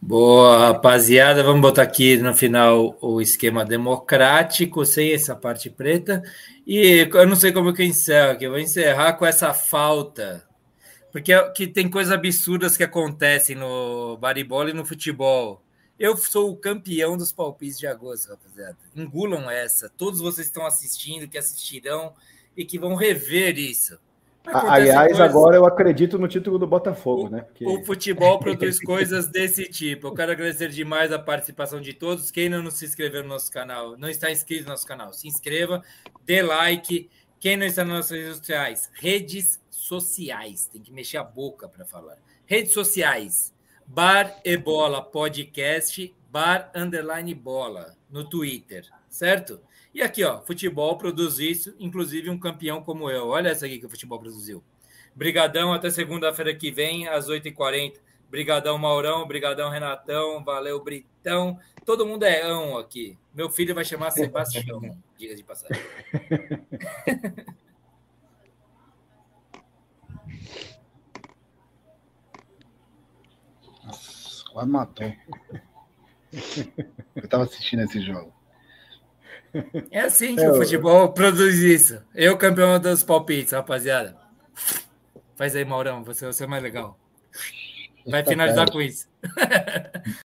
Boa, rapaziada. Vamos botar aqui no final o esquema democrático, sem essa parte preta. E eu não sei como que eu encerro aqui. Eu vou encerrar com essa falta. Porque é que tem coisas absurdas que acontecem no baribola e no futebol. Eu sou o campeão dos palpites de agosto, rapaziada. Engulam essa. Todos vocês estão assistindo, que assistirão e que vão rever isso. Aliás, agora eu acredito no título do Botafogo, o, né? Porque... O futebol *laughs* produz coisas desse tipo. Eu quero agradecer demais a participação de todos. Quem não se inscreveu no nosso canal, não está inscrito no nosso canal, se inscreva, dê like. Quem não está nas nossas redes sociais, redes sociais, tem que mexer a boca para falar. Redes sociais, Bar e Bola Podcast, Bar Underline Bola, no Twitter, certo? E aqui, ó, futebol produz isso, inclusive um campeão como eu. Olha essa aqui que o futebol produziu. Brigadão, até segunda-feira que vem, às 8h40. Brigadão, Maurão. Brigadão, Renatão. Valeu, Britão. Todo mundo é ão aqui. Meu filho vai chamar Sebastião, *laughs* diga de passagem. Nossa, quase matou. Eu estava assistindo esse jogo. É assim que é, o futebol produz isso. Eu, campeão dos palpites, rapaziada. Faz aí, Maurão, você, você é mais legal. Vai finalizar com isso. *laughs*